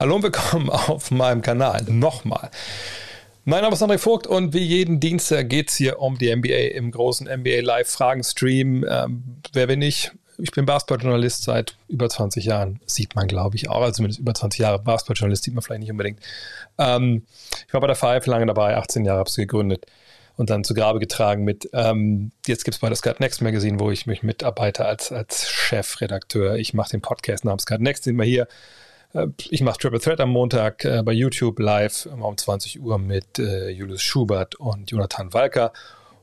Hallo und willkommen auf meinem Kanal. Nochmal. Mein Name ist André Vogt und wie jeden Dienstag geht es hier um die NBA im großen NBA Live Fragen Stream. Ähm, wer bin ich? Ich bin Basketballjournalist seit über 20 Jahren. Sieht man, glaube ich, auch. Also zumindest über 20 Jahre Basketballjournalist sieht man vielleicht nicht unbedingt. Ähm, ich war bei der Five lange dabei, 18 Jahre habe ich gegründet und dann zu Grabe getragen mit, ähm, jetzt gibt es bei der Skat Next Magazine, wo ich mich mitarbeite als, als Chefredakteur. Ich mache den Podcast namens Skat Next, sind wir hier ich mache Triple Threat am Montag äh, bei YouTube live um 20 Uhr mit äh, Julius Schubert und Jonathan Walker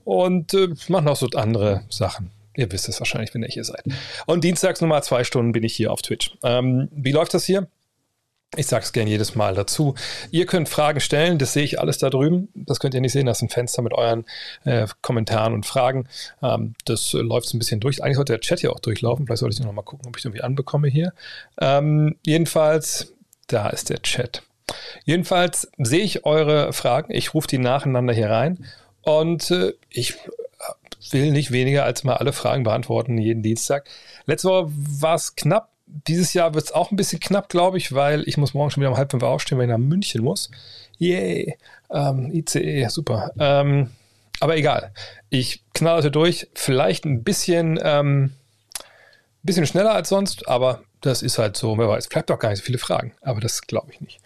und äh, mache noch so andere Sachen. Ihr wisst es wahrscheinlich, wenn ihr hier seid. Und dienstags nochmal zwei Stunden bin ich hier auf Twitch. Ähm, wie läuft das hier? Ich sage es gerne jedes Mal dazu. Ihr könnt Fragen stellen, das sehe ich alles da drüben. Das könnt ihr nicht sehen, das ist ein Fenster mit euren äh, Kommentaren und Fragen. Ähm, das äh, läuft so ein bisschen durch. Eigentlich sollte der Chat hier auch durchlaufen. Vielleicht sollte ich noch mal gucken, ob ich irgendwie anbekomme hier. Ähm, jedenfalls, da ist der Chat. Jedenfalls sehe ich eure Fragen. Ich rufe die nacheinander hier rein und äh, ich will nicht weniger als mal alle Fragen beantworten jeden Dienstag. Letzte Woche war es knapp dieses Jahr wird es auch ein bisschen knapp, glaube ich, weil ich muss morgen schon wieder um halb fünf aufstehen, weil ich nach München muss. Yay. Ähm, ICE, super. Ähm, aber egal. Ich knall also durch. Vielleicht ein bisschen, ähm, bisschen schneller als sonst, aber das ist halt so. Wer weiß, bleibt doch gar nicht so viele Fragen. Aber das glaube ich nicht.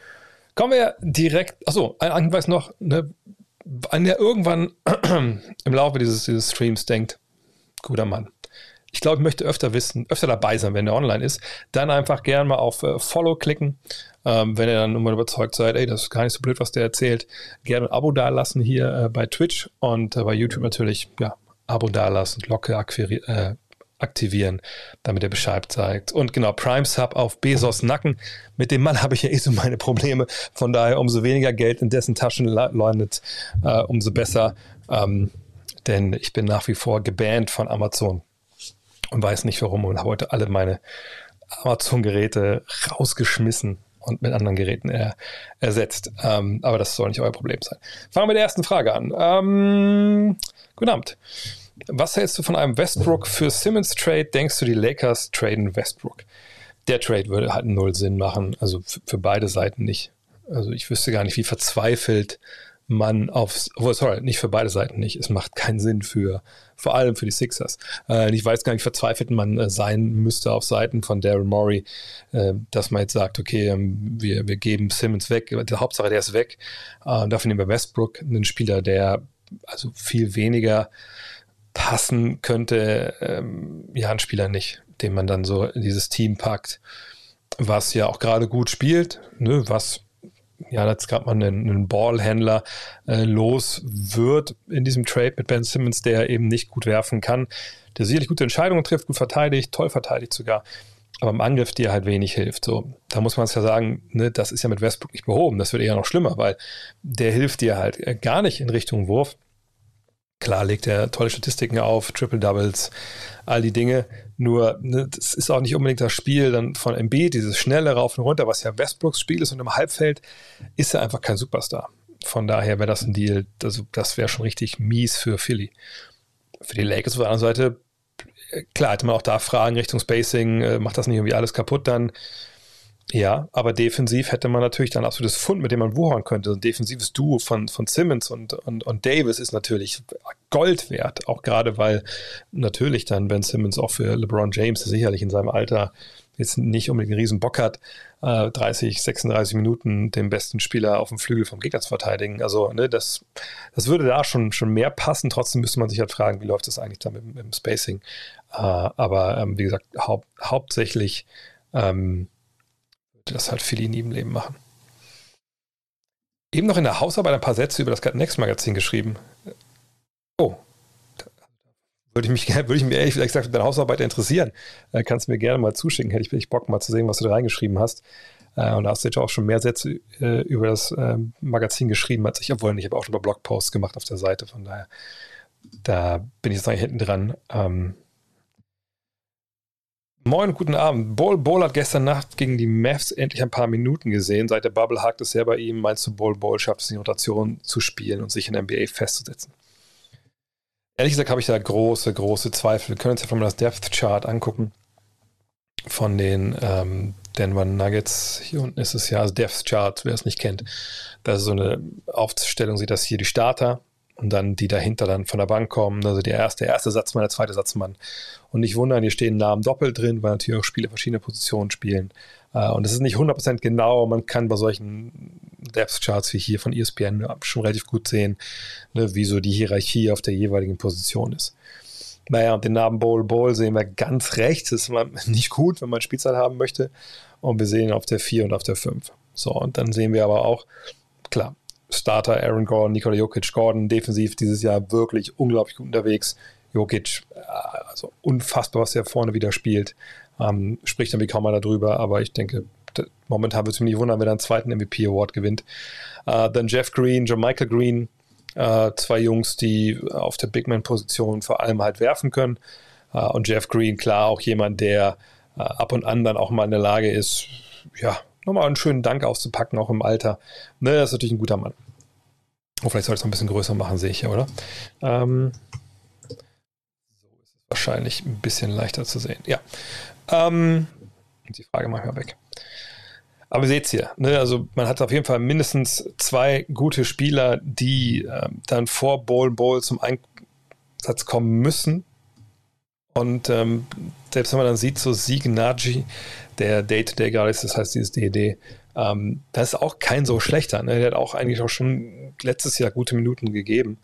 Kommen wir direkt. Achso, ein Hinweis noch. Ne, wenn ihr irgendwann im Laufe dieses, dieses Streams denkt, guter Mann, ich glaube, ich möchte öfter wissen, öfter dabei sein, wenn der online ist, dann einfach gerne mal auf äh, Follow klicken. Ähm, wenn ihr dann immer überzeugt seid, ey, das ist gar nicht so blöd, was der erzählt, gerne ein Abo dalassen hier äh, bei Twitch und äh, bei YouTube natürlich, ja, Abo dalassen, Glocke äh, aktivieren, damit er Bescheid zeigt. Und genau, Prime Sub auf Bezos Nacken. Mit dem Mann habe ich ja eh so meine Probleme. Von daher, umso weniger Geld in dessen Taschen landet, äh, umso besser. Ähm, denn ich bin nach wie vor gebannt von Amazon und weiß nicht warum und habe heute alle meine Amazon-Geräte rausgeschmissen und mit anderen Geräten er, ersetzt. Ähm, aber das soll nicht euer Problem sein. Fangen wir mit der ersten Frage an. Ähm, guten Abend. Was hältst du von einem Westbrook für Simmons Trade? Denkst du, die Lakers traden Westbrook? Der Trade würde halt null Sinn machen, also für beide Seiten nicht. Also ich wüsste gar nicht, wie verzweifelt man aufs, oh, sorry, nicht für beide Seiten nicht. Es macht keinen Sinn für, vor allem für die Sixers. Äh, ich weiß gar nicht, verzweifelt man äh, sein müsste auf Seiten von Daryl Morey, äh, dass man jetzt sagt, okay, ähm, wir, wir geben Simmons weg, die Hauptsache der ist weg. Äh, dafür nehmen wir Westbrook, einen Spieler, der also viel weniger passen könnte, ähm, ja, ein Spieler nicht, den man dann so in dieses Team packt, was ja auch gerade gut spielt, ne, was ja, jetzt gerade mal einen, einen Ballhändler äh, los wird in diesem Trade mit Ben Simmons, der eben nicht gut werfen kann, der sicherlich gute Entscheidungen trifft, gut verteidigt, toll verteidigt sogar, aber im Angriff dir halt wenig hilft. So, da muss man es ja sagen, ne, das ist ja mit Westbrook nicht behoben. Das wird eher noch schlimmer, weil der hilft dir halt äh, gar nicht in Richtung Wurf. Klar legt er tolle Statistiken auf, Triple Doubles, all die Dinge. Nur, ne, das ist auch nicht unbedingt das Spiel dann von MB, dieses schnelle Rauf und runter, was ja Westbrooks Spiel ist und im Halbfeld ist er einfach kein Superstar. Von daher wäre das ein Deal, das, das wäre schon richtig mies für Philly. Für die Lakers auf der anderen Seite, äh, klar, hätte man auch da Fragen Richtung Spacing, äh, macht das nicht irgendwie alles kaputt dann? Ja, aber defensiv hätte man natürlich dann absolutes Fund, mit dem man wuchern könnte. Ein defensives Duo von, von Simmons und, und, und Davis ist natürlich Gold wert, auch gerade weil natürlich dann Ben Simmons auch für LeBron James sicherlich in seinem Alter jetzt nicht unbedingt einen riesen Bock hat, äh, 30, 36 Minuten den besten Spieler auf dem Flügel vom Gegner zu verteidigen. Also ne, das, das würde da schon, schon mehr passen. Trotzdem müsste man sich halt fragen, wie läuft das eigentlich da mit, mit dem Spacing. Äh, aber ähm, wie gesagt, hau hauptsächlich ähm, das halt viele in ihrem Leben machen. Eben noch in der Hausarbeit ein paar Sätze über das Next Magazin geschrieben. Oh, würde ich mich, würde ich mich ehrlich gesagt für deine Hausarbeit interessieren. Äh, kannst du mir gerne mal zuschicken. Hätte ich wirklich Bock mal zu sehen, was du da reingeschrieben hast. Äh, und da hast du jetzt auch schon mehr Sätze äh, über das äh, Magazin geschrieben als ich, obwohl ich habe auch schon ein paar Blogposts gemacht auf der Seite. Von daher, da bin ich jetzt eigentlich hinten dran. Moin, guten Abend. Bol, Bol hat gestern Nacht gegen die Mavs endlich ein paar Minuten gesehen. Seit der Bubble hakt es sehr bei ihm. Meinst du, Bol Bol schafft es in Rotation zu spielen und sich in der NBA festzusetzen? Ehrlich gesagt habe ich da große, große Zweifel. Wir können uns ja mal das Depth Chart angucken von den, ähm, Denver Nuggets. Hier unten ist es ja also Death Chart, wer es nicht kennt. Das ist so eine Aufstellung, sieht das hier die Starter und dann die dahinter dann von der Bank kommen. Also der erste, der erste Satzmann, der zweite Satzmann. Und nicht wundern, hier stehen Namen doppelt drin, weil natürlich auch Spiele verschiedene Positionen spielen. Uh, und es ist nicht 100% genau. Man kann bei solchen Depth Charts wie hier von ESPN schon relativ gut sehen, ne, wie so die Hierarchie auf der jeweiligen Position ist. Naja, und den Namen Bowl Bowl sehen wir ganz rechts. Das ist nicht gut, wenn man Spielzeit haben möchte. Und wir sehen ihn auf der 4 und auf der 5. So, und dann sehen wir aber auch, klar, Starter Aaron Gordon, Nikola Jokic, Gordon defensiv dieses Jahr wirklich unglaublich gut unterwegs. Jokic, äh, also unfassbar, was er vorne wieder spielt. Ähm, spricht dann wie kaum einer darüber, aber ich denke, momentan würde es mich nicht wundern, wenn er einen zweiten MVP Award gewinnt. Äh, dann Jeff Green, John Michael Green, äh, zwei Jungs, die auf der Big Man-Position vor allem halt werfen können. Äh, und Jeff Green, klar, auch jemand, der äh, ab und an dann auch mal in der Lage ist, ja, nochmal einen schönen Dank auszupacken, auch im Alter. Ne, das ist natürlich ein guter Mann. Oh, vielleicht soll ich es noch ein bisschen größer machen, sehe ich ja, oder? Ähm, so ist es wahrscheinlich ein bisschen leichter zu sehen. Ja. Ähm, die Frage mache ich mal weg. Aber ihr seht hier, ne? also man hat auf jeden Fall mindestens zwei gute Spieler, die äh, dann vor Bowl Bowl zum Einsatz kommen müssen. Und ähm, selbst wenn man dann sieht, so Sieg Nagy, der Day-to-Day gerade ist, das heißt dieses DED, ähm, das ist auch kein so schlechter. Ne? Der hat auch eigentlich auch schon letztes Jahr gute Minuten gegeben.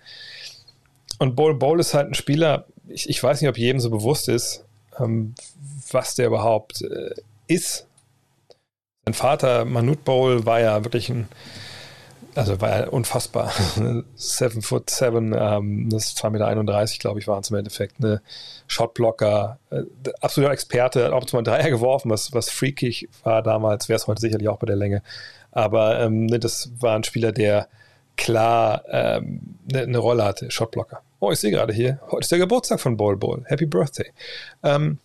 Und Bowl Bowl ist halt ein Spieler, ich, ich weiß nicht, ob jedem so bewusst ist, ähm, was der überhaupt äh, ist sein Vater, Manute Bowl, war ja wirklich ein, also war ja unfassbar. Seven foot seven, ähm, das ist 2,31 Meter, glaube ich, waren es im Endeffekt. Eine Shotblocker, äh, absoluter Experte, hat auch mal Dreier geworfen, was, was freakig war damals, wäre es heute sicherlich auch bei der Länge. Aber ähm, ne, das war ein Spieler, der klar ähm, eine, eine Rolle hatte, Shotblocker. Oh, ich sehe gerade hier, heute ist der Geburtstag von Ball Ball. Happy Birthday. Ähm,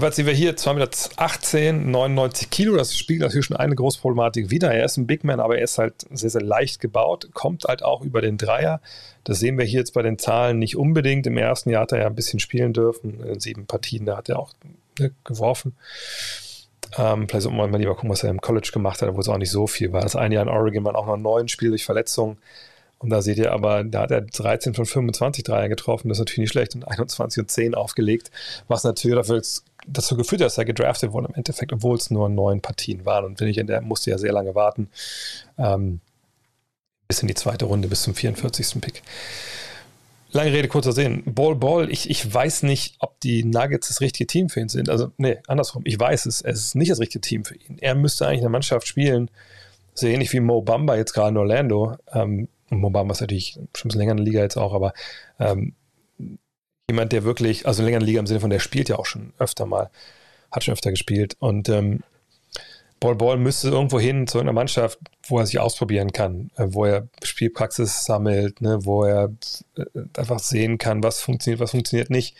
Jedenfalls sehen wir hier 2,18 Meter, 99 Kilo. Das spiegelt natürlich schon eine große Problematik wieder. Er ist ein Big Man, aber er ist halt sehr, sehr leicht gebaut, kommt halt auch über den Dreier. Das sehen wir hier jetzt bei den Zahlen nicht unbedingt. Im ersten Jahr hat er ja ein bisschen spielen dürfen. In sieben Partien, da hat er auch ne, geworfen. Ähm, vielleicht sollte man mal lieber gucken, was er im College gemacht hat, obwohl es auch nicht so viel war. Das eine Jahr in Oregon waren auch noch neun Spiele durch Verletzungen. Und da seht ihr aber, da hat er 13 von 25 Dreier getroffen, das ist natürlich nicht schlecht, und 21 und 10 aufgelegt, was natürlich dafür dazu geführt hat, dass er gedraftet wurde im Endeffekt, obwohl es nur neun Partien waren. Und wenn ich in der musste ja sehr lange warten. Ähm, bis in die zweite Runde, bis zum 44. Pick. Lange Rede, kurzer Sinn. Ball, Ball, ich, ich weiß nicht, ob die Nuggets das richtige Team für ihn sind. Also, nee, andersrum. Ich weiß es. Es ist nicht das richtige Team für ihn. Er müsste eigentlich eine Mannschaft spielen, so ähnlich wie Mo Bamba jetzt gerade in Orlando. Ähm, Mo Bamba ist natürlich schon ein bisschen länger in der Liga jetzt auch, aber ähm, jemand, der wirklich, also länger in der Liga im Sinne von, der spielt ja auch schon öfter mal, hat schon öfter gespielt und ähm, Ball Ball müsste irgendwo hin zu einer Mannschaft, wo er sich ausprobieren kann, äh, wo er Spielpraxis sammelt, ne, wo er äh, einfach sehen kann, was funktioniert, was funktioniert nicht.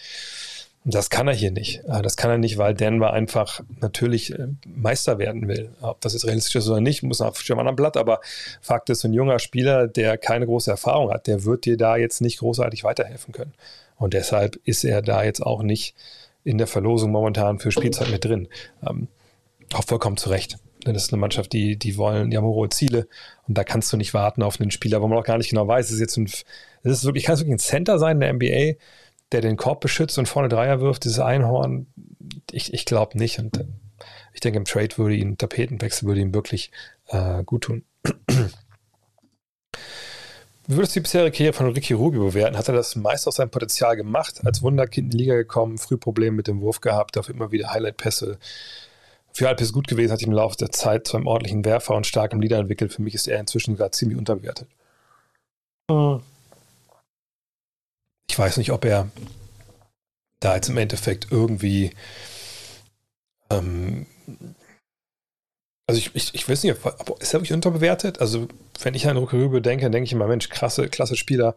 Und das kann er hier nicht. Äh, das kann er nicht, weil Denver einfach natürlich Meister werden will. Ob das jetzt realistisch ist oder nicht, muss auf einem anderen Blatt. Aber Fakt ist, ein junger Spieler, der keine große Erfahrung hat, der wird dir da jetzt nicht großartig weiterhelfen können. Und deshalb ist er da jetzt auch nicht in der Verlosung momentan für Spielzeit mit drin. Ähm, auch vollkommen zu Recht. Das ist eine Mannschaft, die, die wollen, die haben hohe Ziele und da kannst du nicht warten auf einen Spieler, wo man auch gar nicht genau weiß, es ist jetzt ein, es ist wirklich, kann es wirklich ein Center sein in der NBA, der den Korb beschützt und vorne Dreier wirft, dieses Einhorn? Ich, ich glaube nicht und äh, ich denke, im Trade würde ihn, Tapetenwechsel würde ihm wirklich äh, gut tun. Wie würdest du die bisherige Karriere von Ricky Rubio bewerten? Hat er das meist aus seinem Potenzial gemacht? Als Wunderkind in die Liga gekommen, früh Probleme mit dem Wurf gehabt, dafür immer wieder Highlight-Pässe. Für Alpes gut gewesen, hat sich im Laufe der Zeit zu einem ordentlichen Werfer und starkem Leader entwickelt. Für mich ist er inzwischen gerade ziemlich unterbewertet. Ich weiß nicht, ob er da jetzt im Endeffekt irgendwie ähm, also ich, ich, ich weiß nicht, ist er wirklich unterbewertet? Also wenn ich an Rübe denke, denke ich immer, Mensch, krasse, klasse Spieler.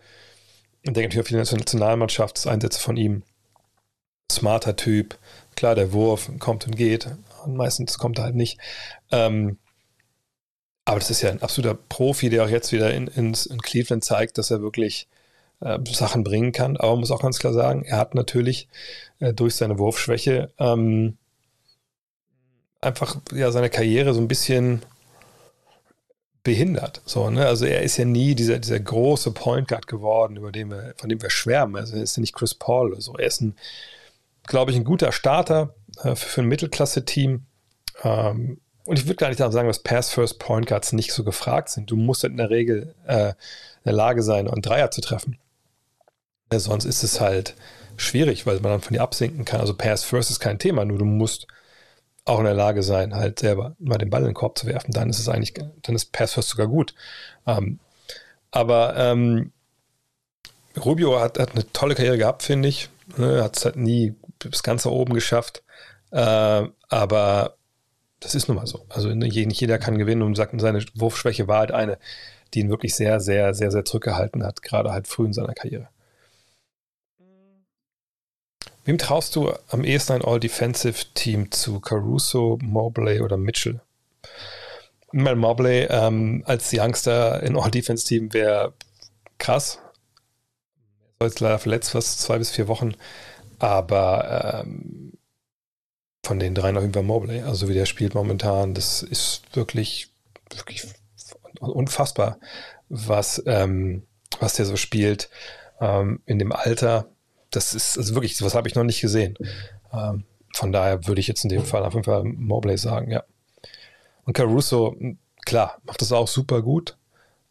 Und denke natürlich auf die Nationalmannschaftseinsätze von ihm. Smarter Typ. Klar, der Wurf kommt und geht. Und meistens kommt er halt nicht. Ähm, aber das ist ja ein absoluter Profi, der auch jetzt wieder in, in, in Cleveland zeigt, dass er wirklich äh, Sachen bringen kann. Aber man muss auch ganz klar sagen, er hat natürlich äh, durch seine Wurfschwäche ähm, einfach ja seine Karriere so ein bisschen behindert. So, ne? Also er ist ja nie dieser, dieser große Point Guard geworden, über den wir, von dem wir schwärmen. Also er ist ja nicht Chris Paul oder so. Er ist glaube ich, ein guter Starter äh, für, für, ein Mittelklasse-Team. Ähm, und ich würde gar nicht sagen, dass Pass-First Point Guards nicht so gefragt sind. Du musst halt in der Regel äh, in der Lage sein, einen Dreier zu treffen. Ja, sonst ist es halt schwierig, weil man dann von dir absinken kann. Also Pass-First ist kein Thema, nur du musst auch in der Lage sein, halt selber mal den Ball in den Korb zu werfen. Dann ist es eigentlich, dann ist Pass First sogar gut. Ähm, aber ähm, Rubio hat, hat, eine tolle Karriere gehabt, finde ich. Ne, hat es halt nie bis ganz nach oben geschafft. Äh, aber das ist nun mal so. Also nicht jeder kann gewinnen und sagt, seine Wurfschwäche war halt eine, die ihn wirklich sehr, sehr, sehr, sehr zurückgehalten hat, gerade halt früh in seiner Karriere. Wem traust du am ehesten ein All-Defensive-Team zu? Caruso, Mobley oder Mitchell? Mal Mobley ähm, als Youngster in All-Defense-Team wäre krass. Er ist leider verletzt, fast zwei bis vier Wochen. Aber ähm, von den auf jeden Fall Mobley. Also wie der spielt momentan, das ist wirklich, wirklich unfassbar, was, ähm, was der so spielt ähm, in dem Alter das ist also wirklich, was habe ich noch nicht gesehen. Ähm, von daher würde ich jetzt in dem Fall auf jeden Fall Mobley sagen, ja. Und Caruso, klar, macht das auch super gut,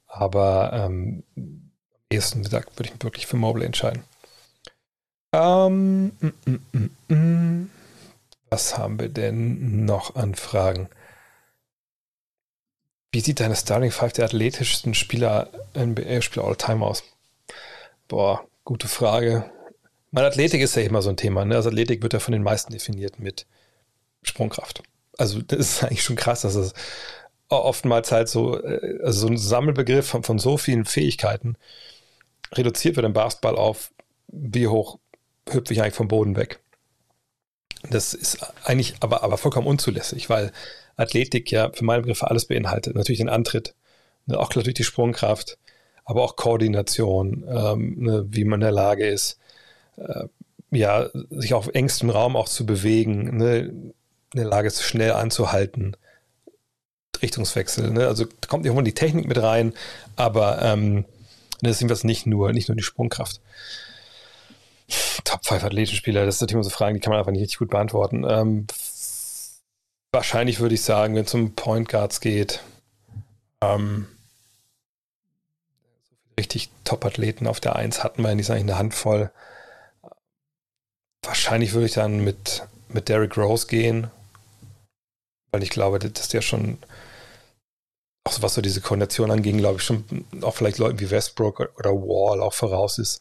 aber ähm, am ehesten gesagt, würde ich wirklich für Mobley entscheiden. Ähm, mm, mm, mm, was haben wir denn noch an Fragen? Wie sieht deine Starting Five der athletischsten Spieler, NBA-Spieler all time aus? Boah, gute Frage. Meine Athletik ist ja immer so ein Thema. Ne? Also Athletik wird ja von den meisten definiert mit Sprungkraft. Also das ist eigentlich schon krass, dass es oftmals halt so, äh, also so ein Sammelbegriff von, von so vielen Fähigkeiten reduziert wird im Basketball auf, wie hoch hüpfe ich eigentlich vom Boden weg. Das ist eigentlich aber, aber vollkommen unzulässig, weil Athletik ja für meine Begriffe alles beinhaltet. Natürlich den Antritt, ne, auch natürlich die Sprungkraft, aber auch Koordination, ähm, ne, wie man in der Lage ist, äh, ja, sich auf engstem Raum auch zu bewegen, ne, in der Lage ist, schnell anzuhalten. Richtungswechsel, ne? Also da kommt irgendwann die Technik mit rein, aber ähm, das ist jedenfalls nicht nur, nicht nur die Sprungkraft. Top 5 Athletenspieler, das sind immer so Fragen, die kann man einfach nicht richtig gut beantworten. Ähm, wahrscheinlich würde ich sagen, wenn es um Point Guards geht, ähm, richtig Top-Athleten auf der 1 hatten wir, eigentlich eine Handvoll. Wahrscheinlich würde ich dann mit, mit Derrick Rose gehen, weil ich glaube, dass der schon, auch was so diese Koordination anging, glaube ich, schon auch vielleicht Leuten wie Westbrook oder Wall auch voraus ist.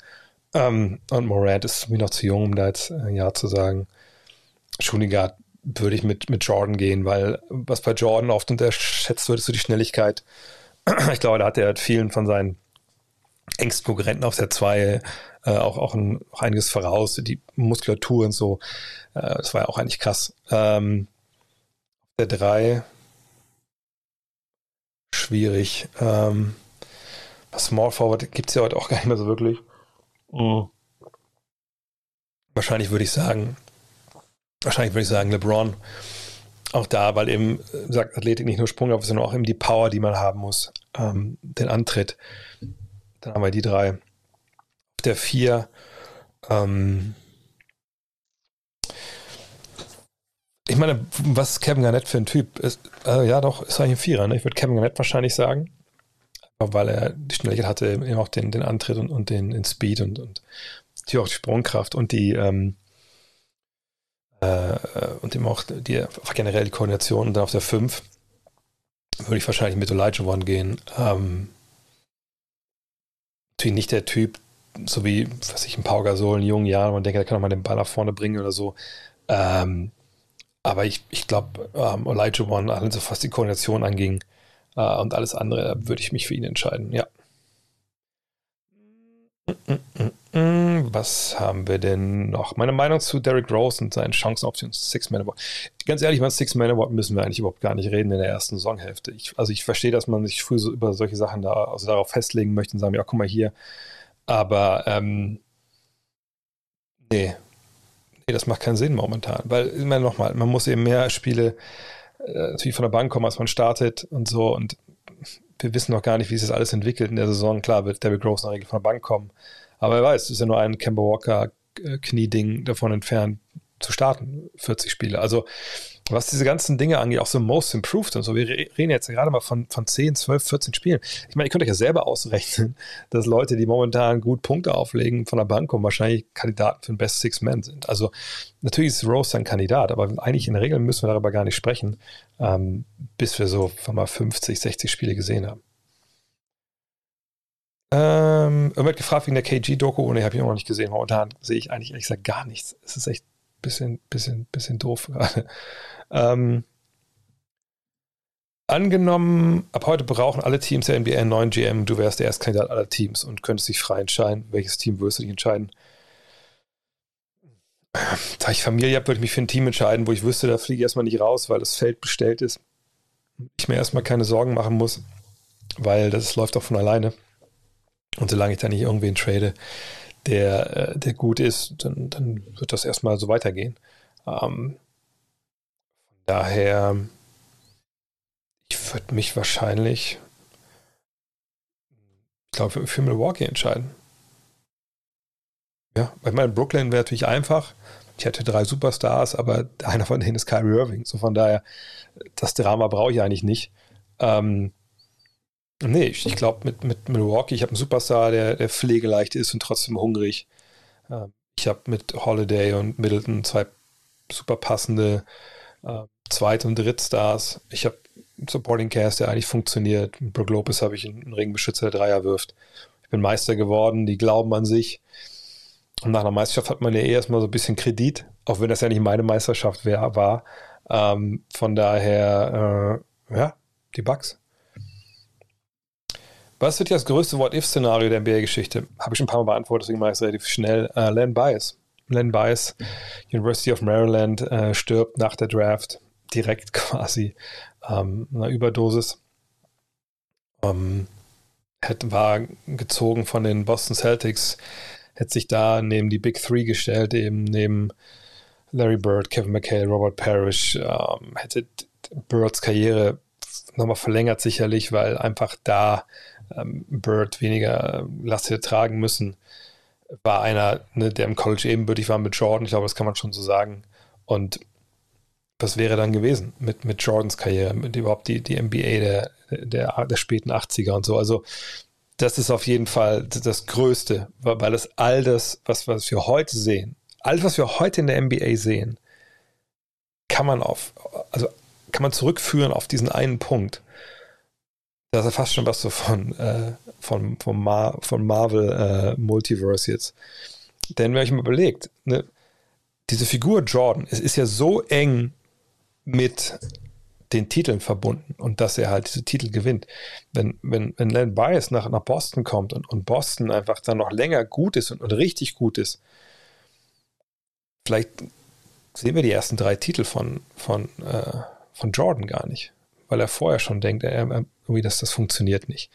Ähm, und Morant ist mir noch zu jung, um da jetzt ein Ja zu sagen. Schunigard würde ich mit, mit Jordan gehen, weil was bei Jordan oft unterschätzt wird, ist so die Schnelligkeit. Ich glaube, da hat er vielen von seinen engsten Konkurrenten auf der 2 äh, auch, auch, ein, auch einiges voraus, die Muskulatur und so. Äh, das war ja auch eigentlich krass. Ähm, der 3 schwierig. Ähm, Small Forward gibt es ja heute auch gar nicht mehr so wirklich. Mhm. Wahrscheinlich würde ich sagen, wahrscheinlich würde ich sagen LeBron. Auch da, weil eben, sagt Athletik nicht nur Sprung, sondern auch eben die Power, die man haben muss, ähm, den Antritt. Dann haben wir die drei. Auf der vier. Ähm, ich meine, was ist Kevin Garnett für ein Typ? Ist, äh, ja, doch, ist eigentlich ein Vierer. Ne? Ich würde Kevin Garnett wahrscheinlich sagen. Weil er die Schnelligkeit hatte, eben auch den, den Antritt und, und den, den Speed und, und die auch die Sprungkraft und die ähm, äh, und eben auch die generell die Koordination. Und dann auf der 5 würde ich wahrscheinlich mit One gehen. Ähm, natürlich nicht der Typ, so wie, was ich, ein Pau Gasol in jungen Jahren, man denkt, der kann auch mal den Ball nach vorne bringen oder so. Ähm, aber ich, ich glaube, ähm, One, also was die Koordination anging äh, und alles andere, würde ich mich für ihn entscheiden, ja. Was haben wir denn noch? Meine Meinung zu Derrick Rose und seinen Chancen auf den Six-Man Award. Ganz ehrlich, über Six-Man Award müssen wir eigentlich überhaupt gar nicht reden in der ersten Saisonhälfte. Ich, also ich verstehe, dass man sich früh so über solche Sachen da, also darauf festlegen möchte und sagen, ja, guck mal hier. Aber ähm, nee. Nee, das macht keinen Sinn momentan. Weil, immer nochmal, man muss eben mehr Spiele äh, natürlich von der Bank kommen, als man startet und so. Und wir wissen noch gar nicht, wie sich das alles entwickelt in der Saison. Klar wird David Gross in der Regel von der Bank kommen. Aber wer weiß, es ist ja nur ein Kemba Walker äh, Knieding davon entfernt zu starten, 40 Spiele. Also was diese ganzen Dinge angeht, auch so Most Improved und so, wir reden jetzt gerade mal von, von 10, 12, 14 Spielen. Ich meine, ihr könnt euch ja selber ausrechnen, dass Leute, die momentan gut Punkte auflegen, von der Bank kommen, wahrscheinlich Kandidaten für den Best Six Men sind. Also natürlich ist Rose ein Kandidat, aber eigentlich in der Regel müssen wir darüber gar nicht sprechen, ähm, bis wir so mal 50, 60 Spiele gesehen haben. Ähm, irgendwer gefragt wegen der KG-Doku, und ich habe ich noch nicht gesehen. Momentan sehe ich eigentlich ehrlich gesagt gar nichts. Es ist echt ein bisschen, bisschen, bisschen doof gerade. Ähm, angenommen, ab heute brauchen alle Teams der NBA einen neuen GM, du wärst der Erstkandidat aller Teams und könntest dich frei entscheiden. Welches Team würdest du dich entscheiden? Da ich Familie habe, würde ich mich für ein Team entscheiden, wo ich wüsste, da fliege ich erstmal nicht raus, weil das Feld bestellt ist. Ich mir erstmal keine Sorgen machen muss, weil das läuft auch von alleine. Und solange ich da nicht irgendwen trade, der, äh, der gut ist, dann, dann wird das erstmal so weitergehen. Ähm, daher, ich würde mich wahrscheinlich, ich glaube, für Milwaukee entscheiden. Ja, weil mein Brooklyn wäre natürlich einfach. Ich hätte drei Superstars, aber einer von denen ist Kyrie Irving. So von daher, das Drama brauche ich eigentlich nicht. Ähm, nee, ich, ich glaube, mit, mit Milwaukee, ich habe einen Superstar, der, der pflegeleicht ist und trotzdem hungrig. Ähm, ich habe mit Holiday und Middleton zwei super passende äh, Zweit- und Drittstars. Ich habe einen Supporting Cast, der eigentlich funktioniert. Mit Brook Lopez habe ich einen Ringbeschützer, der Dreier wirft. Ich bin Meister geworden, die glauben an sich. Und nach einer Meisterschaft hat man ja eh erstmal so ein bisschen Kredit, auch wenn das ja nicht meine Meisterschaft wär, war. Ähm, von daher, äh, ja, die Bugs. Was wird das größte What-If-Szenario der NBA-Geschichte? Habe ich schon ein paar Mal beantwortet, deswegen mache ich es relativ schnell. Uh, Len Bias. Len Bias, University of Maryland, uh, stirbt nach der Draft direkt quasi ähm, einer Überdosis. Ähm, hat, war gezogen von den Boston Celtics, hätte sich da neben die Big Three gestellt, eben neben Larry Bird, Kevin McHale, Robert Parrish, ähm, hätte Birds Karriere nochmal verlängert sicherlich, weil einfach da ähm, Bird weniger Last hätte tragen müssen. War einer, ne, der im College ebenbürtig war mit Jordan, ich glaube, das kann man schon so sagen. Und was wäre dann gewesen mit, mit Jordans Karriere, mit überhaupt die, die NBA der, der, der späten 80er und so. Also das ist auf jeden Fall das Größte, weil das all das, was, was wir heute sehen, alles, was wir heute in der NBA sehen, kann man auf, also kann man zurückführen auf diesen einen Punkt. Das ist fast schon was so von, äh, von, von, Mar von Marvel äh, Multiverse jetzt. Denn wenn ich mir überlegt, ne, diese Figur Jordan, es ist ja so eng mit den Titeln verbunden und dass er halt diese Titel gewinnt. Wenn, wenn, wenn Len Bias nach, nach Boston kommt und, und Boston einfach dann noch länger gut ist und, und richtig gut ist, vielleicht sehen wir die ersten drei Titel von, von, äh, von Jordan gar nicht, weil er vorher schon denkt, er, irgendwie, dass das funktioniert nicht.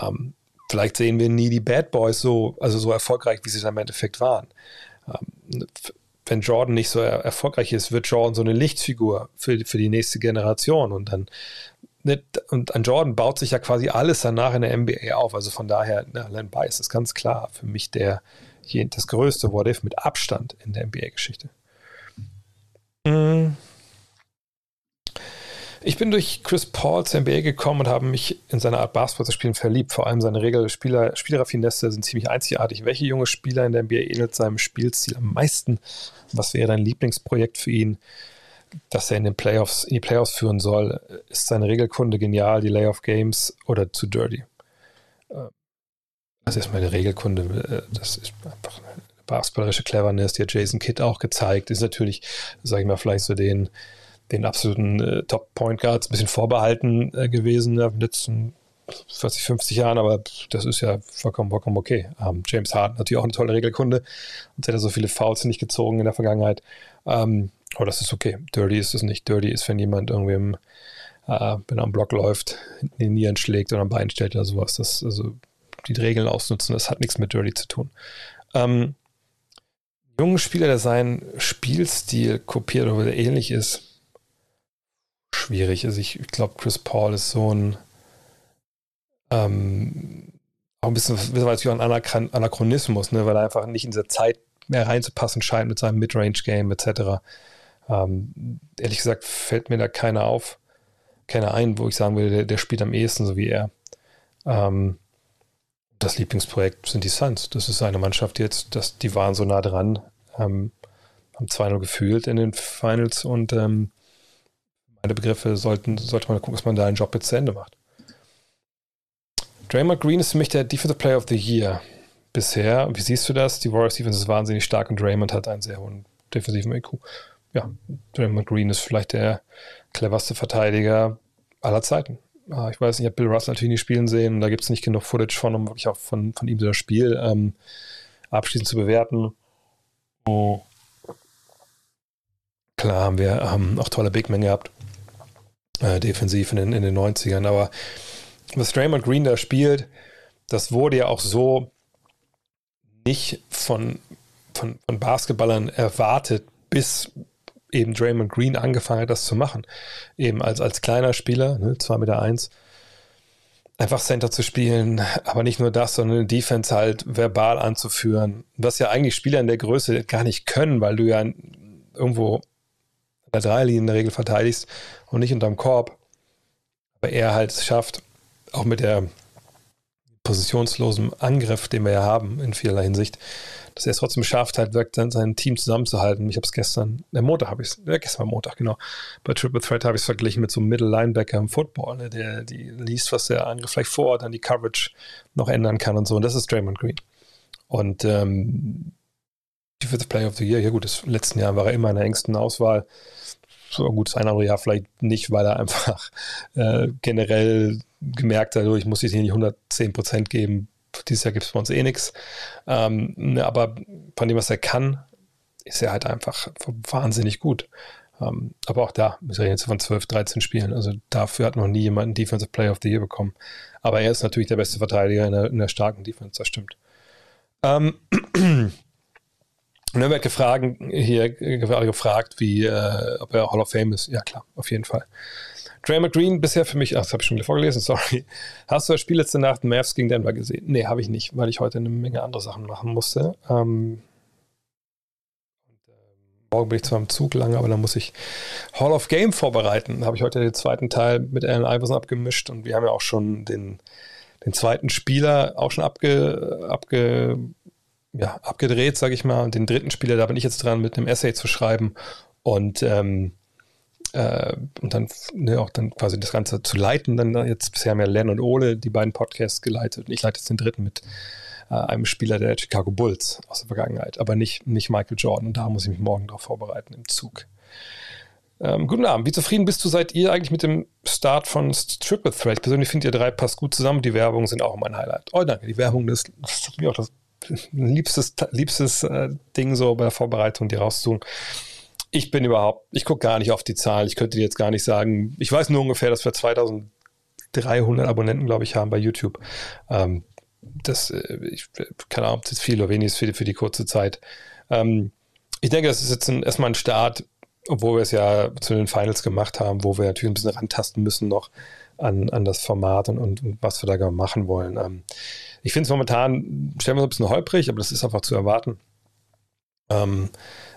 Ähm, vielleicht sehen wir nie die Bad Boys so, also so erfolgreich, wie sie dann im Endeffekt waren. Ähm, wenn Jordan nicht so er erfolgreich ist, wird Jordan so eine Lichtfigur für, für die nächste Generation und dann und an Jordan baut sich ja quasi alles danach in der NBA auf. Also von daher, na, Len Bias ist ganz klar für mich der, das größte What If mit Abstand in der NBA-Geschichte. Mhm. Ich bin durch Chris Paul zur NBA gekommen und habe mich in seine Art Basketball zu spielen verliebt. Vor allem seine Regel Spieler, Spielraffinesse sind ziemlich einzigartig. Welche junge Spieler in der NBA ähnelt seinem Spielstil am meisten? Was wäre dein Lieblingsprojekt für ihn, das er in den Playoffs, in die Playoffs führen soll? Ist seine Regelkunde genial, die Layoff Games oder zu dirty? Äh, das ist meine Regelkunde. Äh, das ist einfach eine basketballerische Cleverness, die hat Jason Kidd auch gezeigt. Ist natürlich, sage ich mal, vielleicht so den den absoluten äh, Top-Point Guards ein bisschen vorbehalten äh, gewesen in den letzten 40, 50 Jahren, aber das ist ja vollkommen, vollkommen okay. Ähm, James Harden natürlich auch eine tolle Regelkunde und hat ja so viele Fouls nicht gezogen in der Vergangenheit. Ähm, aber das ist okay. Dirty ist es nicht. Dirty ist, wenn jemand irgendwie im, äh, wenn er am Block läuft, in den Nieren schlägt oder am Bein stellt oder sowas. Das, also die Regeln ausnutzen, das hat nichts mit Dirty zu tun. Ähm, jungen Spieler, der seinen Spielstil kopiert oder ähnlich ist, schwierig. Also ich, ich glaube, Chris Paul ist so ein ähm, auch ein bisschen, bisschen ein Anachronismus, ne, weil er einfach nicht in diese Zeit mehr reinzupassen scheint mit seinem Midrange-Game etc. Ähm, ehrlich gesagt fällt mir da keiner auf, keiner ein, wo ich sagen würde, der, der spielt am ehesten so wie er. Ähm, das Lieblingsprojekt sind die Suns. Das ist eine Mannschaft jetzt, das, die waren so nah dran, ähm, haben 2-0 gefühlt in den Finals und ähm, meine Begriffe sollten, sollte man gucken, dass man da einen Job jetzt zu Ende macht. Draymond Green ist für mich der Defensive Player of the Year bisher. Wie siehst du das? Die Warriors Defense ist wahnsinnig stark und Draymond hat einen sehr hohen defensiven IQ. Ja, Draymond Green ist vielleicht der cleverste Verteidiger aller Zeiten. Ah, ich weiß nicht, ich habe Bill Russell natürlich nicht spielen sehen. Da gibt es nicht genug Footage von, um wirklich auch von, von ihm das Spiel ähm, abschließend zu bewerten. Oh. Klar haben wir ähm, auch tolle Big Men gehabt. Äh, defensiv in den, in den 90ern, aber was Draymond Green da spielt, das wurde ja auch so nicht von, von, von Basketballern erwartet, bis eben Draymond Green angefangen hat, das zu machen. Eben als, als kleiner Spieler, ne, 2 Meter eins, einfach Center zu spielen, aber nicht nur das, sondern Defense halt verbal anzuführen, was ja eigentlich Spieler in der Größe gar nicht können, weil du ja irgendwo an der Dreierlinie in der Regel verteidigst und nicht unterm Korb. Aber er halt es schafft, auch mit der positionslosen Angriff, den wir ja haben in vielerlei Hinsicht, dass er es trotzdem schafft, halt wirkt, sein Team zusammenzuhalten. Ich habe es gestern, der Montag habe ich es, ja, gestern war Montag, genau. Bei Triple Threat habe ich es verglichen mit so einem Middle Linebacker im Football, ne, der die liest, was der Angriff vielleicht vor an die Coverage noch ändern kann und so. Und das ist Draymond Green. Und ähm, Defensive Player of the Year, ja gut, das letzten Jahr war er immer in der engsten Auswahl. Gut, das eine andere Jahr vielleicht nicht, weil er einfach äh, generell gemerkt hat, ich muss jetzt hier nicht 110 Prozent geben. Dieses Jahr gibt es bei uns eh nichts. Ähm, ne, aber von dem, was er kann, ist er halt einfach wahnsinnig gut. Ähm, aber auch da ist er jetzt von 12, 13 Spielen. Also dafür hat noch nie jemand einen Defensive Player of the Year bekommen. Aber er ist natürlich der beste Verteidiger in der, in der starken Defense, das stimmt. Ähm, und dann wird gefragt, hier gefragt, wie, äh, ob er Hall of Fame ist. Ja, klar, auf jeden Fall. Draymond Green bisher für mich, ach, das habe ich schon wieder vorgelesen, sorry. Hast du das Spiel letzte Nacht Mavs gegen Denver gesehen? Nee, habe ich nicht, weil ich heute eine Menge andere Sachen machen musste. Ähm, und, äh, morgen bin ich zwar im Zug lange, aber dann muss ich Hall of Game vorbereiten. Da habe ich heute den zweiten Teil mit Allen Iverson abgemischt und wir haben ja auch schon den, den zweiten Spieler auch schon abge, abge, ja, abgedreht, sage ich mal. Und den dritten Spieler, da bin ich jetzt dran, mit einem Essay zu schreiben. Und ähm, äh, und dann ne, auch dann quasi das Ganze zu leiten. Dann jetzt bisher haben ja Len und Ole die beiden Podcasts geleitet und ich leite jetzt den dritten mit äh, einem Spieler der Chicago Bulls aus der Vergangenheit, aber nicht, nicht Michael Jordan. Und da muss ich mich morgen darauf vorbereiten im Zug. Ähm, guten Abend. Wie zufrieden bist du, seid ihr eigentlich mit dem Start von Triple Threat? Ich persönlich finde, ihr drei passt gut zusammen. Die Werbung sind auch mein Highlight. Oh, danke. Die Werbung das ist mir auch das liebstes, liebstes äh, Ding so bei der Vorbereitung, die rauszusuchen. Ich bin überhaupt, ich gucke gar nicht auf die Zahl. Ich könnte dir jetzt gar nicht sagen. Ich weiß nur ungefähr, dass wir 2300 Abonnenten, glaube ich, haben bei YouTube. Ähm, das, äh, ich, keine Ahnung, ob das viel oder wenig ist für die, für die kurze Zeit. Ähm, ich denke, das ist jetzt ein, erstmal ein Start, obwohl wir es ja zu den Finals gemacht haben, wo wir natürlich ein bisschen rantasten müssen noch an, an das Format und, und, und was wir da machen wollen. Ähm, ich finde es momentan, stellen wir uns ein bisschen holprig, aber das ist einfach zu erwarten. Ähm,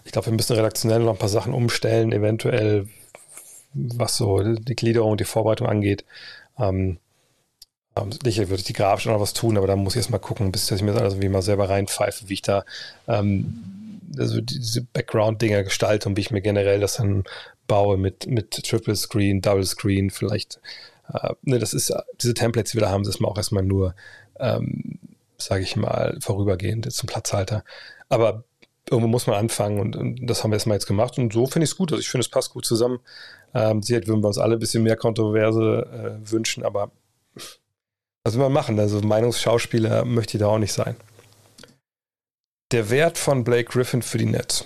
ich glaube, wir müssen redaktionell noch ein paar Sachen umstellen, eventuell, was so die Gliederung, und die Vorbereitung angeht. Ähm, sicher würde ich die grafisch noch was tun, aber da muss ich erst mal gucken, bis ich mir das alles wie mal selber reinpfeife, wie ich da ähm, also diese Background-Dinger gestalte und wie ich mir generell das dann baue mit, mit Triple Screen, Double Screen, vielleicht. Äh, ne, das ist diese Templates, die wir da haben, das ist mal auch erstmal nur, ähm, sage ich mal, vorübergehend zum Platzhalter. Aber irgendwo muss man anfangen und, und das haben wir erstmal jetzt gemacht und so finde ich es gut. Also ich finde, es passt gut zusammen. Ähm, sicher würden wir uns alle ein bisschen mehr Kontroverse äh, wünschen, aber was will man machen? Also Meinungsschauspieler möchte ich da auch nicht sein. Der Wert von Blake Griffin für die Nets.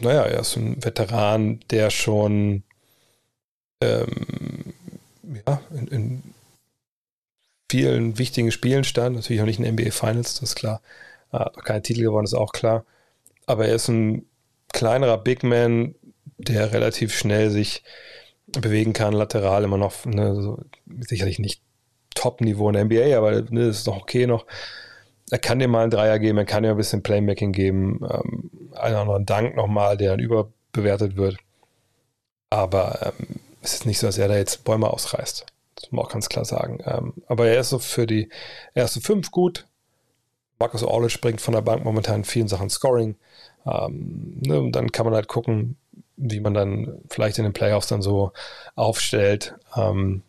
Naja, er ist ein Veteran, der schon ähm, ja, in, in, vielen wichtigen Spielen stand. Natürlich auch nicht in NBA Finals, das ist klar. Äh, keine Titel gewonnen, ist auch klar aber er ist ein kleinerer Big Man, der relativ schnell sich bewegen kann, lateral immer noch, ne, so, sicherlich nicht Top-Niveau in der NBA, aber ne, ist noch okay noch. Er kann dir mal einen Dreier geben, er kann dir ein bisschen Playmaking geben, ähm, einen anderen Dank nochmal, der dann überbewertet wird. Aber ähm, es ist nicht so, dass er da jetzt Bäume ausreißt. Das muss man auch ganz klar sagen. Ähm, aber er ist so für die erste fünf gut. Marcus Orlic bringt von der Bank momentan vielen Sachen Scoring. Ähm, ne, und dann kann man halt gucken, wie man dann vielleicht in den Playoffs dann so aufstellt, ähm,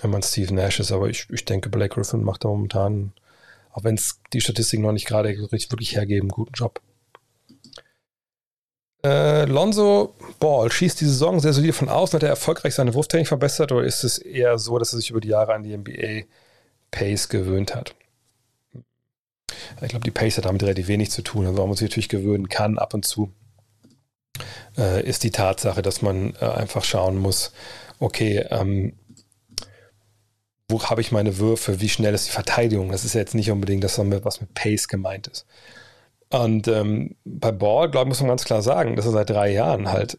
wenn man Steve Nash ist. Aber ich, ich denke, Blake Griffin macht da momentan, auch wenn es die Statistiken noch nicht gerade wirklich hergeben, einen guten Job. Äh, Lonzo Ball schießt die Saison sehr solide von außen. Hat er erfolgreich seine Wurftechnik verbessert oder ist es eher so, dass er sich über die Jahre an die NBA Pace gewöhnt hat? Ich glaube, die Pace hat damit relativ wenig zu tun. Also, warum man sich natürlich gewöhnen kann ab und zu, äh, ist die Tatsache, dass man äh, einfach schauen muss, okay, ähm, wo habe ich meine Würfe, wie schnell ist die Verteidigung? Das ist ja jetzt nicht unbedingt das, was mit Pace gemeint ist. Und ähm, bei Ball, glaube ich, muss man ganz klar sagen, dass er seit drei Jahren halt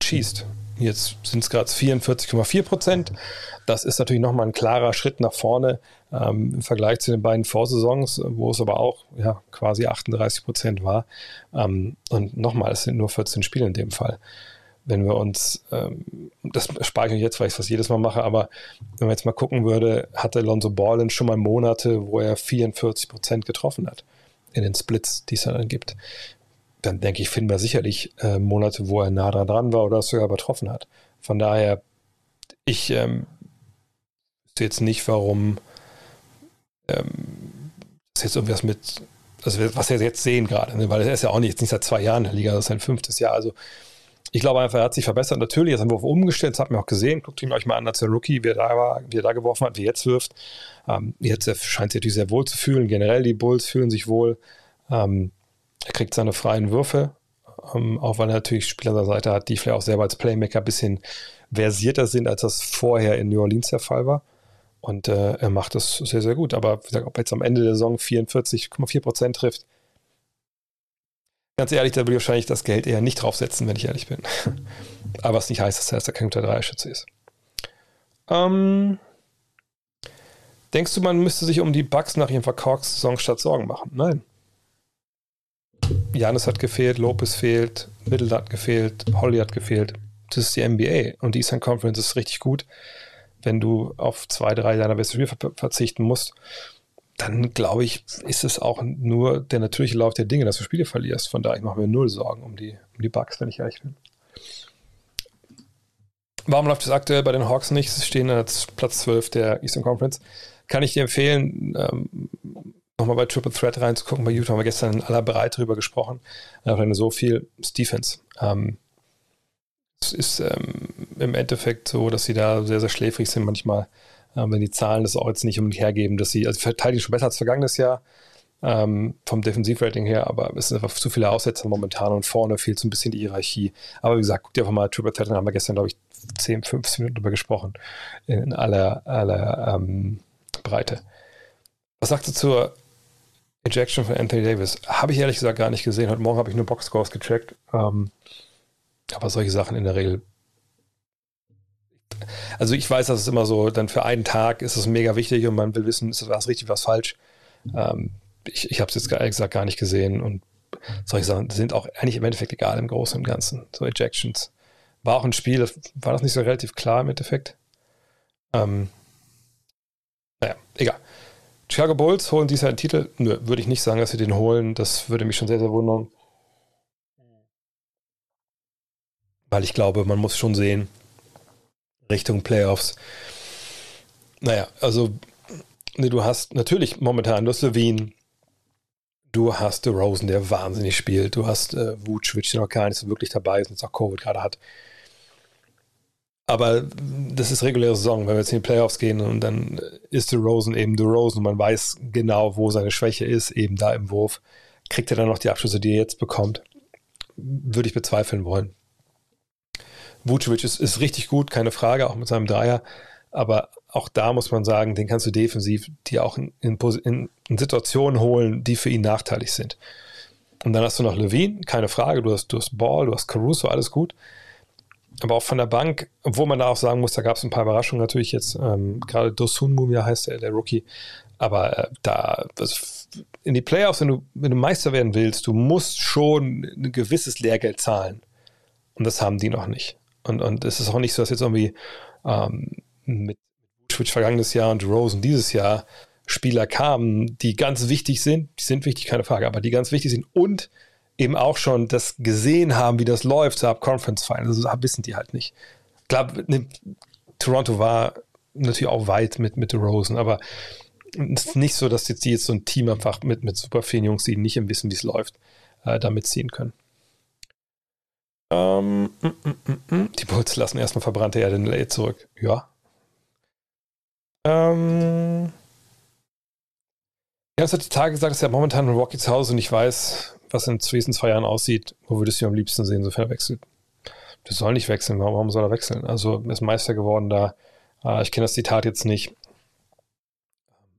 schießt. Jetzt sind es gerade 44,4 Prozent. Das ist natürlich nochmal ein klarer Schritt nach vorne ähm, im Vergleich zu den beiden Vorsaisons, wo es aber auch ja, quasi 38 Prozent war. Ähm, und nochmal, es sind nur 14 Spiele in dem Fall. Wenn wir uns, ähm, das speichere ich jetzt, weil ich es fast jedes Mal mache, aber wenn man jetzt mal gucken würde, hatte Lonzo Ball schon mal Monate, wo er 44 Prozent getroffen hat in den Splits, die es dann gibt. Dann denke ich, finden wir sicherlich äh, Monate, wo er nah dran war oder es sogar übertroffen hat. Von daher, ich ähm, wüsste jetzt nicht, warum ähm, das jetzt irgendwas mit, also was wir jetzt sehen gerade, ne? weil er ist ja auch nicht, jetzt nicht seit zwei Jahren in der Liga, das ist sein fünftes Jahr. Also ich glaube einfach, er hat sich verbessert. Natürlich er Wurf umgestellt, das hat man auch gesehen. Guckt ihn euch mal an als der Rookie, wie er da war, wie er da geworfen hat, wie er jetzt wirft. Ähm, jetzt scheint sich natürlich sehr wohl zu fühlen. Generell die Bulls fühlen sich wohl. Ähm, er kriegt seine freien Würfe, ähm, auch weil er natürlich Spieler an der Seite hat, die vielleicht auch selber als Playmaker ein bisschen versierter sind, als das vorher in New Orleans der Fall war. Und äh, er macht das sehr, sehr gut. Aber wie gesagt, ob er jetzt am Ende der Saison 44,4 Prozent trifft, ganz ehrlich, da würde ich wahrscheinlich das Geld eher nicht draufsetzen, wenn ich ehrlich bin. Aber was nicht heißt, dass er jetzt kein guter Dreierschütze ist. Ähm, denkst du, man müsste sich um die Bugs nach ihrem verkorksten Saisonstart Sorgen machen? Nein. Janis hat gefehlt, Lopez fehlt, Middle hat gefehlt, Holly hat gefehlt. Das ist die NBA und die Eastern Conference ist richtig gut wenn du auf zwei, drei deiner besten Spieler verzichten musst, dann glaube ich, ist es auch nur der natürliche Lauf der Dinge, dass du Spiele verlierst. Von daher, ich mache mir null Sorgen um die, um die Bugs, wenn ich ehrlich bin. Warum läuft es aktuell bei den Hawks nicht? Sie stehen als Platz 12 der Eastern Conference. Kann ich dir empfehlen, ähm, nochmal bei Triple Threat reinzugucken. Bei YouTube haben wir gestern in aller Breite drüber gesprochen. Einfach so viel Defense. Ähm, es ist ähm, im Endeffekt so, dass sie da sehr, sehr schläfrig sind manchmal, wenn die Zahlen das auch jetzt nicht unbedingt hergeben, dass sie, also verteidigen schon besser als vergangenes Jahr ähm, vom Defensivrating her, aber es sind einfach zu viele Aussetzer momentan und vorne fehlt so ein bisschen die Hierarchie. Aber wie gesagt, guck dir einfach mal Triple Threat haben wir gestern, glaube ich, 10, 15 Minuten drüber gesprochen, in aller, aller ähm, Breite. Was sagst du zur Ejection von Anthony Davis? Habe ich ehrlich gesagt gar nicht gesehen. Heute Morgen habe ich nur Boxscores gecheckt. Ähm, aber solche Sachen in der Regel. Also ich weiß, dass es immer so, dann für einen Tag ist es mega wichtig und man will wissen, ist das richtig, was falsch. Ähm, ich ich habe es jetzt ehrlich gesagt gar nicht gesehen und solche Sachen sind auch eigentlich im Endeffekt egal im Großen und Ganzen. So Ejections. War auch ein Spiel, war das nicht so relativ klar im Endeffekt? Ähm, naja, egal. Chicago Bulls holen Jahr einen Titel. Nö, würde ich nicht sagen, dass sie den holen. Das würde mich schon sehr, sehr wundern. weil ich glaube, man muss schon sehen, Richtung Playoffs. Naja, also ne, du hast natürlich momentan, du hast Levine, du hast Rosen, der wahnsinnig spielt, du hast äh, Vucic, der noch gar nicht so wirklich dabei ist und jetzt auch Covid gerade hat. Aber das ist reguläre Saison, wenn wir jetzt in die Playoffs gehen und dann ist der Rosen eben der Rosen und man weiß genau, wo seine Schwäche ist, eben da im Wurf. Kriegt er dann noch die Abschlüsse, die er jetzt bekommt? Würde ich bezweifeln wollen. Vucevic ist, ist richtig gut, keine Frage, auch mit seinem Dreier. Aber auch da muss man sagen, den kannst du defensiv dir auch in, in, in, Situationen holen, die für ihn nachteilig sind. Und dann hast du noch Levine, keine Frage, du hast, du hast Ball, du hast Caruso, alles gut. aber auch von der Bank, obwohl man da auch sagen muss, da gab es ein paar Überraschungen natürlich jetzt, ähm, gerade Dosunmu, wie heißt der, der Rookie, aber äh, da, also in die Playoffs, wenn du, wenn du Meister werden willst, du musst schon ein gewisses Lehrgeld zahlen. Und das haben die noch nicht. Und, und es ist auch nicht so, dass jetzt irgendwie ähm, mit Switch vergangenes Jahr und Rosen dieses Jahr Spieler kamen, die ganz wichtig sind, die sind wichtig, keine Frage, aber die ganz wichtig sind und eben auch schon das gesehen haben, wie das läuft, so ab Conference Finals, also wissen die halt nicht. Klar, ne, Toronto war natürlich auch weit mit, mit Rosen, aber es ist nicht so, dass jetzt die jetzt so ein Team einfach mit, mit super vielen Jungs, die nicht wissen, wie es läuft, äh, da mitziehen können. Ähm, die Bulls lassen erstmal verbrannte Erde in LA zurück. Ja. Ähm, ja, es hat die Tage gesagt, dass er momentan in Rocky zu Hause nicht weiß, was in zwei, zwei Jahren aussieht. Wo würdest du am liebsten sehen, sofern er wechselt? Der soll nicht wechseln. Warum, warum soll er wechseln? Also, er ist Meister geworden da. Äh, ich kenne das Zitat jetzt nicht.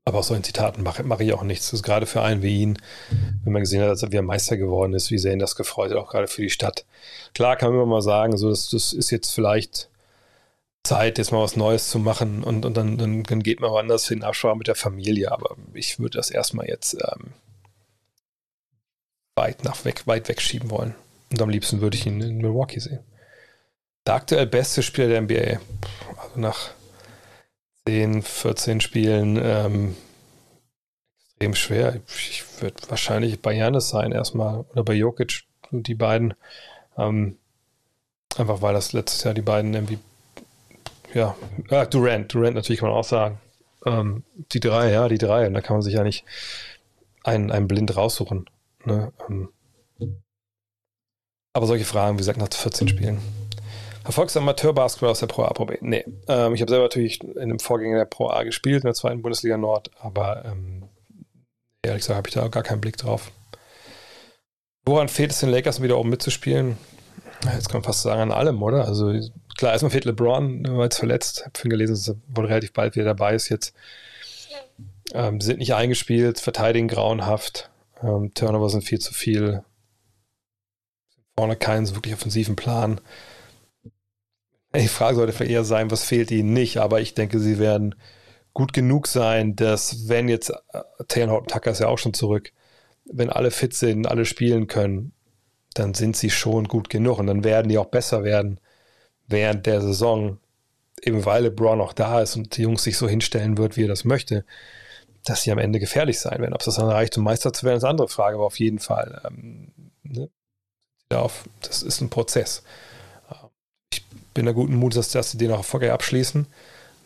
Aber aus solchen Zitaten mache, mache ich auch nichts. Das ist gerade für einen wie ihn, wenn man gesehen hat, dass er wieder Meister geworden ist, wie sehr ihn das gefreut hat, auch gerade für die Stadt. Klar kann man immer mal sagen, so, das, das ist jetzt vielleicht Zeit, jetzt mal was Neues zu machen und, und dann, dann, dann geht man woanders hin, Absprache mit der Familie. Aber ich würde das erstmal jetzt ähm, weit nach weg, weit wegschieben wollen. Und am liebsten würde ich ihn in Milwaukee sehen. Der aktuell beste Spieler der NBA. Also nach 10, 14 Spielen ähm, extrem schwer. Ich würde wahrscheinlich bei Janis sein erstmal oder bei Jokic, die beiden. Ähm, einfach weil das letztes Jahr die beiden irgendwie, ja, ah, Durant, Durant natürlich kann man auch sagen. Ähm, die drei, ja, die drei. Und da kann man sich ja nicht einen, einen blind raussuchen. Ne? Ähm, aber solche Fragen, wie gesagt, nach 14 Spielen. Verfolgst du Amateurbasketball aus der Pro A, Pro B? Nee. Ähm, ich habe selber natürlich in dem Vorgänger der Pro A gespielt, in der zweiten Bundesliga Nord, aber ähm, ehrlich gesagt habe ich da gar keinen Blick drauf. Woran fehlt es den Lakers, wieder oben mitzuspielen? Jetzt kann man fast sagen, an allem, oder? Also klar, erstmal fehlt LeBron, war jetzt verletzt. Ich habe gelesen, dass er wohl relativ bald wieder dabei ist jetzt. Ähm, sind nicht eingespielt, verteidigen grauenhaft. Ähm, Turnover sind viel zu viel. Vorne keinen wirklich offensiven Plan. Die Frage sollte eher sein, was fehlt ihnen nicht, aber ich denke, sie werden gut genug sein, dass wenn jetzt äh, Taylor Tucker ist ja auch schon zurück, wenn alle fit sind, alle spielen können, dann sind sie schon gut genug und dann werden die auch besser werden während der Saison, eben weil LeBron auch da ist und die Jungs sich so hinstellen wird, wie er das möchte, dass sie am Ende gefährlich sein werden. Ob es das dann reicht, um Meister zu werden, ist eine andere Frage, aber auf jeden Fall, ähm, ne? das ist ein Prozess bin da guten Mut, dass, dass sie den auch erfolgreich abschließen.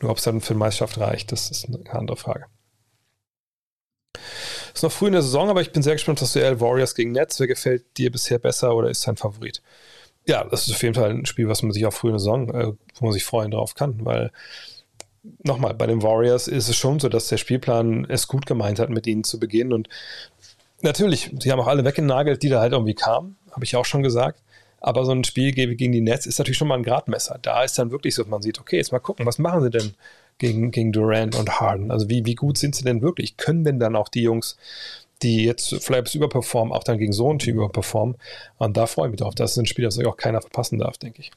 Nur ob es dann für die Meisterschaft reicht, das ist eine andere Frage. Es ist noch früh in der Saison, aber ich bin sehr gespannt, was Duell Warriors gegen Nets. Wer gefällt dir bisher besser oder ist dein Favorit? Ja, das ist auf jeden Fall ein Spiel, was man sich auch früh in der Saison, äh, wo man sich freuen drauf kann, weil nochmal, bei den Warriors ist es schon so, dass der Spielplan es gut gemeint hat, mit ihnen zu beginnen und natürlich, sie haben auch alle weggenagelt, die da halt irgendwie kamen, habe ich auch schon gesagt. Aber so ein Spiel gegen die Nets ist natürlich schon mal ein Gradmesser. Da ist dann wirklich so, dass man sieht, okay, jetzt mal gucken, was machen sie denn gegen, gegen Durant und Harden? Also wie, wie gut sind sie denn wirklich? Können denn dann auch die Jungs, die jetzt vielleicht überperformen, auch dann gegen so einen Team überperformen? Und da freue ich mich drauf. Das ist ein Spiel, das auch keiner verpassen darf, denke ich.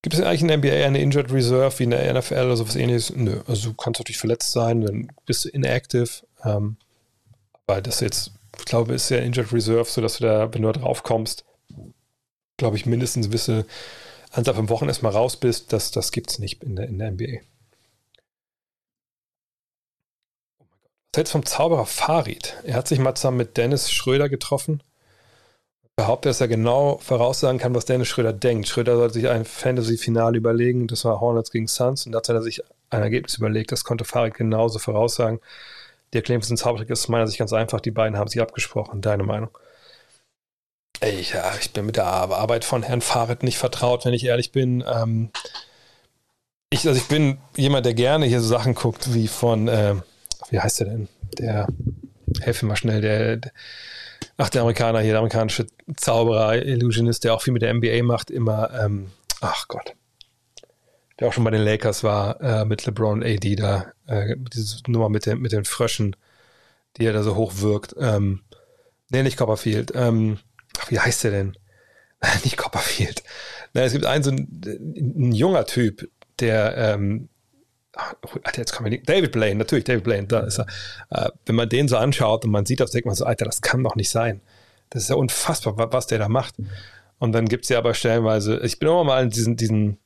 Gibt es eigentlich in der NBA eine Injured Reserve wie in der NFL oder sowas ähnliches? Nö. Also du kannst natürlich verletzt sein, dann bist du inactive. Ähm, aber das jetzt ich glaube, ist ja Injured Reserve, sodass du da, wenn du da drauf kommst, glaube ich, mindestens gewisse Anzahl von Wochen erstmal raus bist. Das, das gibt es nicht in der, in der NBA. Was hältst vom Zauberer Farid? Er hat sich mal zusammen mit Dennis Schröder getroffen. Behauptet, dass er genau voraussagen kann, was Dennis Schröder denkt. Schröder sollte sich ein Fantasy-Finale überlegen. Das war Hornets gegen Suns. Und dazu hat er sich ein Ergebnis überlegt. Das konnte Farid genauso voraussagen. Der Claim sind Zaubertrick ist meiner Sicht ganz einfach. Die beiden haben sich abgesprochen. Deine Meinung? Ey, ja, ich bin mit der Arbeit von Herrn Farid nicht vertraut, wenn ich ehrlich bin. Ähm, ich, also ich bin jemand, der gerne hier so Sachen guckt, wie von, äh, wie heißt der denn? Der, helfe mal schnell, der, der, ach, der Amerikaner hier, der amerikanische Zauberer, Illusionist, der auch viel mit der NBA macht, immer, ähm, ach Gott, der auch schon bei den Lakers war, äh, mit LeBron AD da, äh, diese Nummer mit, den, mit den Fröschen, die er da so hoch wirkt. Ähm, nee, nicht Copperfield. Ähm, ach, wie heißt der denn? nicht Copperfield. Nein, es gibt einen so ein, ein junger Typ, der, ähm, Alter, jetzt kommen wir nicht. David Blaine, natürlich, David Blaine, da ist er. Äh, wenn man den so anschaut und man sieht das, denkt man so, Alter, das kann doch nicht sein. Das ist ja unfassbar, was der da macht. Und dann gibt es ja aber stellenweise, ich bin immer mal in diesen, diesen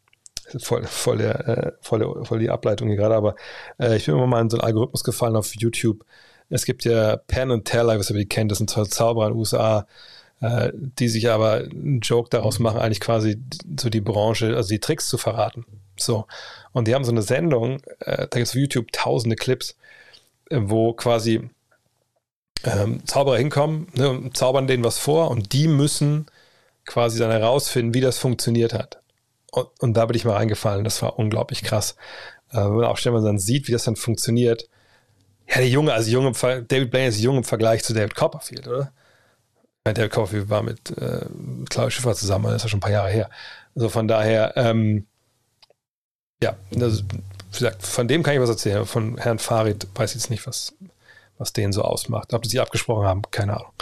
voll, voll, der, äh, voll, voll die Ableitung hier gerade, aber äh, ich bin immer mal in so einen Algorithmus gefallen auf YouTube. Es gibt ja Penn und Teller, ob ihr kennt, das sind Zauberer in den USA, äh, die sich aber einen Joke daraus machen, eigentlich quasi so die Branche, also die Tricks zu verraten. So. Und die haben so eine Sendung, äh, da gibt es auf YouTube tausende Clips, äh, wo quasi ähm, Zauberer hinkommen ne, zaubern denen was vor und die müssen quasi dann herausfinden, wie das funktioniert hat. Und, und da bin ich mal reingefallen, das war unglaublich krass. Äh, wenn man auch stellenweise dann sieht, wie das dann funktioniert. Ja, der Junge, also Junge, David Blaine ist jung im Vergleich zu David Copperfield, oder? David Copperfield war mit äh, Klaus Schiffer zusammen, das ist ja schon ein paar Jahre her. Also von daher, ähm, ja, das, wie gesagt, von dem kann ich was erzählen. Von Herrn Farid weiß ich jetzt nicht, was, was den so ausmacht. Ob sie abgesprochen haben, keine Ahnung.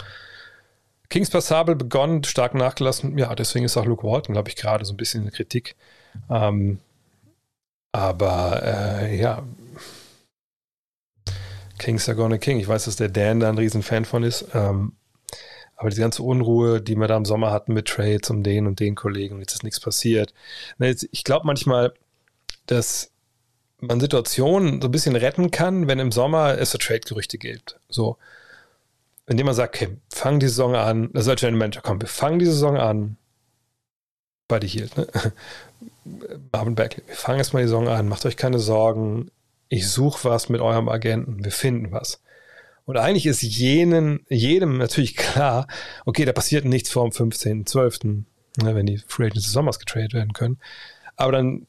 Kings Passable begonnen, stark nachgelassen. Ja, deswegen ist auch Luke Walton, glaube ich, gerade so ein bisschen in Kritik. Ähm, aber äh, ja, Kings are gonna King. Ich weiß, dass der Dan da ein Riesenfan von ist. Ähm, aber die ganze Unruhe, die wir da im Sommer hatten mit Trades um den und den Kollegen, jetzt ist nichts passiert. Ich glaube manchmal, dass man Situationen so ein bisschen retten kann, wenn im Sommer es so Trade-Gerüchte gibt. So, indem man sagt, okay, fang die Saison an, das ist ein Manager, komm, wir fangen die Saison an. Buddy Hield, ne? Marvin Beckley, wir fangen erstmal die Saison an, macht euch keine Sorgen, ich suche was mit eurem Agenten, wir finden was. Und eigentlich ist jenen, jedem natürlich klar, okay, da passiert nichts vor dem 15.12., ne, wenn die Free Agents des Sommers getradet werden können. Aber dann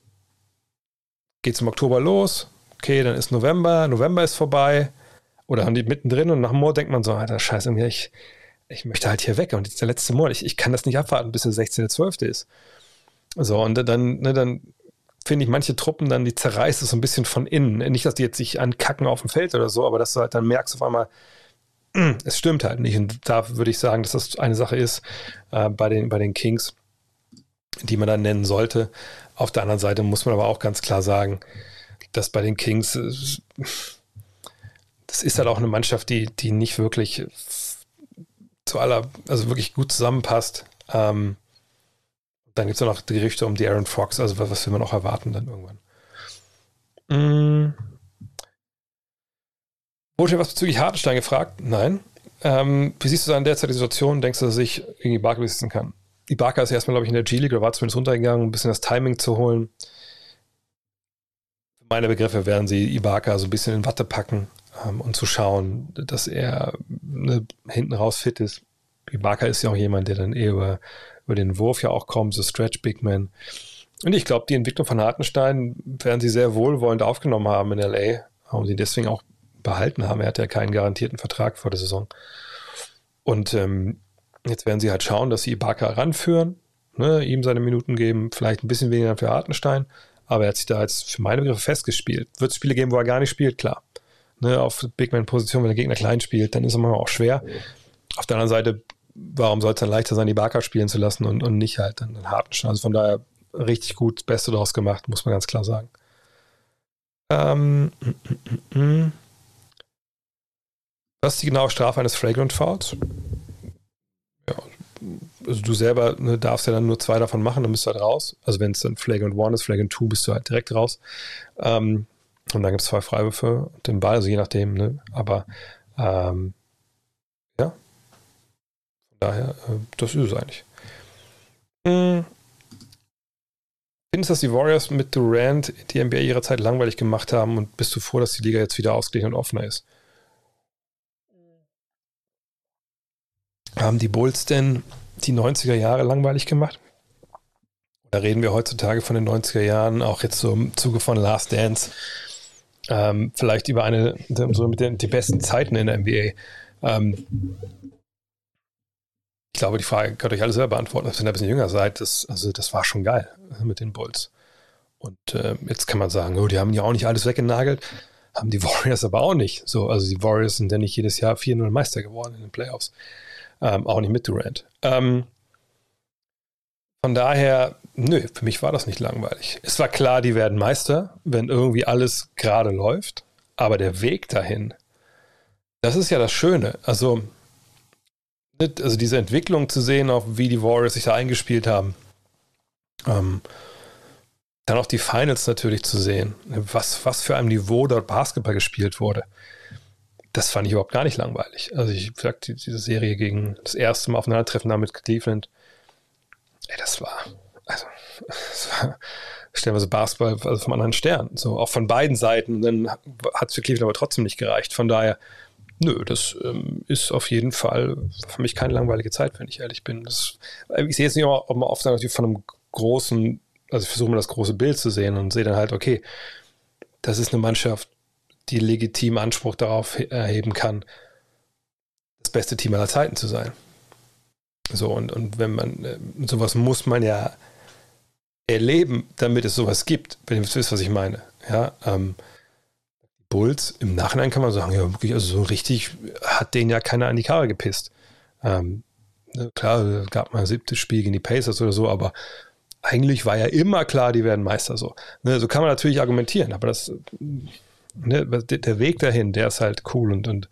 geht es im Oktober los, okay, dann ist November, November ist vorbei, oder haben die mittendrin und nach dem Monat denkt man so, alter Scheiße, ich, ich möchte halt hier weg und jetzt der letzte Monat, ich, ich kann das nicht abwarten, bis der 16.12. ist. So, und dann, ne, dann finde ich manche Truppen dann, die zerreißt es so ein bisschen von innen. Nicht, dass die jetzt sich ankacken auf dem Feld oder so, aber dass du halt dann merkst auf einmal, es stimmt halt nicht. Und da würde ich sagen, dass das eine Sache ist äh, bei, den, bei den Kings, die man dann nennen sollte. Auf der anderen Seite muss man aber auch ganz klar sagen, dass bei den Kings äh, das ist halt auch eine Mannschaft, die, die nicht wirklich zu aller, also wirklich gut zusammenpasst. Ähm, dann gibt es noch die Gerüchte um die Aaron Fox, also was, was will man auch erwarten dann irgendwann. Mm. Wurde was bezüglich Hartenstein gefragt? Nein. Ähm, wie siehst du seine derzeitige Situation? Denkst du, dass er sich gegen Ibaka besitzen kann? Ibaka ist erstmal, glaube ich, in der G-League oder war zumindest runtergegangen, ein bisschen das Timing zu holen. Für meine Begriffe werden sie Ibaka so ein bisschen in Watte packen ähm, und zu schauen, dass er ne, hinten raus fit ist. Ibaka ist ja auch jemand, der dann eher über, über den Wurf ja auch kommt, so Stretch Big Man. Und ich glaube, die Entwicklung von Hartenstein werden sie sehr wohlwollend aufgenommen haben in LA und sie deswegen auch behalten haben. Er hat ja keinen garantierten Vertrag vor der Saison. Und ähm, jetzt werden sie halt schauen, dass sie Ibaka ranführen, ne, ihm seine Minuten geben, vielleicht ein bisschen weniger für Hartenstein, aber er hat sich da jetzt für meine Begriffe festgespielt. Wird es Spiele geben, wo er gar nicht spielt? Klar ne, auf Big Man-Position, wenn der Gegner klein spielt, dann ist es manchmal auch schwer. Auf der anderen Seite, warum soll es dann leichter sein, die Barker spielen zu lassen und, und nicht halt einen harten Also von daher richtig gut, das Beste daraus gemacht, muss man ganz klar sagen. Ähm, mm, mm, mm. Was ist die genaue Strafe eines Fragrant Fouls? Ja, also du selber ne, darfst ja dann nur zwei davon machen, dann bist du halt raus. Also wenn es dann Flagrant One ist, Flagrant Two, bist du halt direkt raus. Ähm, und dann gibt es zwei Freiwürfe und den Ball, also je nachdem, ne? Aber ähm, ja. Von daher, äh, das ist es eigentlich. Hm. Findest du, dass die Warriors mit Durant die NBA ihrer Zeit langweilig gemacht haben und bist du froh, dass die Liga jetzt wieder ausgeglichen und offener ist? Haben die Bulls denn die 90er Jahre langweilig gemacht? Oder reden wir heutzutage von den 90er Jahren, auch jetzt so im Zuge von Last Dance? Ähm, vielleicht über eine, so mit den die besten Zeiten in der NBA. Ähm, ich glaube, die Frage könnt ihr euch alle selber beantworten, wenn ihr ein bisschen jünger seid. Das, also, das war schon geil äh, mit den Bulls. Und äh, jetzt kann man sagen, oh, die haben ja auch nicht alles weggenagelt. Haben die Warriors aber auch nicht. So, also die Warriors sind ja nicht jedes Jahr 4-0 Meister geworden in den Playoffs. Ähm, auch nicht mit Durant. Ähm, von daher, nö, für mich war das nicht langweilig. Es war klar, die werden Meister, wenn irgendwie alles gerade läuft. Aber der Weg dahin, das ist ja das Schöne. Also, also diese Entwicklung zu sehen, auch wie die Warriors sich da eingespielt haben. Ähm, dann auch die Finals natürlich zu sehen, was, was für ein Niveau dort Basketball gespielt wurde. Das fand ich überhaupt gar nicht langweilig. Also ich sagte, diese Serie gegen das erste Mal Aufeinandertreffen da mit Cleveland, ey, das war, also, war stellenweise Basketball also vom anderen Stern. So, auch von beiden Seiten. Und dann hat es für Cleveland aber trotzdem nicht gereicht. Von daher, nö, das ähm, ist auf jeden Fall für mich keine langweilige Zeit, wenn ich ehrlich bin. Das, ich sehe jetzt nicht immer, ob man oft natürlich von einem großen, also ich versuche mal das große Bild zu sehen und sehe dann halt, okay, das ist eine Mannschaft, die legitim Anspruch darauf erheben kann, das beste Team aller Zeiten zu sein. So, und, und wenn man, äh, sowas muss man ja erleben, damit es sowas gibt, wenn ihr wisst, was ich meine. Ja, ähm, Bulls, im Nachhinein kann man sagen, ja, wirklich, also so richtig hat denen ja keiner an die Karre gepisst. Ähm, ne, klar, gab mal ein siebtes Spiel gegen die Pacers oder so, aber eigentlich war ja immer klar, die werden Meister so. Ne, so kann man natürlich argumentieren, aber das, ne, der Weg dahin, der ist halt cool und, und,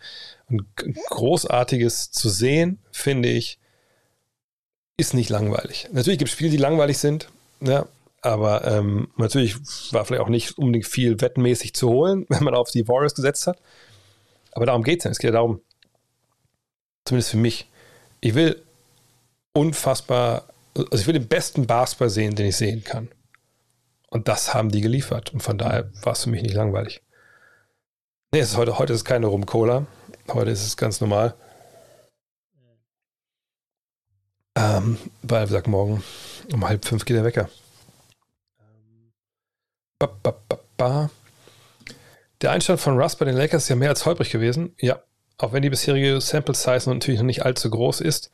und großartiges zu sehen, finde ich, ist nicht langweilig. Natürlich gibt es Spiele, die langweilig sind, ja, aber ähm, natürlich war vielleicht auch nicht unbedingt viel wettenmäßig zu holen, wenn man auf die Warriors gesetzt hat. Aber darum geht es ja. Es geht ja darum, zumindest für mich, ich will unfassbar, also ich will den besten Basketball sehen, den ich sehen kann. Und das haben die geliefert. Und von daher war es für mich nicht langweilig. Nee, es ist heute, heute ist es keine Rum-Cola. Heute ist es ganz normal. Ähm, weil, wie gesagt, morgen um halb fünf geht der Wecker. Ba, ba, ba, der Einstand von Russ bei den Lakers ist ja mehr als holprig gewesen. Ja, auch wenn die bisherige Sample Size natürlich noch nicht allzu groß ist.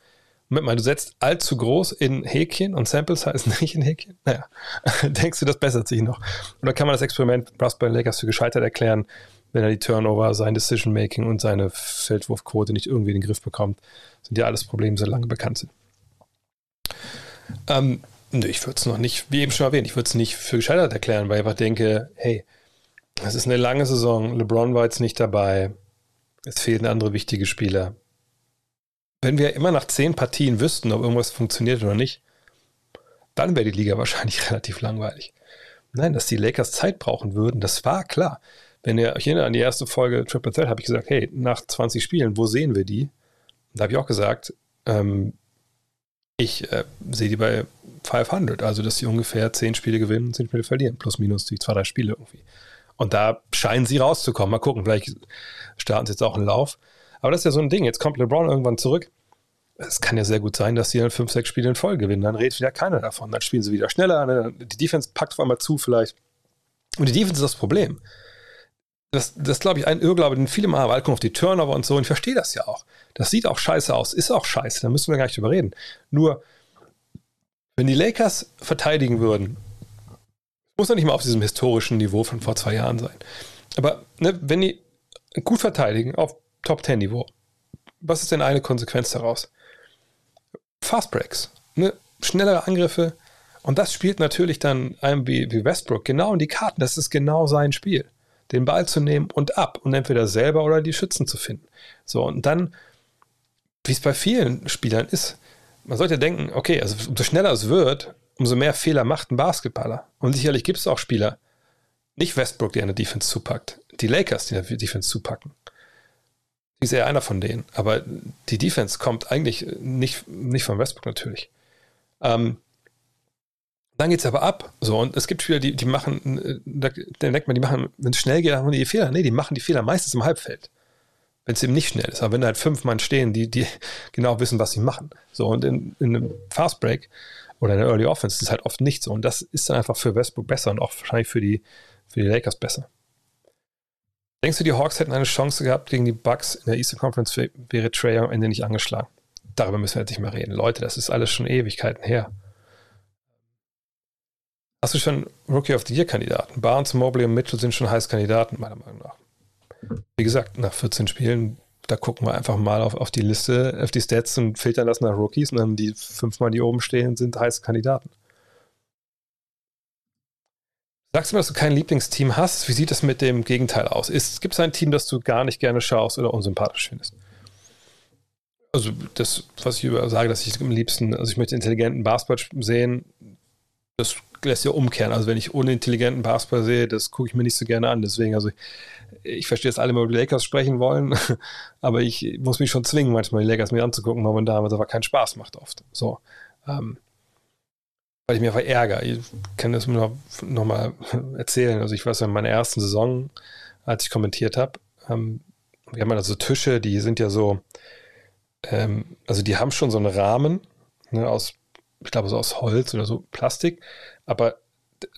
Moment mal, du setzt allzu groß in Häkchen und Sample Size nicht in Häkchen? Naja, denkst du, das bessert sich noch? Oder kann man das Experiment Russ bei den Lakers für gescheitert erklären, wenn er die Turnover, sein Decision Making und seine Feldwurfquote nicht irgendwie in den Griff bekommt? Das sind ja alles Probleme, die so lange bekannt sind. Ähm, nö, ich würde es noch nicht, wie eben schon erwähnt, ich würde es nicht für gescheitert erklären, weil ich einfach denke, hey, es ist eine lange Saison, LeBron war jetzt nicht dabei, es fehlen andere wichtige Spieler. Wenn wir immer nach zehn Partien wüssten, ob irgendwas funktioniert oder nicht, dann wäre die Liga wahrscheinlich relativ langweilig. Nein, dass die Lakers Zeit brauchen würden, das war klar. Wenn ihr euch erinnert an die erste Folge Triple Threat, habe ich gesagt, hey, nach 20 Spielen, wo sehen wir die? Da habe ich auch gesagt, ähm, ich äh, sehe die bei 500, also dass sie ungefähr 10 Spiele gewinnen, 10 Spiele verlieren, plus minus die zwei, drei Spiele irgendwie. Und da scheinen sie rauszukommen. Mal gucken, vielleicht starten sie jetzt auch einen Lauf. Aber das ist ja so ein Ding. Jetzt kommt LeBron irgendwann zurück. Es kann ja sehr gut sein, dass sie dann 5, 6 Spiele in Folge gewinnen. Dann redet wieder keiner davon. Dann spielen sie wieder schneller. Ne? Die Defense packt auf einmal zu, vielleicht. Und die Defense ist das Problem. Das, das glaube ich, ein Irrglaube, den viele mal haben, auf die Turnover und so. Und ich verstehe das ja auch. Das sieht auch scheiße aus, ist auch scheiße, da müssen wir gar nicht drüber reden. Nur, wenn die Lakers verteidigen würden, muss doch nicht mal auf diesem historischen Niveau von vor zwei Jahren sein. Aber ne, wenn die gut verteidigen auf Top Ten Niveau, was ist denn eine Konsequenz daraus? Fast Breaks, ne? schnellere Angriffe. Und das spielt natürlich dann einem wie, wie Westbrook genau in die Karten. Das ist genau sein Spiel. Den Ball zu nehmen und ab und entweder selber oder die Schützen zu finden. So, und dann wie es bei vielen Spielern ist. Man sollte denken, okay, also umso schneller es wird, umso mehr Fehler macht ein Basketballer. Und sicherlich gibt es auch Spieler, nicht Westbrook, der eine Defense zupackt, die Lakers, die eine Defense zupacken. Sie ist eher einer von denen. Aber die Defense kommt eigentlich nicht, nicht von Westbrook natürlich. Ähm, dann geht es aber ab. So, und es gibt Spieler, die, die machen, da, da denkt man, die machen, wenn es schnell geht, haben die Fehler. Nee, die machen die Fehler meistens im Halbfeld wenn es eben nicht schnell ist. Aber wenn da halt fünf Mann stehen, die, die genau wissen, was sie machen. So, und in, in einem Fast Break oder in der Early Offense ist es halt oft nicht so. Und das ist dann einfach für Westbrook besser und auch wahrscheinlich für die, für die Lakers besser. Denkst du, die Hawks hätten eine Chance gehabt gegen die Bucks in der Eastern Conference, wäre Trey am Ende nicht angeschlagen? Darüber müssen wir jetzt nicht mehr reden. Leute, das ist alles schon Ewigkeiten her. Hast du schon Rookie of the Year Kandidaten? Barnes, Mobley und Mitchell sind schon heiß Kandidaten, meiner Meinung nach wie gesagt, nach 14 Spielen da gucken wir einfach mal auf, auf die Liste, auf die Stats und filtern das nach Rookies und dann die fünfmal, die oben stehen, sind heiße Kandidaten. Sagst du mir, dass du kein Lieblingsteam hast? Wie sieht es mit dem Gegenteil aus? Gibt es ein Team, das du gar nicht gerne schaust oder unsympathisch findest? Also, das, was ich über sage, dass ich am liebsten, also ich möchte intelligenten Basketball sehen, das lässt ja umkehren. Also, wenn ich unintelligenten Basketball sehe, das gucke ich mir nicht so gerne an. Deswegen, also, ich, ich verstehe, dass alle mal über die Lakers sprechen wollen, aber ich muss mich schon zwingen, manchmal die Lakers mir anzugucken, weil es aber keinen Spaß macht oft. So. Ähm, weil ich mir einfach ärgere. Ich kann das nur noch mal erzählen. Also ich weiß, in meiner ersten Saison, als ich kommentiert habe, ähm, wir haben also Tische, die sind ja so, ähm, also die haben schon so einen Rahmen ne, aus, ich glaube so aus Holz oder so Plastik, aber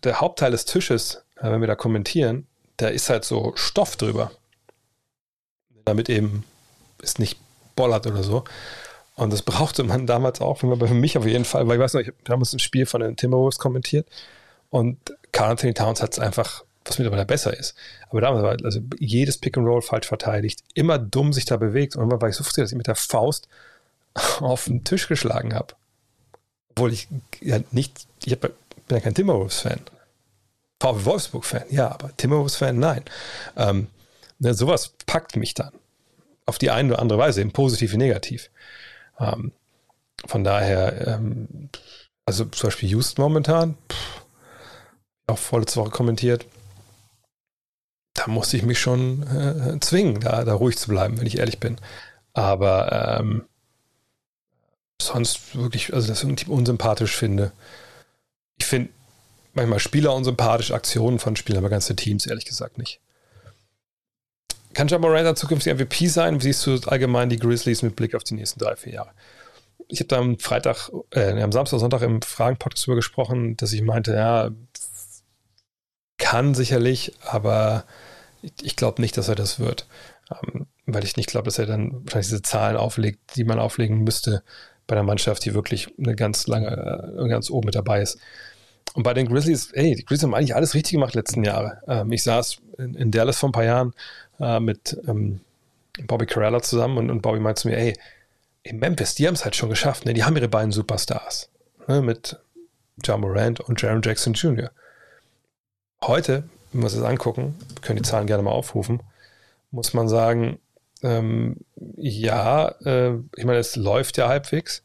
der Hauptteil des Tisches, äh, wenn wir da kommentieren, da ist halt so Stoff drüber. Damit eben es nicht bollert oder so. Und das brauchte man damals auch, für mich auf jeden Fall, weil ich weiß noch, ich habe damals ein Spiel von den Timberwolves kommentiert und Carl Anthony Towns hat es einfach, was mittlerweile besser ist. Aber damals war also jedes Pick and Roll falsch verteidigt, immer dumm sich da bewegt und irgendwann war ich so frustriert, dass ich mit der Faust auf den Tisch geschlagen habe. Obwohl ich ja nicht, ich bin ja kein Timberwolves-Fan. VW Wolfsburg-Fan, ja, aber Timberwolves-Fan, nein. Ähm, ne, sowas packt mich dann. Auf die eine oder andere Weise, eben positiv wie negativ. Ähm, von daher, ähm, also zum Beispiel Houston momentan, pff, auch vorletzte Woche kommentiert, da musste ich mich schon äh, zwingen, da, da ruhig zu bleiben, wenn ich ehrlich bin. Aber ähm, sonst wirklich, also das ich unsympathisch finde. Ich finde manchmal Spieler unsympathisch, Aktionen von Spielern, aber ganze Teams ehrlich gesagt nicht. Kann Jamorant ein zukünftiger MVP sein? Wie siehst du allgemein die Grizzlies mit Blick auf die nächsten drei, vier Jahre? Ich habe da am Freitag, äh, am Samstag, Sonntag im Fragen-Podcast darüber gesprochen, dass ich meinte, ja, kann sicherlich, aber ich, ich glaube nicht, dass er das wird. Ähm, weil ich nicht glaube, dass er dann wahrscheinlich diese Zahlen auflegt, die man auflegen müsste bei einer Mannschaft, die wirklich eine ganz lange, äh, ganz oben mit dabei ist. Und bei den Grizzlies, ey, die Grizzlies haben eigentlich alles richtig gemacht letzten Jahre. Ähm, ich saß in, in, Dallas vor ein paar Jahren äh, mit ähm, Bobby Carella zusammen und, und Bobby meinte zu mir, ey, in Memphis, die haben es halt schon geschafft, ne? Die haben ihre beiden Superstars. Ne? Mit John Morant und Jaron Jackson Jr. Heute, wenn wir uns das angucken, können die Zahlen gerne mal aufrufen, muss man sagen, ähm, ja, äh, ich meine, es läuft ja halbwegs,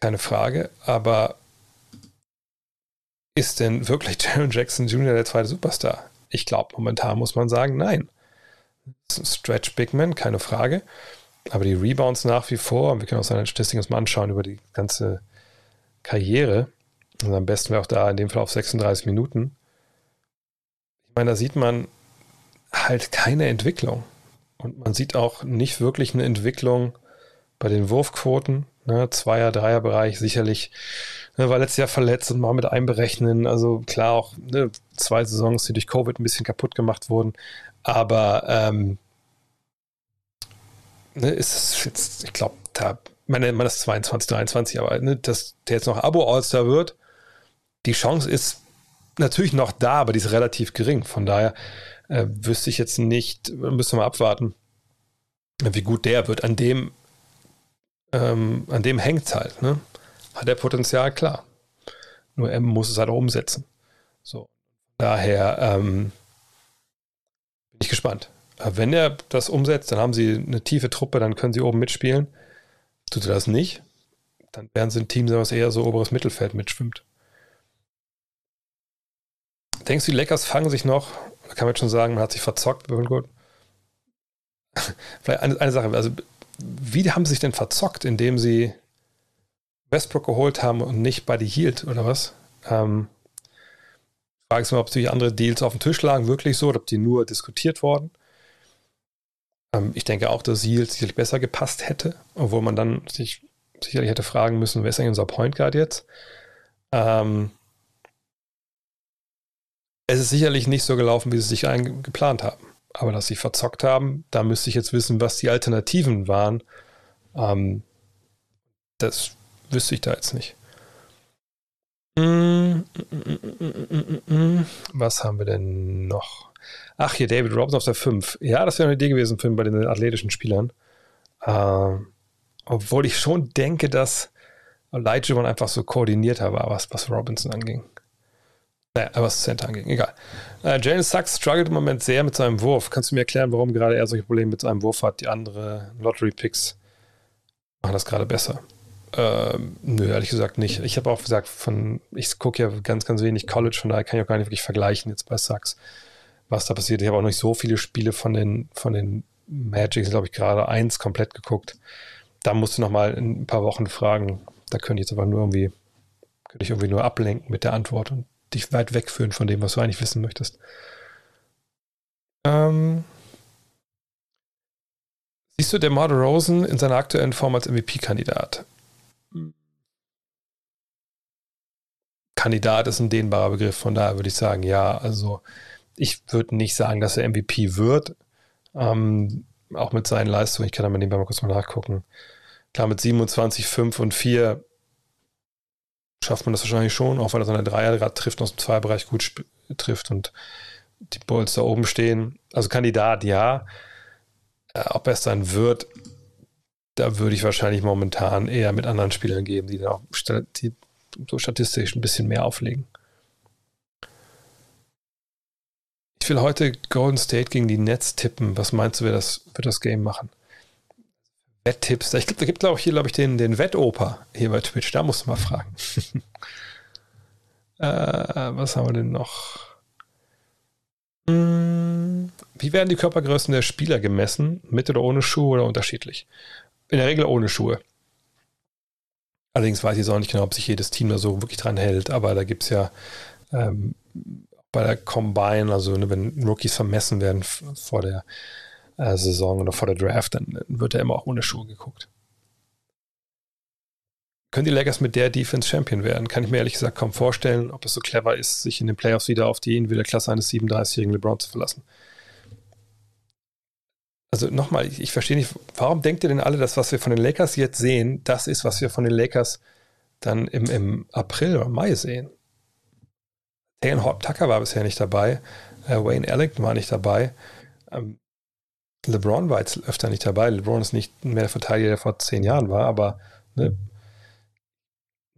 keine Frage, aber ist denn wirklich Jaron Jackson Jr. der zweite Superstar? Ich glaube, momentan muss man sagen, nein. Stretch Bigman, keine Frage. Aber die Rebounds nach wie vor, wir können auch seine Statistiken uns mal anschauen über die ganze Karriere. Und am besten wäre auch da in dem Fall auf 36 Minuten. Ich meine, da sieht man halt keine Entwicklung. Und man sieht auch nicht wirklich eine Entwicklung bei den Wurfquoten. Ne, Zweier-, Dreier-Bereich sicherlich Ne, war letztes Jahr verletzt und mal mit einberechnen. Also klar auch ne, zwei Saisons, die durch Covid ein bisschen kaputt gemacht wurden. Aber ähm, ne, ist es jetzt, ich glaube, da, meine, man ist 22, 23, aber ne, dass der jetzt noch Abo-All-Star wird, die Chance ist natürlich noch da, aber die ist relativ gering. Von daher äh, wüsste ich jetzt nicht, müssen wir abwarten, wie gut der wird. An dem, ähm, dem hängt es halt. Ne? hat er Potenzial, klar. Nur er muss es halt auch umsetzen. So. Daher ähm, bin ich gespannt. Wenn er das umsetzt, dann haben sie eine tiefe Truppe, dann können sie oben mitspielen. Tut er das nicht, dann werden sie ein Team sein, was eher so oberes Mittelfeld mitschwimmt. Denkst du, die Lakers fangen sich noch, da kann man jetzt schon sagen, man hat sich verzockt. Vielleicht eine, eine Sache, also wie haben sie sich denn verzockt, indem sie Westbrook geholt haben und nicht Buddy Hield oder was? Ähm, frage ich mal, ob die andere Deals auf dem Tisch lagen, wirklich so, oder ob die nur diskutiert wurden. Ähm, ich denke auch, dass Hield sicherlich besser gepasst hätte, obwohl man dann sich sicherlich hätte fragen müssen, wer ist eigentlich unser Point Guard jetzt? Ähm, es ist sicherlich nicht so gelaufen, wie sie sich geplant haben. Aber dass sie verzockt haben, da müsste ich jetzt wissen, was die Alternativen waren. Ähm, das wüsste ich da jetzt nicht. Was haben wir denn noch? Ach, hier David Robinson auf der 5. Ja, das wäre eine Idee gewesen für bei den athletischen Spielern. Äh, obwohl ich schon denke, dass Elijah einfach so koordinierter war, was, was Robinson anging. Naja, was Center anging, egal. Äh, Jalen Sachs struggelt im Moment sehr mit seinem Wurf. Kannst du mir erklären, warum gerade er solche Probleme mit seinem Wurf hat? Die andere Lottery-Picks machen das gerade besser. Ähm, nö, ehrlich gesagt nicht. Ich habe auch gesagt, von, ich gucke ja ganz, ganz wenig College, von daher kann ich auch gar nicht wirklich vergleichen jetzt bei Sachs, was da passiert. Ich habe auch nicht so viele Spiele von den, von den Magics, glaube ich, gerade eins komplett geguckt. Da musst du noch mal in ein paar Wochen fragen. Da könnte ich jetzt aber nur irgendwie, könnte ich irgendwie nur ablenken mit der Antwort und dich weit wegführen von dem, was du eigentlich wissen möchtest. Ähm, siehst du DeMar Rosen in seiner aktuellen Form als MVP-Kandidat? Kandidat ist ein dehnbarer Begriff, von daher würde ich sagen, ja, also ich würde nicht sagen, dass er MVP wird. Ähm, auch mit seinen Leistungen, ich kann da mal nebenbei mal kurz mal nachgucken. Klar, mit 27, 5 und 4 schafft man das wahrscheinlich schon, auch weil er seine Dreier gerade trifft und aus dem Zweierbereich gut trifft und die Bulls da oben stehen. Also Kandidat, ja. Äh, ob er es dann wird, da würde ich wahrscheinlich momentan eher mit anderen Spielern geben, die dann auch die so statistisch ein bisschen mehr auflegen. Ich will heute Golden State gegen die Nets tippen. Was meinst du, wer das, wird das Game machen? Wetttipps. Ich glaube, da gibt es hier, glaube ich, den, den Wettoper hier bei Twitch. Da musst du mal fragen. äh, was haben wir denn noch? Hm, wie werden die Körpergrößen der Spieler gemessen? Mit oder ohne Schuhe oder unterschiedlich? In der Regel ohne Schuhe. Allerdings weiß ich jetzt auch nicht genau, ob sich jedes Team da so wirklich dran hält, aber da gibt es ja ähm, bei der Combine, also ne, wenn Rookies vermessen werden vor der äh, Saison oder vor der Draft, dann wird er immer auch ohne Schuhe geguckt. Können die Lakers mit der Defense Champion werden? Kann ich mir ehrlich gesagt kaum vorstellen, ob es so clever ist, sich in den Playoffs wieder auf die individuelle Klasse eines 37-jährigen LeBron zu verlassen. Also nochmal, ich, ich verstehe nicht, warum denkt ihr denn alle, dass was wir von den Lakers jetzt sehen, das ist, was wir von den Lakers dann im, im April oder Mai sehen? Taylor Hop Tucker war bisher nicht dabei, äh, Wayne Ellington war nicht dabei. Ähm, LeBron war jetzt öfter nicht dabei. LeBron ist nicht mehr der Verteidiger, der vor zehn Jahren war, aber ne,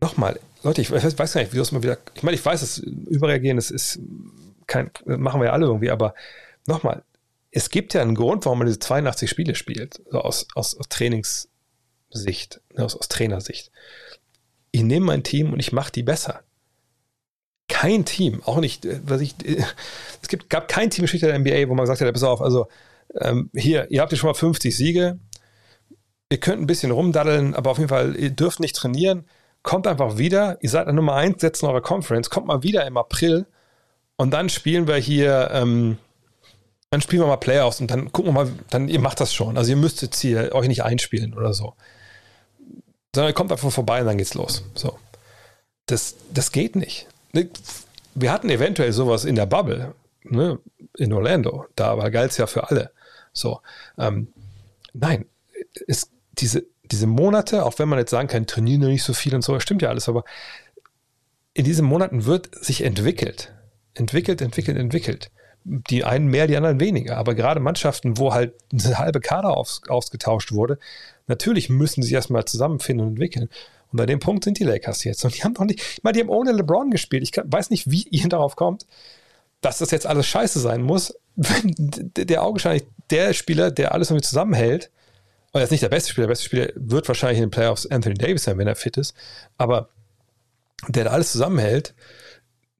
nochmal, Leute, ich weiß, weiß gar nicht, wie das mal wieder. Ich meine, ich weiß, dass Überreagieren, das ist kein, machen wir ja alle irgendwie, aber nochmal, es gibt ja einen Grund, warum man diese 82 Spiele spielt, so aus, aus, aus Trainingssicht, ne, aus, aus Trainersicht. Ich nehme mein Team und ich mache die besser. Kein Team, auch nicht, äh, was ich, äh, es gibt, gab kein Team in der NBA, wo man gesagt hat, pass auf, also ähm, hier, ihr habt ja schon mal 50 Siege, ihr könnt ein bisschen rumdaddeln, aber auf jeden Fall, ihr dürft nicht trainieren, kommt einfach wieder, ihr seid Nummer 1, setzt in eurer Conference, kommt mal wieder im April und dann spielen wir hier, ähm, dann spielen wir mal Playoffs und dann gucken wir mal, dann ihr macht das schon. Also ihr müsst jetzt hier euch nicht einspielen oder so. Sondern ihr kommt einfach vorbei und dann geht's los. So. Das, das geht nicht. Wir hatten eventuell sowas in der Bubble, ne, in Orlando. Da war geil ja für alle. So. Ähm, nein, es, diese, diese Monate, auch wenn man jetzt sagen kann, trainieren noch nicht so viel und so, stimmt ja alles, aber in diesen Monaten wird sich entwickelt. Entwickelt, entwickelt, entwickelt. Die einen mehr, die anderen weniger. Aber gerade Mannschaften, wo halt eine halbe Kader aus, ausgetauscht wurde, natürlich müssen sie erstmal zusammenfinden und entwickeln. Und bei dem Punkt sind die Lakers jetzt. Und die haben doch nicht, ich meine, die haben ohne LeBron gespielt. Ich kann, weiß nicht, wie ihr darauf kommt, dass das jetzt alles scheiße sein muss, der augenscheinlich der Spieler, der alles irgendwie zusammenhält, und er ist nicht der beste Spieler, der beste Spieler wird wahrscheinlich in den Playoffs Anthony Davis sein, wenn er fit ist, aber der da alles zusammenhält,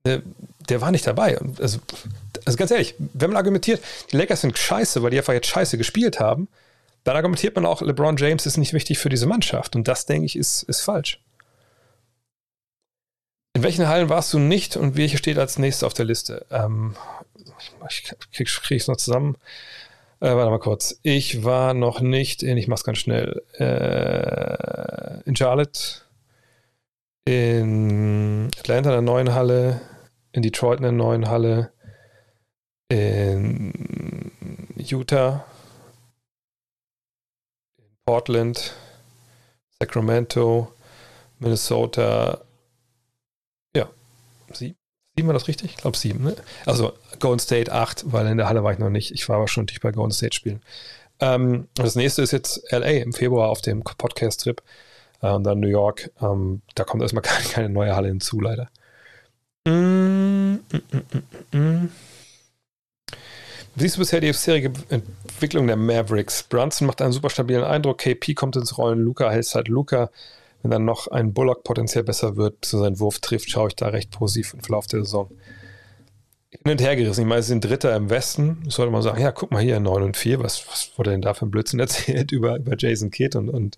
der, der war nicht dabei. Also, also ganz ehrlich, wenn man argumentiert, die Lakers sind scheiße, weil die einfach jetzt scheiße gespielt haben, dann argumentiert man auch, LeBron James ist nicht wichtig für diese Mannschaft. Und das, denke ich, ist, ist falsch. In welchen Hallen warst du nicht und welche steht als nächstes auf der Liste? Ähm, ich kriege krieg es noch zusammen. Äh, warte mal kurz. Ich war noch nicht in, ich mach's ganz schnell, äh, in Charlotte, in Atlanta in der neuen Halle, in Detroit in der neuen Halle, in Utah, in Portland, Sacramento, Minnesota, ja, sieben, Sieben war das richtig? Ich glaube sieben, ne? Also Golden State acht, weil in der Halle war ich noch nicht. Ich war aber schon nicht bei Golden State spielen. Ähm, das nächste ist jetzt LA im Februar auf dem Podcast-Trip. Äh, und dann New York. Ähm, da kommt erstmal keine, keine neue Halle hinzu, leider. Mm, mm, mm, Wie siehst du bisher die bisherige Entwicklung der Mavericks? Brunson macht einen super stabilen Eindruck, KP kommt ins Rollen, Luca hält halt Luca. Wenn dann noch ein Bullock potenziell besser wird, zu seinen Wurf trifft, schaue ich da recht positiv im Verlauf der Saison. Hin und her gerissen. Ich meine, sie sind Dritter im Westen. Sollte mal sagen, ja, guck mal hier, 9 und 4, was, was wurde denn da für ein Blödsinn erzählt über, über Jason Kidd und, und,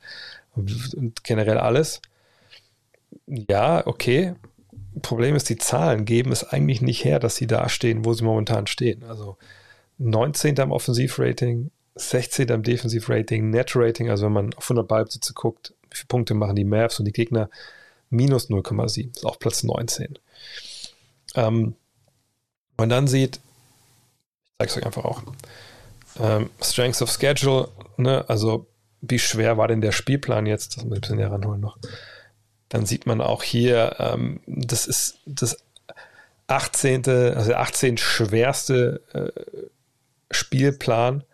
und generell alles? Ja, okay. Problem ist, die Zahlen geben es eigentlich nicht her, dass sie da stehen, wo sie momentan stehen. Also 19. im Offensivrating, 16. im Defensivrating, Net-Rating, also wenn man auf 100 Ballbesitze guckt, wie viele Punkte machen die Mavs und die Gegner? Minus 0,7, ist auch Platz 19. Ähm, man dann sieht, ich zeige es euch einfach auch, ähm, Strengths of Schedule, ne, also wie schwer war denn der Spielplan jetzt? Das muss ich ein bisschen näher noch. Dann sieht man auch hier, ähm, das ist das 18., also der 18 schwerste äh, Spielplan,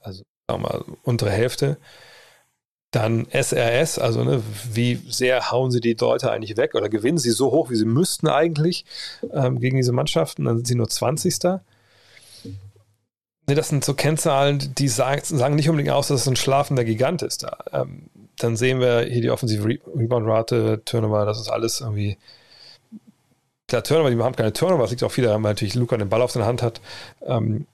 also sagen wir mal untere Hälfte. Dann SRS, also ne, wie sehr hauen sie die Leute eigentlich weg oder gewinnen sie so hoch, wie sie müssten eigentlich ähm, gegen diese Mannschaften, dann sind sie nur 20. Ne, das sind so Kennzahlen, die sagen, sagen, nicht unbedingt aus, dass es ein schlafender Gigant ist. Da. Ähm, dann sehen wir hier die offensive Re Rebound-Rate, Turnover, das ist alles irgendwie. Klar, Turnover, die haben keine Turnover, das liegt auch wieder, weil natürlich Luca den Ball auf seiner Hand hat. Ähm,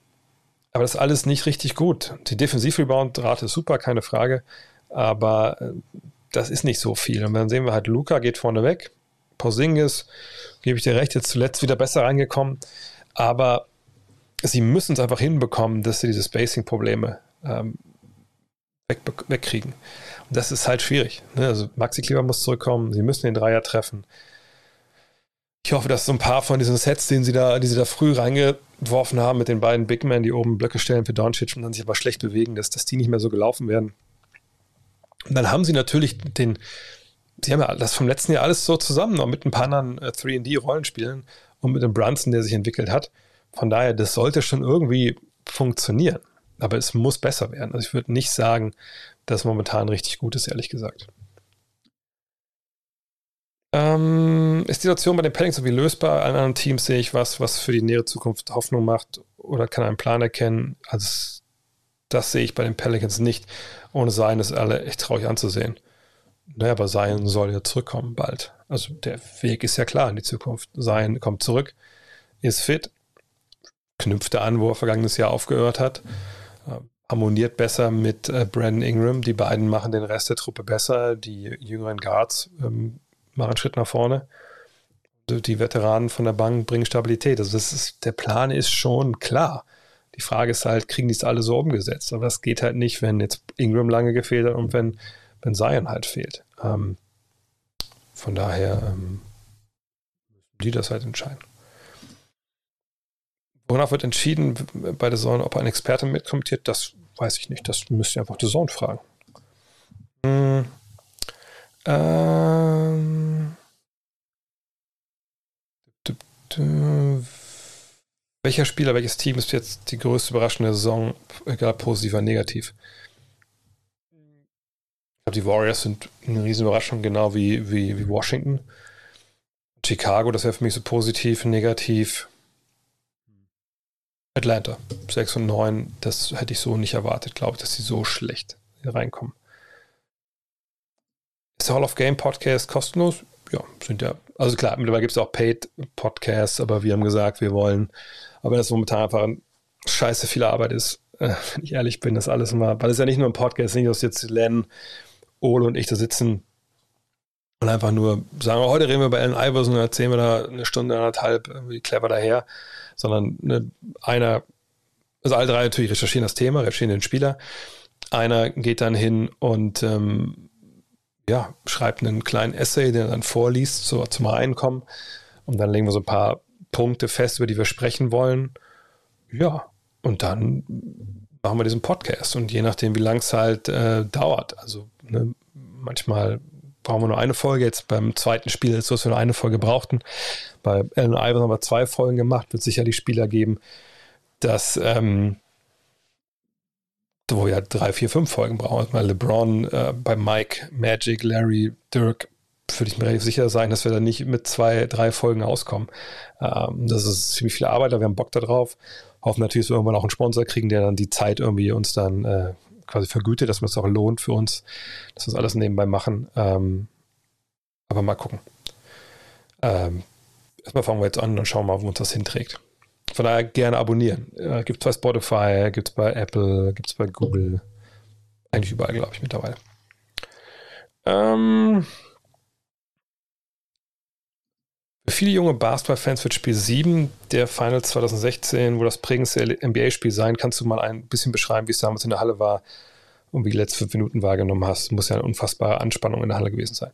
aber das ist alles nicht richtig gut. Die Defensiv-Rebound-Rate ist super, keine Frage. Aber äh, das ist nicht so viel. Und dann sehen wir halt, Luca geht vorne weg. Porzingis, gebe ich dir recht, jetzt zuletzt wieder besser reingekommen. Aber sie müssen es einfach hinbekommen, dass sie diese Spacing-Probleme ähm, weg, wegkriegen. Und das ist halt schwierig. Ne? Also Maxi Kleber muss zurückkommen, sie müssen den Dreier treffen. Ich hoffe, dass so ein paar von diesen Sets, den sie da, die sie da früh reingeworfen haben mit den beiden Big Men, die oben Blöcke stellen für Doncic und dann sich aber schlecht bewegen, dass, dass die nicht mehr so gelaufen werden. Und dann haben sie natürlich den, sie haben ja das vom letzten Jahr alles so zusammen, noch mit ein paar anderen äh, 3D-Rollenspielen und mit dem Brunson, der sich entwickelt hat. Von daher, das sollte schon irgendwie funktionieren. Aber es muss besser werden. Also ich würde nicht sagen, dass momentan richtig gut ist, ehrlich gesagt. Ähm, ist die Situation bei den Pelicans irgendwie lösbar? An anderen Teams sehe ich was, was für die nähere Zukunft Hoffnung macht oder kann einen Plan erkennen. Also das sehe ich bei den Pelicans nicht. Ohne Sein ist alle echt traurig anzusehen. Naja, aber Sein soll ja zurückkommen bald. Also der Weg ist ja klar in die Zukunft. Sein kommt zurück, ist fit, knüpfte an, wo er vergangenes Jahr aufgehört hat, äh, harmoniert besser mit äh, Brandon Ingram. Die beiden machen den Rest der Truppe besser. Die jüngeren Guards ähm, machen einen Schritt nach vorne. Die Veteranen von der Bank bringen Stabilität. Also das ist, der Plan ist schon klar. Die Frage ist halt, kriegen die es alle so umgesetzt? Aber das geht halt nicht, wenn jetzt Ingram lange gefehlt hat und wenn, wenn Zion halt fehlt. Ähm, von daher ähm, müssen die das halt entscheiden. Wonach wird entschieden bei der Zone, ob ein Experte mitkommentiert? Das weiß ich nicht. Das müsst ihr einfach die Zone fragen. Hm. Ähm. Welcher Spieler, welches Team ist jetzt die größte überraschende Saison, egal positiv oder negativ? Ich glaube, die Warriors sind eine riesen Überraschung, genau wie, wie, wie Washington. Chicago, das wäre für mich so positiv, negativ. Atlanta, 6 und 9, das hätte ich so nicht erwartet, glaube ich, dass sie so schlecht hier reinkommen. Ist der Hall of Game Podcast kostenlos? Ja, sind ja. Also klar, mittlerweile gibt es auch Paid Podcasts, aber wir haben gesagt, wir wollen aber das momentan einfach ein scheiße viel Arbeit ist, äh, wenn ich ehrlich bin, das alles immer, weil es ja nicht nur ein Podcast, nicht, dass jetzt Len, Ole und ich da sitzen und einfach nur sagen, heute reden wir über Allen Iverson und erzählen wir da eine Stunde, anderthalb, irgendwie clever daher, sondern ne, einer, also alle drei natürlich recherchieren das Thema, recherchieren den Spieler. Einer geht dann hin und ähm, ja, schreibt einen kleinen Essay, den er dann vorliest, so zum Reinkommen. Und dann legen wir so ein paar Punkte fest, über die wir sprechen wollen. Ja, und dann machen wir diesen Podcast. Und je nachdem, wie lang es halt äh, dauert, also ne, manchmal brauchen wir nur eine Folge. Jetzt beim zweiten Spiel ist so, dass wir nur eine Folge brauchten. Bei Allen Iverson haben wir zwei Folgen gemacht. Wird sicherlich Spieler geben, dass ähm, wo wir drei, vier, fünf Folgen brauchen. Mal LeBron, äh, bei Mike, Magic, Larry, Dirk, würde ich mir relativ sicher sein, dass wir da nicht mit zwei, drei Folgen auskommen. Ähm, das ist ziemlich viel Arbeit, aber wir haben Bock darauf. Hoffen natürlich, dass wir irgendwann auch einen Sponsor kriegen, der dann die Zeit irgendwie uns dann äh, quasi vergütet, dass man es auch lohnt für uns, dass wir das alles nebenbei machen. Ähm, aber mal gucken. Ähm, erstmal fangen wir jetzt an und schauen mal, wo uns das hinträgt. Von daher gerne abonnieren. Äh, gibt es bei Spotify, gibt es bei Apple, gibt es bei Google. Eigentlich überall, glaube ich, mittlerweile. Ähm, für viele junge Basketball-Fans wird Spiel 7 der Finals 2016, wo das prägendste NBA-Spiel sein, kannst du mal ein bisschen beschreiben, wie es damals in der Halle war und wie die letzten fünf Minuten wahrgenommen hast. Muss ja eine unfassbare Anspannung in der Halle gewesen sein.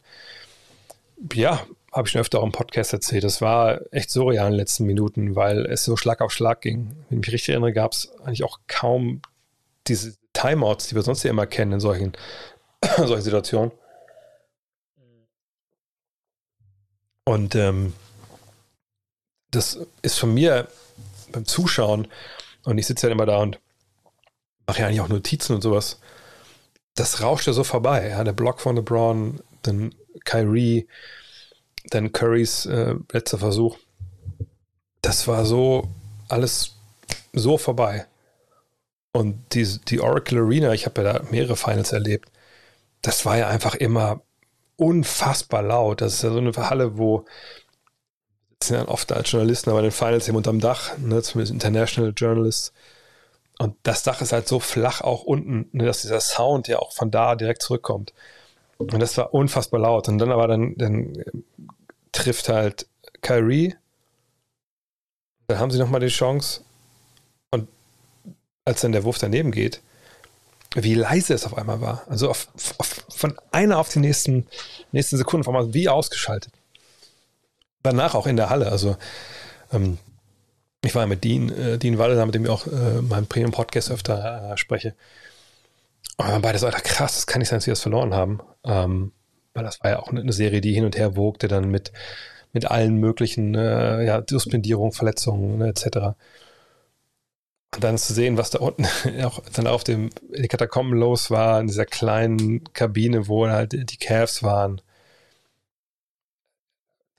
Ja, habe ich schon öfter auch im Podcast erzählt. Das war echt surreal in den letzten Minuten, weil es so Schlag auf Schlag ging. Wenn ich mich richtig erinnere, gab es eigentlich auch kaum diese Timeouts, die wir sonst ja immer kennen in solchen, solchen Situationen. Und ähm, das ist von mir beim Zuschauen, und ich sitze ja immer da und mache ja eigentlich auch Notizen und sowas, das rauscht ja so vorbei. Ja, der Block von LeBron, dann Kyrie, dann Currys äh, letzter Versuch. Das war so alles so vorbei. Und die, die Oracle Arena, ich habe ja da mehrere Finals erlebt, das war ja einfach immer unfassbar laut. Das ist ja so eine Halle, wo sind ja oft als Journalisten, aber in den Finals eben unterm Dach, ne, zumindest International Journalists. Und das Dach ist halt so flach auch unten, ne, dass dieser Sound ja auch von da direkt zurückkommt. Und das war unfassbar laut. Und dann aber dann, dann trifft halt Kyrie. Dann haben sie nochmal die Chance. Und als dann der Wurf daneben geht, wie leise es auf einmal war. Also auf, auf, von einer auf die nächsten, nächsten Sekunden, auf einmal wie ausgeschaltet. Danach auch in der Halle. Also ähm, ich war ja mit Dean, äh, Dean Waller, mit dem ich auch äh, meinem Premium-Podcast öfter äh, spreche. Und wir beide so, Alter, krass, das kann nicht sein, dass wir das verloren haben. Ähm, weil das war ja auch eine Serie, die hin und her wogte, dann mit, mit allen möglichen äh, ja, Suspendierungen, Verletzungen ne, etc. Und dann zu sehen, was da unten auch dann auf dem in den Katakomben los war, in dieser kleinen Kabine, wo halt die Cavs waren.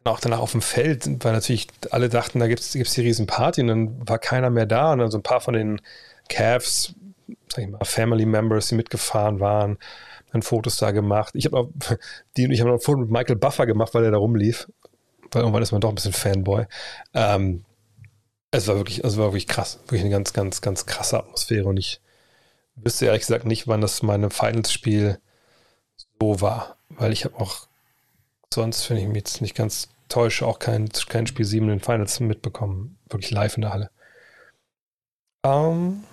Auch danach auf dem Feld, weil natürlich alle dachten, da gibt es die Riesenparty und dann war keiner mehr da und dann so ein paar von den Cavs, sag ich mal, Family Members, die mitgefahren waren, dann Fotos da gemacht. Ich habe auch, die, ich habe noch ein Foto mit Michael Buffer gemacht, weil er da rumlief. Weil irgendwann ist man doch ein bisschen Fanboy. Ähm, es war wirklich, es war wirklich krass. Wirklich eine ganz, ganz, ganz krasse Atmosphäre. Und ich wüsste ehrlich gesagt nicht, wann das meine Finals-Spiel so war. Weil ich habe auch sonst, wenn ich mich jetzt nicht ganz täusche, auch kein, kein Spiel 7 in den Finals mitbekommen. Wirklich live in der Halle. Ähm,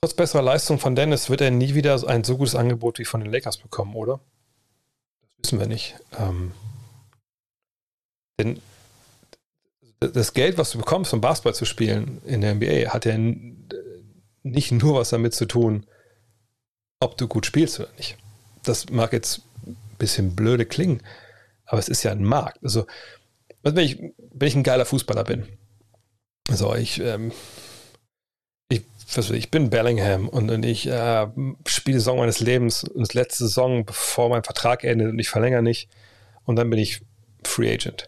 trotz besserer Leistung von Dennis wird er nie wieder ein so gutes Angebot wie von den Lakers bekommen, oder? Das wissen wir nicht. Ähm, denn das Geld, was du bekommst, um Basketball zu spielen in der NBA, hat ja nicht nur was damit zu tun, ob du gut spielst oder nicht. Das mag jetzt ein bisschen blöde klingen, aber es ist ja ein Markt. Also, wenn ich, wenn ich ein geiler Fußballer bin, also ich, ähm, ich, ich bin Bellingham und, und ich äh, spiele Saison meines Lebens und das letzte Saison, bevor mein Vertrag endet und ich verlängere nicht und dann bin ich Free Agent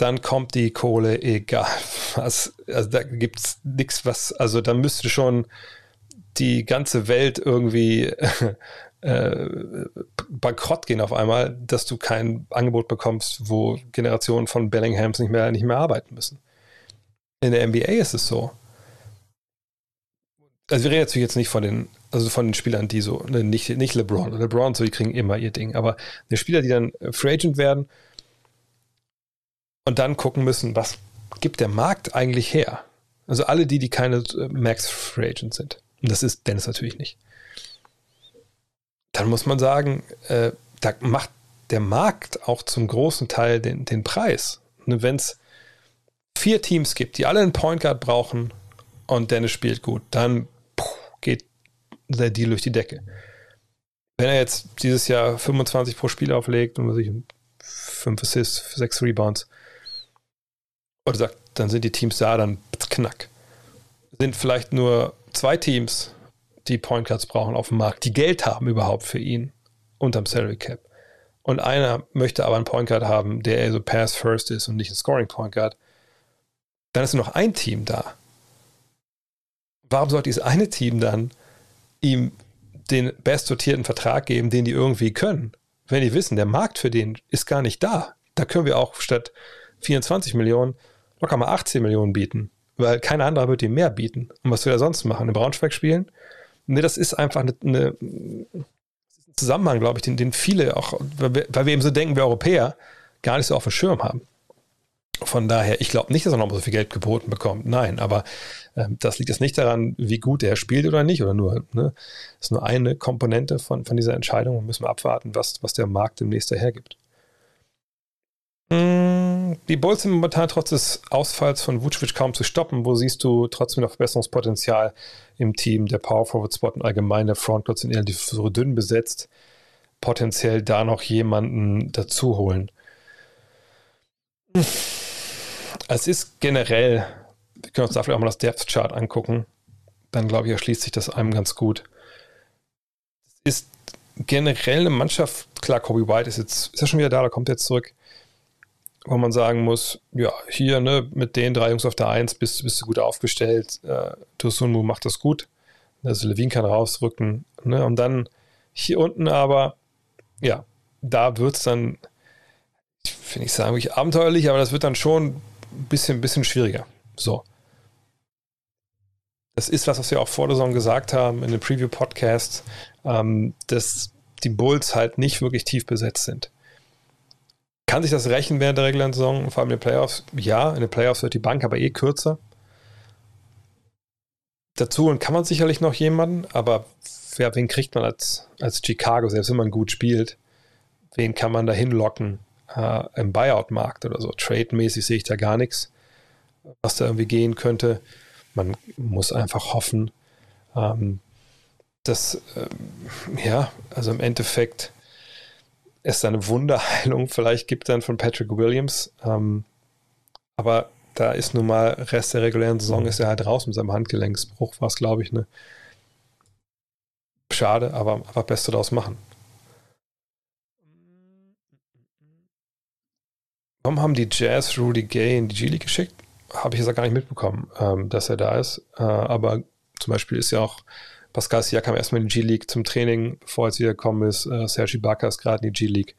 dann kommt die Kohle, egal was. Also da gibt es nichts, was, also da müsste schon die ganze Welt irgendwie äh, bankrott gehen auf einmal, dass du kein Angebot bekommst, wo Generationen von Bellinghams nicht mehr, nicht mehr arbeiten müssen. In der NBA ist es so. Also wir reden natürlich jetzt nicht von den, also von den Spielern, die so, ne, nicht, nicht LeBron. LeBron, so, die kriegen immer ihr Ding, aber die Spieler, die dann Free Agent werden, und dann gucken müssen, was gibt der Markt eigentlich her? Also alle die, die keine äh, Max Free Agent sind. Und das ist Dennis natürlich nicht. Dann muss man sagen, äh, da macht der Markt auch zum großen Teil den, den Preis. Wenn es vier Teams gibt, die alle einen Point Guard brauchen und Dennis spielt gut, dann geht der Deal durch die Decke. wenn er jetzt dieses Jahr 25 pro Spiel auflegt und sich 5 Assists, 6 Rebounds, oder sagt, dann sind die Teams da, dann knack. Sind vielleicht nur zwei Teams, die Point Guards brauchen auf dem Markt, die Geld haben überhaupt für ihn unterm Salary Cap. Und einer möchte aber einen Point Guard haben, der eher so Pass First ist und nicht ein Scoring Point Guard. Dann ist nur noch ein Team da. Warum sollte dieses eine Team dann ihm den bestdotierten Vertrag geben, den die irgendwie können? Wenn die wissen, der Markt für den ist gar nicht da. Da können wir auch statt 24 Millionen locker mal 18 Millionen bieten, weil kein anderer wird ihm mehr bieten. Und was will er sonst machen? In Braunschweig spielen? Nee, das ist einfach eine, eine Zusammenhang, glaube ich, den, den viele auch, weil wir eben so denken, wir Europäer gar nicht so auf dem Schirm haben. Von daher, ich glaube nicht, dass er noch so viel Geld geboten bekommt. Nein, aber äh, das liegt jetzt nicht daran, wie gut er spielt oder nicht, oder nur, ne, das ist nur eine Komponente von, von dieser Entscheidung und müssen wir abwarten, was, was der Markt demnächst dahergibt. Mm, die Bulls sind momentan trotz des Ausfalls von Vucevic kaum zu stoppen. Wo siehst du trotzdem noch Verbesserungspotenzial im Team? Der Power Forward Spot und allgemein der Frontcourt sind eher so dünn besetzt. Potenziell da noch jemanden dazu holen. Es ist generell, wir können uns dafür auch mal das Depth Chart angucken. Dann glaube ich, erschließt sich das einem ganz gut. Es ist generell eine Mannschaft, klar, Kobe White ist jetzt, ist ja schon wieder da, da kommt jetzt zurück wo man sagen muss, ja, hier ne, mit den drei Jungs auf der Eins bist, bist du gut aufgestellt. Äh, Tosunmu macht das gut. Also Levin kann rausrücken. Ne, und dann hier unten aber, ja, da wird es dann, finde ich sagen, wirklich abenteuerlich, aber das wird dann schon ein bisschen, bisschen schwieriger. So. Das ist was, was wir auch vor der Saison gesagt haben in den Preview-Podcasts, ähm, dass die Bulls halt nicht wirklich tief besetzt sind. Kann sich das rächen während der regulären Saison, vor allem in den Playoffs? Ja, in den Playoffs wird die Bank aber eh kürzer. Dazu und kann man sicherlich noch jemanden, aber wer, wen kriegt man als, als Chicago, selbst wenn man gut spielt? Wen kann man da hinlocken äh, im Buyout-Markt oder so? Trade-mäßig sehe ich da gar nichts, was da irgendwie gehen könnte. Man muss einfach hoffen, ähm, dass, ähm, ja, also im Endeffekt es eine Wunderheilung vielleicht gibt dann von Patrick Williams. Ähm, aber da ist nun mal Rest der regulären Saison ist er halt raus mit seinem Handgelenksbruch, war es, glaube ich, ne? Schade, aber einfach Beste daraus machen. Warum haben die Jazz Rudy Gay in die G-League geschickt? Habe ich jetzt gar nicht mitbekommen, ähm, dass er da ist. Äh, aber zum Beispiel ist ja auch Pascal Siakam erstmal in die G-League zum Training, bevor er jetzt wieder gekommen ist. Äh, Sergi Barker ist gerade in die G-League.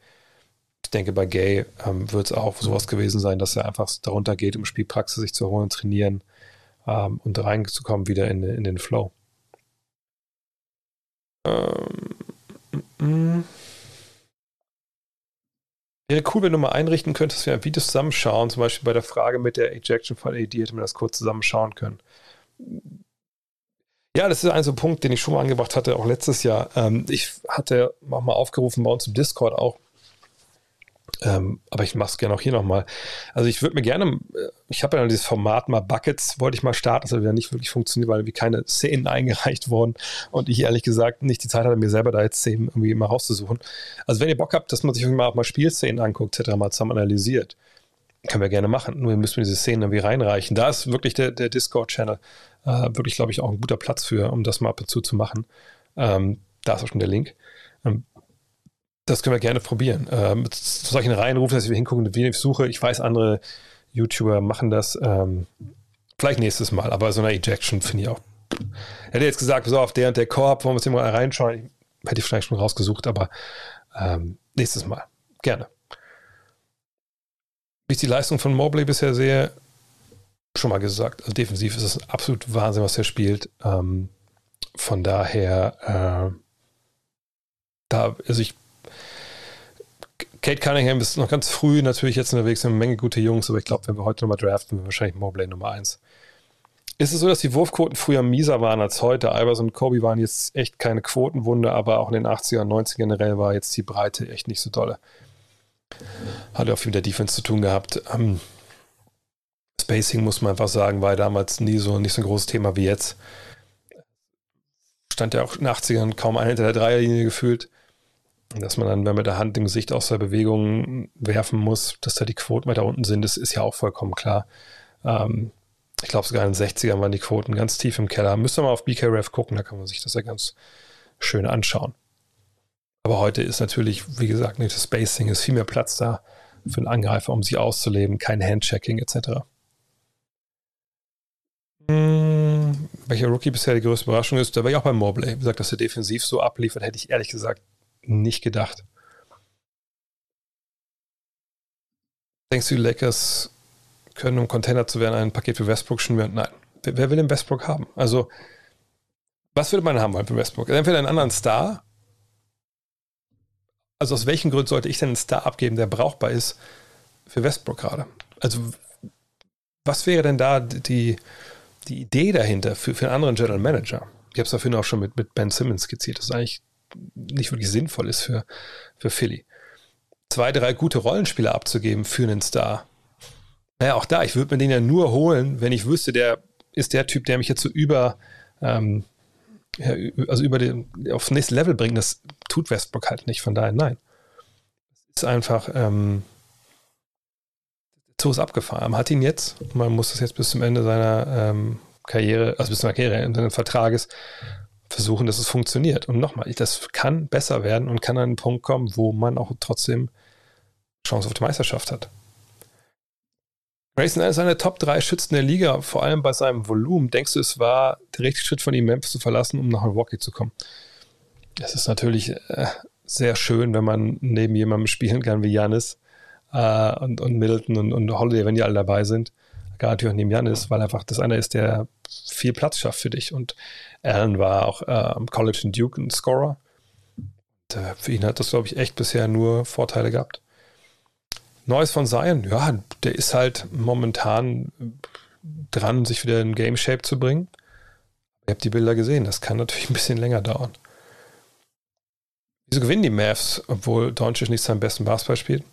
Ich denke, bei Gay ähm, wird es auch sowas gewesen sein, dass er einfach darunter geht, um Spielpraxis sich zu holen, trainieren ähm, und reinzukommen wieder in, in den Flow. Ähm, mm, mm. Wäre cool, wenn du mal einrichten könntest, dass wir ein Video zusammenschauen, zum Beispiel bei der Frage mit der Ejection von AD hätte man das kurz zusammenschauen können. Ja, das ist ein so Punkt, den ich schon mal angebracht hatte, auch letztes Jahr. Ähm, ich hatte mal aufgerufen bei uns im Discord auch. Ähm, aber ich mache es gerne auch hier nochmal. Also ich würde mir gerne, äh, ich habe ja dieses Format mal Buckets, wollte ich mal starten, das hat wieder nicht wirklich funktioniert, weil wie keine Szenen eingereicht wurden und ich ehrlich gesagt nicht die Zeit hatte, mir selber da jetzt Szenen irgendwie mal rauszusuchen. Also wenn ihr Bock habt, dass man sich mal auch mal Spielszenen anguckt, etc., mal zusammen analysiert, können wir gerne machen. Nur müssen wir diese Szenen irgendwie reinreichen. Da ist wirklich der, der Discord-Channel äh, wirklich, glaube ich, auch ein guter Platz für, um das mal ab und zu zu machen. Ähm, da ist auch schon der Link. Das können wir gerne probieren. Ähm, zu solchen reinrufen, dass wir hingucken, wie ich suche. Ich weiß, andere YouTuber machen das. Ähm, vielleicht nächstes Mal, aber so eine Ejection finde ich auch. Hätte jetzt gesagt, so auf der und der Korb, wollen wir uns hier mal reinschauen. Hätte ich vielleicht schon rausgesucht, aber ähm, nächstes Mal. Gerne. Wie ich die Leistung von Mobley bisher sehe, schon mal gesagt, also defensiv ist es absolut Wahnsinn, was er spielt. Ähm, von daher, äh, da, also ich, Kate Cunningham ist noch ganz früh natürlich jetzt unterwegs, eine Menge gute Jungs, aber ich glaube, wenn wir heute nochmal draften, wir wahrscheinlich Mobley Nummer 1. Ist es so, dass die Wurfquoten früher mieser waren als heute? Albers und Kobe waren jetzt echt keine Quotenwunde, aber auch in den 80er und 90er generell war jetzt die Breite echt nicht so dolle. Hatte auch viel mit der Defense zu tun gehabt. Ähm, Spacing, muss man einfach sagen, war damals nie so, nicht so ein großes Thema wie jetzt. Stand ja auch in den 80ern kaum einer hinter der Dreierlinie gefühlt. Dass man dann, wenn man mit der Hand im Gesicht aus der Bewegung werfen muss, dass da die Quoten weiter unten sind, das ist ja auch vollkommen klar. Ähm, ich glaube, sogar in den 60ern waren die Quoten ganz tief im Keller. Müsste man auf BKRF gucken, da kann man sich das ja ganz schön anschauen. Aber heute ist natürlich, wie gesagt, nicht das Spacing, ist viel mehr Platz da für einen Angreifer, um sich auszuleben, kein Handchecking etc. Hm, welcher Rookie bisher die größte Überraschung ist, da war ich auch beim Mobley. Wie gesagt, dass er defensiv so abliefert, hätte ich ehrlich gesagt nicht gedacht. Denkst du, die Lakers können, um Container zu werden, ein Paket für Westbrook schnüren? Nein. Wer, wer will den Westbrook haben? Also, was würde man haben wollen für Westbrook? Entweder einen anderen Star. Also, aus welchen Gründen sollte ich denn einen Star abgeben, der brauchbar ist für Westbrook gerade? Also, was wäre denn da die, die Idee dahinter für, für einen anderen General Manager? Ich habe es dafür auch schon mit, mit Ben Simmons skizziert, dass es eigentlich nicht wirklich sinnvoll ist für, für Philly. Zwei, drei gute Rollenspieler abzugeben für einen Star. Naja, auch da, ich würde mir den ja nur holen, wenn ich wüsste, der ist der Typ, der mich jetzt so über, ähm, ja, also über den, aufs nächste Level bringt. Das tut Westbrook halt nicht, von daher nein. Es ist einfach, ähm, so ist abgefahren. Man hat ihn jetzt, man muss das jetzt bis zum Ende seiner ähm, Karriere, also bis zur Karriere, seines Vertrages versuchen, dass es funktioniert. Und nochmal, das kann besser werden und kann an einen Punkt kommen, wo man auch trotzdem Chance auf die Meisterschaft hat. Grayson ist einer der Top 3 Schützen der Liga, vor allem bei seinem Volumen. Denkst du, es war der richtige Schritt von ihm, Memphis zu verlassen, um nach Milwaukee zu kommen? Es ist natürlich äh, sehr schön, wenn man neben jemandem spielen kann wie Janis äh, und, und Middleton und, und Holiday, wenn die alle dabei sind. Gar natürlich auch neben Janis, weil einfach das einer ist, der viel Platz schafft für dich. Und Allen war auch äh, am College in Duke ein Scorer. Und, äh, für ihn hat das, glaube ich, echt bisher nur Vorteile gehabt. Neues von Zion, ja, der ist halt momentan dran, sich wieder in Game Shape zu bringen. Ihr habt die Bilder gesehen, das kann natürlich ein bisschen länger dauern. Wieso gewinnen die Mavs, obwohl Doncic nicht seinen besten Basketball spielt?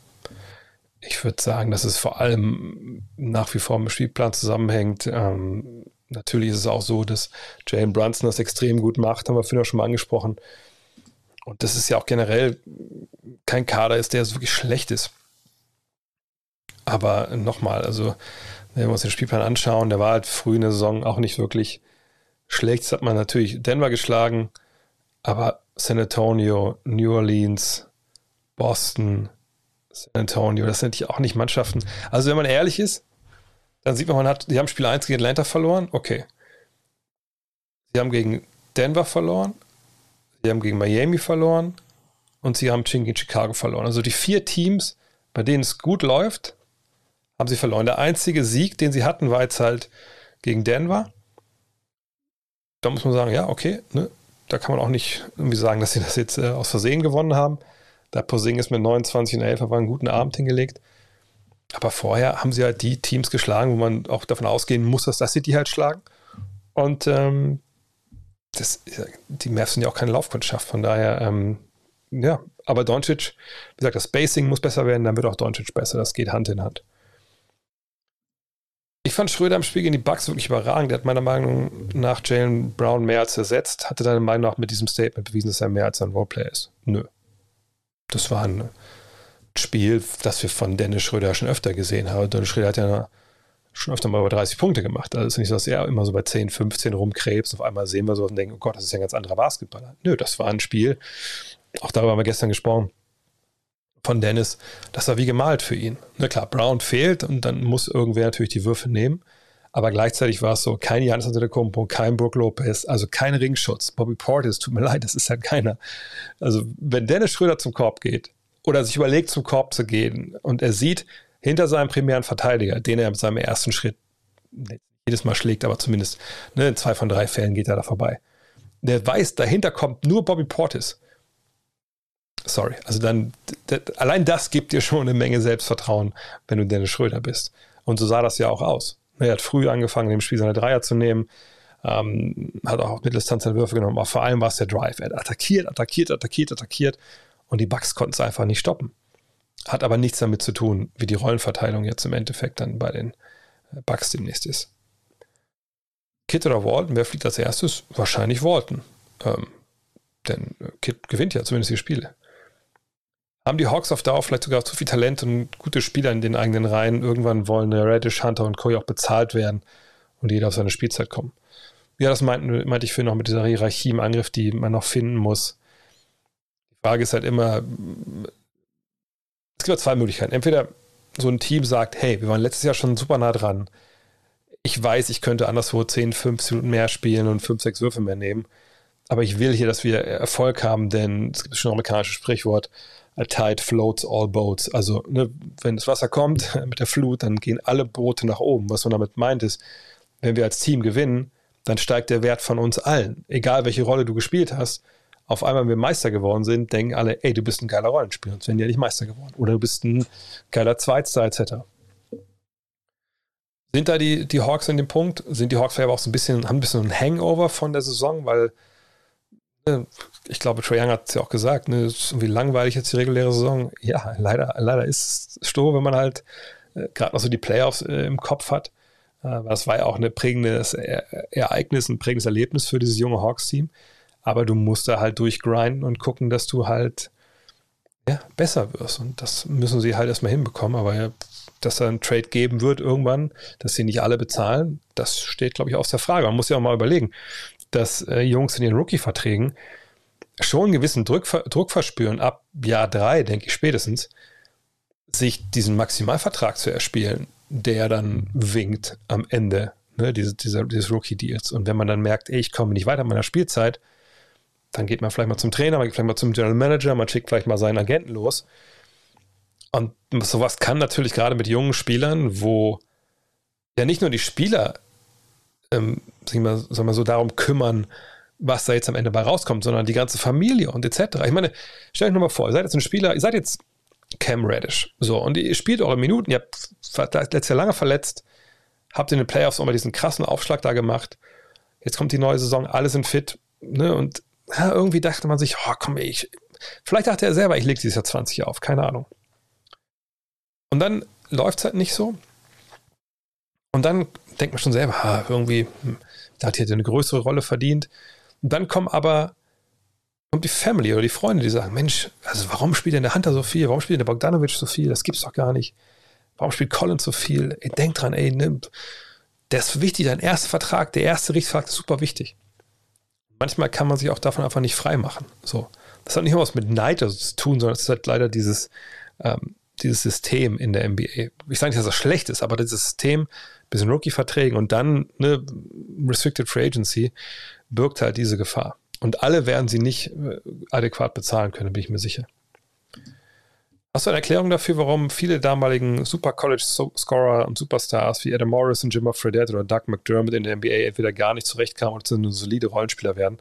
Ich würde sagen, dass es vor allem nach wie vor mit dem Spielplan zusammenhängt. Ähm, natürlich ist es auch so, dass Jalen Brunson das extrem gut macht, haben wir vorhin auch schon mal angesprochen. Und das ist ja auch generell kein Kader ist, der so wirklich schlecht ist. Aber nochmal, also wenn wir uns den Spielplan anschauen, der war halt früh in der Saison auch nicht wirklich schlecht. Das hat man natürlich Denver geschlagen, aber San Antonio, New Orleans, Boston, San Antonio, das sind ja auch nicht Mannschaften. Also wenn man ehrlich ist, dann sieht man, man hat, die haben Spiel 1 gegen Atlanta verloren, okay. Sie haben gegen Denver verloren, sie haben gegen Miami verloren und sie haben gegen Chicago verloren. Also die vier Teams, bei denen es gut läuft, haben sie verloren. Der einzige Sieg, den sie hatten, war jetzt halt gegen Denver. Da muss man sagen, ja, okay, ne? da kann man auch nicht irgendwie sagen, dass sie das jetzt äh, aus Versehen gewonnen haben. Da Posing ist mit 29 und 11 aber einen guten Abend hingelegt. Aber vorher haben sie halt die Teams geschlagen, wo man auch davon ausgehen muss, dass das City halt schlagen. Und ähm, das, die Mavs sind ja auch keine Laufkundschaft. Von daher, ähm, ja, aber Doncic, wie gesagt, das Spacing muss besser werden, dann wird auch Doncic besser. Das geht Hand in Hand. Ich fand Schröder im Spiel gegen die Bucks wirklich überragend. Der hat meiner Meinung nach Jalen Brown mehr als ersetzt. Hatte deine Meinung nach mit diesem Statement bewiesen, dass er mehr als ein Roleplayer ist? Nö. Das war ein Spiel, das wir von Dennis Schröder schon öfter gesehen haben. Dennis Schröder hat ja schon öfter mal über 30 Punkte gemacht. Also es ist nicht so, dass er immer so bei 10, 15 rumkrebst. Auf einmal sehen wir so und denken, oh Gott, das ist ja ein ganz anderer Basketballer. Nö, das war ein Spiel. Auch darüber haben wir gestern gesprochen von Dennis, das war wie gemalt für ihn. Na klar, Brown fehlt und dann muss irgendwer natürlich die Würfe nehmen. Aber gleichzeitig war es so, kein Janis Antetokounmpo, kein Brook Lopez, also kein Ringschutz. Bobby Portis, tut mir leid, das ist halt keiner. Also wenn Dennis Schröder zum Korb geht oder sich überlegt, zum Korb zu gehen und er sieht hinter seinem primären Verteidiger, den er mit seinem ersten Schritt jedes Mal schlägt, aber zumindest ne, in zwei von drei Fällen geht er da vorbei. Der weiß, dahinter kommt nur Bobby Portis sorry. Also dann, allein das gibt dir schon eine Menge Selbstvertrauen, wenn du Dennis Schröder bist. Und so sah das ja auch aus. Er hat früh angefangen, im Spiel seine Dreier zu nehmen, ähm, hat auch Mitteldistanz seine Würfe genommen, aber vor allem war es der Drive. Er hat attackiert, attackiert, attackiert, attackiert und die Bucks konnten es einfach nicht stoppen. Hat aber nichts damit zu tun, wie die Rollenverteilung jetzt im Endeffekt dann bei den äh, Bucks demnächst ist. Kit oder Walton, wer fliegt als erstes? Wahrscheinlich Walton. Ähm, denn Kit gewinnt ja zumindest die Spiele. haben die Hawks auf Dauer vielleicht sogar zu viel Talent und gute Spieler in den eigenen Reihen. Irgendwann wollen Reddish, Hunter und Coy auch bezahlt werden und jeder auf seine Spielzeit kommen. Ja, das meinte, meinte ich für noch mit dieser Hierarchie im Angriff, die man noch finden muss. Die Frage ist halt immer, es gibt zwei Möglichkeiten. Entweder so ein Team sagt, hey, wir waren letztes Jahr schon super nah dran. Ich weiß, ich könnte anderswo 10, 15 Minuten mehr spielen und 5, 6 Würfe mehr nehmen. Aber ich will hier, dass wir Erfolg haben, denn es gibt schon ein amerikanisches Sprichwort, a tide floats all boats. Also, ne, wenn das Wasser kommt mit der Flut, dann gehen alle Boote nach oben. Was man damit meint ist, wenn wir als Team gewinnen, dann steigt der Wert von uns allen. Egal welche Rolle du gespielt hast, auf einmal, wenn wir Meister geworden sind, denken alle, ey, du bist ein geiler Rollenspieler, sonst wären die ja nicht Meister geworden. Oder du bist ein geiler Zweitstar, etc. Sind da die, die Hawks in dem Punkt? Sind die Hawks vielleicht auch so ein bisschen, haben ein bisschen ein Hangover von der Saison, weil ne, ich glaube, Trae Young hat es ja auch gesagt, ne, ist irgendwie langweilig jetzt die reguläre Saison. Ja, leider, leider ist es stur, wenn man halt äh, gerade noch so die Playoffs äh, im Kopf hat. Äh, das war ja auch ein prägendes Ereignis, ein prägendes Erlebnis für dieses junge Hawks-Team aber du musst da halt durchgrinden und gucken, dass du halt ja, besser wirst. Und das müssen sie halt erstmal hinbekommen. Aber ja, dass da ein Trade geben wird irgendwann, dass sie nicht alle bezahlen, das steht, glaube ich, aus der Frage. Man muss ja auch mal überlegen, dass äh, Jungs in den Rookie-Verträgen schon einen gewissen Druck, Druck verspüren, ab Jahr drei, denke ich spätestens, sich diesen Maximalvertrag zu erspielen, der dann winkt am Ende ne, dieses, dieser, dieses Rookie-Deals. Und wenn man dann merkt, ey, ich komme nicht weiter in meiner Spielzeit, dann geht man vielleicht mal zum Trainer, man geht vielleicht mal zum General Manager, man schickt vielleicht mal seinen Agenten los. Und sowas kann natürlich gerade mit jungen Spielern, wo ja nicht nur die Spieler ähm, sagen wir so darum kümmern, was da jetzt am Ende bei rauskommt, sondern die ganze Familie und etc. Ich meine, stellt euch nur mal vor, ihr seid jetzt ein Spieler, ihr seid jetzt Cam Reddish, so, und ihr spielt eure Minuten, ihr habt letztes Jahr lange verletzt, habt in den Playoffs auch mal diesen krassen Aufschlag da gemacht, jetzt kommt die neue Saison, alle sind fit, ne, und ja, irgendwie dachte man sich, oh, komm, ich, vielleicht dachte er selber, ich lege dieses Jahr 20 auf, keine Ahnung. Und dann läuft es halt nicht so. Und dann denkt man schon selber, ha, irgendwie, hm, da hat hier eine größere Rolle verdient. Und dann kommen aber kommt die Family oder die Freunde, die sagen, Mensch, also warum spielt denn der Hunter so viel? Warum spielt der Bogdanovic so viel? Das gibt's doch gar nicht. Warum spielt Collins so viel? Ey, denk dran, ey, nimm, der ist wichtig, dein erster Vertrag, der erste Rechtsvertrag ist super wichtig manchmal kann man sich auch davon einfach nicht frei machen. So. Das hat nicht immer was mit Neid zu tun, sondern es ist halt leider dieses, ähm, dieses System in der NBA. Ich sage nicht, dass das schlecht ist, aber dieses System, bisschen Rookie-Verträgen und dann eine Restricted Free Agency birgt halt diese Gefahr. Und alle werden sie nicht äh, adäquat bezahlen können, bin ich mir sicher. Hast du eine Erklärung dafür, warum viele damaligen Super College Scorer und Superstars wie Adam Morris und Jimmer Fredette oder Doug McDermott in der NBA entweder gar nicht zurechtkamen oder nur solide Rollenspieler werden?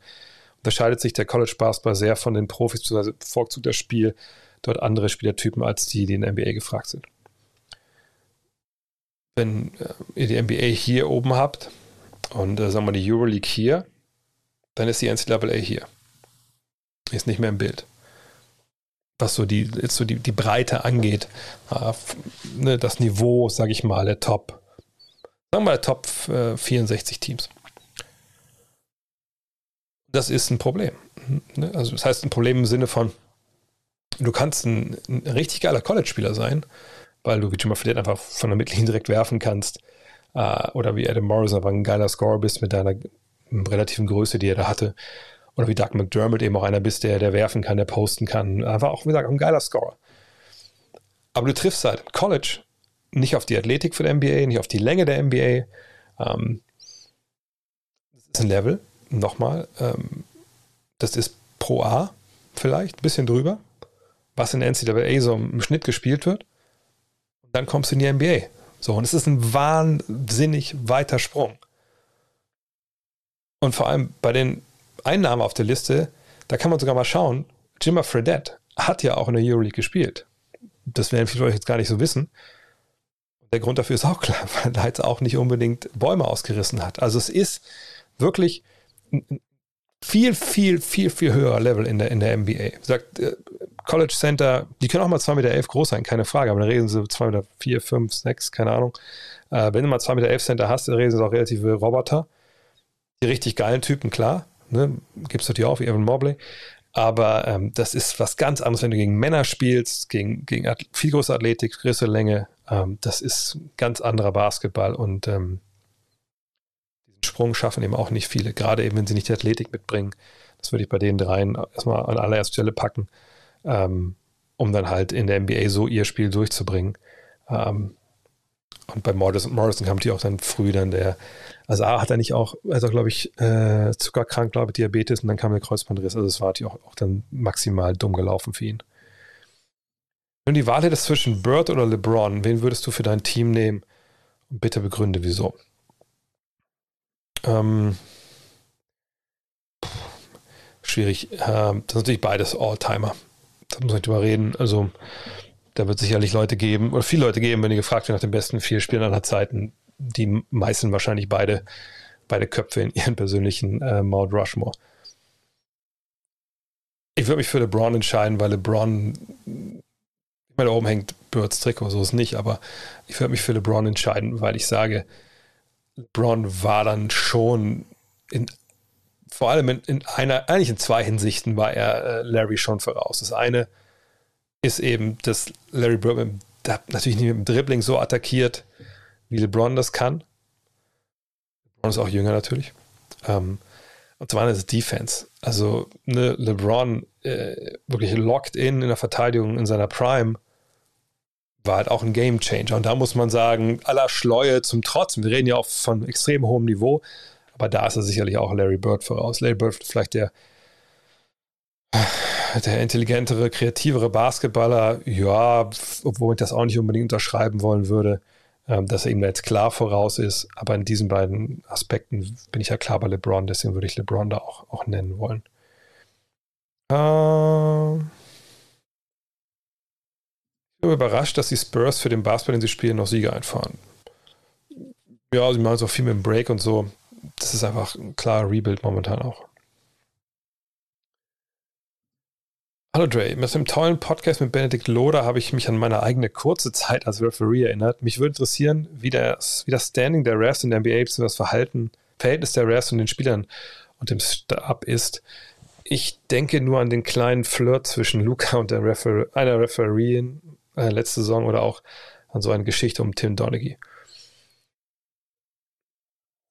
Unterscheidet sich der College Basketball sehr von den Profis, beziehungsweise bevorzugt das Spiel dort andere Spielertypen als die, die in der NBA gefragt sind. Wenn äh, ihr die NBA hier oben habt und äh, sagen wir die Euroleague hier, dann ist die NCAA hier. Ist nicht mehr im Bild was so die, jetzt so die, die Breite angeht, äh, ne, das Niveau, sage ich mal, der Top, sagen wir mal, Top äh, 64 Teams. Das ist ein Problem. Ne? Also das heißt ein Problem im Sinne von, du kannst ein, ein richtig geiler College-Spieler sein, weil du wie Jimmy Fredette einfach von der Mittellinie direkt werfen kannst, äh, oder wie Adam Morris einfach ein geiler Scorer bist mit deiner relativen Größe, die er da hatte oder wie Doug McDermott eben auch einer bist, der, der werfen kann, der posten kann. Einfach auch, wie gesagt, ein geiler Scorer. Aber du triffst halt College nicht auf die Athletik für der NBA, nicht auf die Länge der NBA. Ähm, das ist ein Level, nochmal. Ähm, das ist Pro A vielleicht, ein bisschen drüber, was in NCAA so im Schnitt gespielt wird. Und dann kommst du in die NBA. So, und es ist ein wahnsinnig weiter Sprung. Und vor allem bei den Einnahmen auf der Liste, da kann man sogar mal schauen, Jimmer Fredette hat ja auch in der Euroleague gespielt. Das werden viele von euch jetzt gar nicht so wissen. Der Grund dafür ist auch klar, weil er jetzt auch nicht unbedingt Bäume ausgerissen hat. Also es ist wirklich ein viel, viel, viel, viel höherer Level in der, in der NBA. Sagt, äh, College Center, die können auch mal 2,11 Meter groß sein, keine Frage, aber dann reden sie 2,4 Meter, 4, 5, 6, keine Ahnung. Äh, wenn du mal 2,11 Meter Center hast, dann reden sie auch relative Roboter. Die richtig geilen Typen, klar, ne, gibt es natürlich auch wie Evan Mobley. Aber ähm, das ist was ganz anderes, wenn du gegen Männer spielst, gegen, gegen viel größere Athletik, größere Länge. Ähm, das ist ganz anderer Basketball und ähm, diesen Sprung schaffen eben auch nicht viele, gerade eben, wenn sie nicht die Athletik mitbringen. Das würde ich bei den dreien erstmal an allererster Stelle packen, ähm, um dann halt in der NBA so ihr Spiel durchzubringen. Ähm, und bei Morrison, Morrison kam natürlich auch dann früh dann der, also A hat er nicht auch, also glaube ich, äh, zuckerkrank, glaube ich, Diabetes und dann kam der Kreuzbandriss. Also es war natürlich auch, auch dann maximal dumm gelaufen für ihn. Wenn du die Wahl hättest zwischen Bird oder LeBron, wen würdest du für dein Team nehmen? Und bitte begründe, wieso. Ähm, schwierig. Ähm, das sind natürlich beides Alltimer. Da muss ich drüber reden. Also da wird sicherlich Leute geben, oder viele Leute geben, wenn ihr gefragt wird nach den besten vier Spielern aller Zeiten, die meisten wahrscheinlich beide, beide Köpfe in ihren persönlichen äh, Mount Rushmore. Ich würde mich für LeBron entscheiden, weil LeBron, ich meine, da oben hängt Birds Trikot, so ist nicht, aber ich würde mich für LeBron entscheiden, weil ich sage, LeBron war dann schon in, vor allem in, in einer, eigentlich in zwei Hinsichten war er äh, Larry schon voraus. Das eine, ist eben, dass Larry Bird natürlich nicht mit dem Dribbling so attackiert, wie LeBron das kann. LeBron ist auch jünger natürlich. Ähm, und zwar ist es Defense. Also ne, LeBron äh, wirklich locked in in der Verteidigung in seiner Prime war halt auch ein Game Changer. Und da muss man sagen, aller Schleue zum Trotz, wir reden ja auch von extrem hohem Niveau, aber da ist er sicherlich auch Larry Bird voraus. Larry Bird vielleicht der der intelligentere, kreativere Basketballer, ja, obwohl ich das auch nicht unbedingt unterschreiben wollen würde, dass er ihm jetzt klar voraus ist. Aber in diesen beiden Aspekten bin ich ja klar bei LeBron, deswegen würde ich LeBron da auch, auch nennen wollen. Ähm ich bin überrascht, dass die Spurs für den Basketball, den sie spielen, noch Siege einfahren. Ja, sie machen so viel mit dem Break und so. Das ist einfach ein klarer Rebuild momentan auch. Hallo Dre, mit dem tollen Podcast mit Benedikt Loder habe ich mich an meine eigene kurze Zeit als Referee erinnert. Mich würde interessieren, wie das, wie das Standing der Refs in der NBA bzw. das Verhalten, Verhältnis der Refs und den Spielern und dem Stab ist. Ich denke nur an den kleinen Flirt zwischen Luca und der Refer einer Refereein äh, letzte Saison oder auch an so eine Geschichte um Tim Donaghy.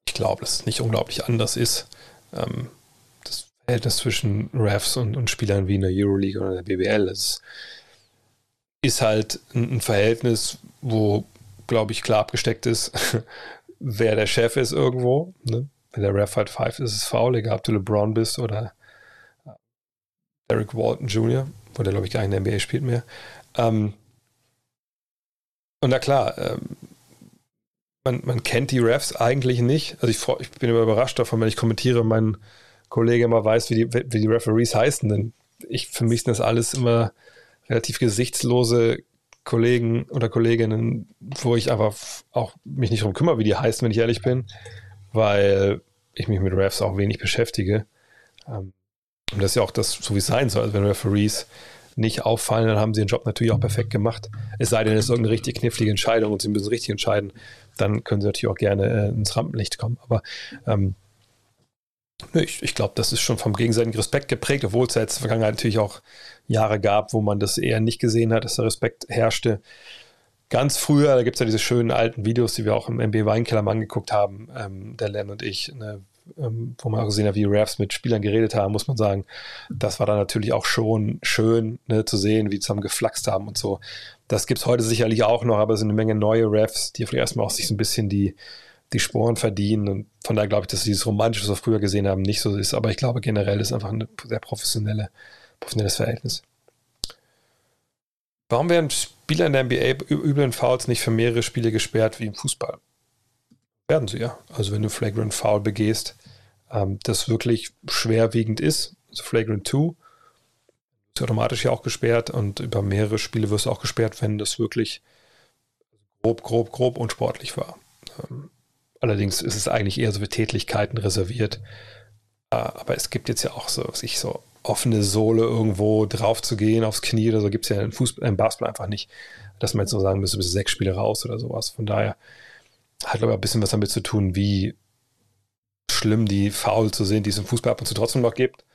Ich glaube, dass es nicht unglaublich anders ist. Ähm, Verhältnis zwischen Refs und, und Spielern wie in der Euroleague oder der BBL. Es ist halt ein, ein Verhältnis, wo, glaube ich, klar abgesteckt ist, wer der Chef ist irgendwo. Ne? Wenn der Ref halt pfeift, ist es faul, egal ob du LeBron bist oder Eric Walton Jr., wo der, glaube ich, gar nicht in der NBA spielt mehr. Ähm, und na klar, ähm, man, man kennt die Refs eigentlich nicht. Also ich, ich bin immer überrascht davon, wenn ich kommentiere meinen Kollege immer weiß, wie die, wie die Referees heißen. Denn ich, für mich sind das alles immer relativ gesichtslose Kollegen oder Kolleginnen, wo ich einfach auch mich nicht darum kümmere, wie die heißen, wenn ich ehrlich bin, weil ich mich mit Refs auch wenig beschäftige. Ähm, und das ist ja auch das, so wie es sein soll. Also wenn Referees nicht auffallen, dann haben sie den Job natürlich auch perfekt gemacht. Es sei denn, es ist irgendeine richtig knifflige Entscheidung und sie müssen richtig entscheiden, dann können sie natürlich auch gerne äh, ins Rampenlicht kommen. Aber ähm, ich, ich glaube, das ist schon vom gegenseitigen Respekt geprägt, obwohl es ja jetzt in der Vergangenheit natürlich auch Jahre gab, wo man das eher nicht gesehen hat, dass der Respekt herrschte. Ganz früher, da gibt es ja diese schönen alten Videos, die wir auch im MB Weinkeller mal angeguckt haben, ähm, der Len und ich, ne, ähm, wo man auch gesehen hat, wie Refs mit Spielern geredet haben, muss man sagen. Das war dann natürlich auch schon schön ne, zu sehen, wie die zusammen geflaxt haben und so. Das gibt es heute sicherlich auch noch, aber es sind eine Menge neue Refs, die vielleicht erstmal auch sich so ein bisschen die, die Sporen verdienen. Und von daher glaube ich, dass dieses Romantische, was wir früher gesehen haben, nicht so ist. Aber ich glaube, generell ist einfach ein sehr professionelle, professionelles Verhältnis. Warum werden Spieler in der NBA üblen Fouls nicht für mehrere Spiele gesperrt wie im Fußball? Werden sie ja. Also wenn du Flagrant Foul begehst, ähm, das wirklich schwerwiegend ist, also Flagrant 2, ist automatisch ja auch gesperrt und über mehrere Spiele wirst du auch gesperrt, wenn das wirklich grob, grob, grob unsportlich war. Ähm, Allerdings ist es eigentlich eher so für Tätlichkeiten reserviert. Äh, aber es gibt jetzt ja auch so, sich so offene Sohle irgendwo drauf zu gehen, aufs Knie oder so, gibt es ja im, Fußball, im Basketball einfach nicht. Dass man jetzt so sagen müsste, bis sechs Spiele raus oder sowas. Von daher hat aber ein bisschen was damit zu tun, wie schlimm die Foul zu sehen, die es im Fußball ab und zu trotzdem noch gibt.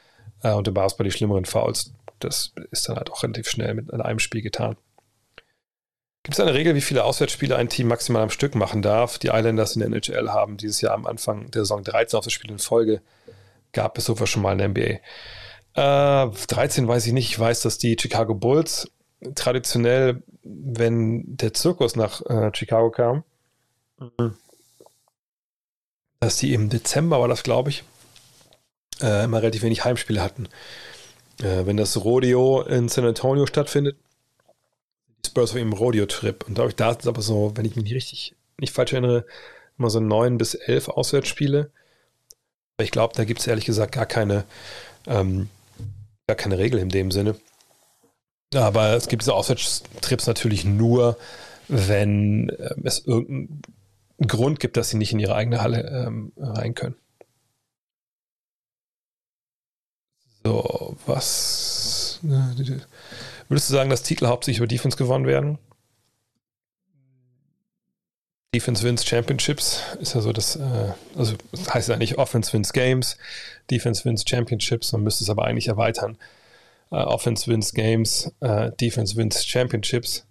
äh, und im Basketball die schlimmeren Fouls. Das ist dann halt auch relativ schnell mit einem Spiel getan. Gibt es eine Regel, wie viele Auswärtsspiele ein Team maximal am Stück machen darf? Die Islanders in der NHL haben dieses Jahr am Anfang der Saison 13 Auswärtsspiele in Folge. Gab es sowas schon mal in der NBA? Äh, 13 weiß ich nicht. Ich weiß, dass die Chicago Bulls traditionell, wenn der Zirkus nach äh, Chicago kam, mhm. dass die im Dezember war das, glaube ich, äh, immer relativ wenig Heimspiele hatten. Äh, wenn das Rodeo in San Antonio stattfindet, Spurs auf ihrem Rodeo-Trip. Und da ist es aber so, wenn ich mich nicht richtig, nicht falsch erinnere, immer so neun bis elf Auswärtsspiele. Aber ich glaube, da gibt es ehrlich gesagt gar keine, ähm, gar keine Regel in dem Sinne. Aber es gibt diese Auswärtstrips natürlich nur, wenn äh, es irgendeinen Grund gibt, dass sie nicht in ihre eigene Halle ähm, rein können. So, was. Würdest du sagen, dass Titel hauptsächlich über Defense gewonnen werden? Defense wins Championships ist ja so das, äh, also das heißt ja nicht Offense wins Games, Defense wins Championships, man müsste es aber eigentlich erweitern. Uh, Offense wins Games, uh, Defense wins Championships,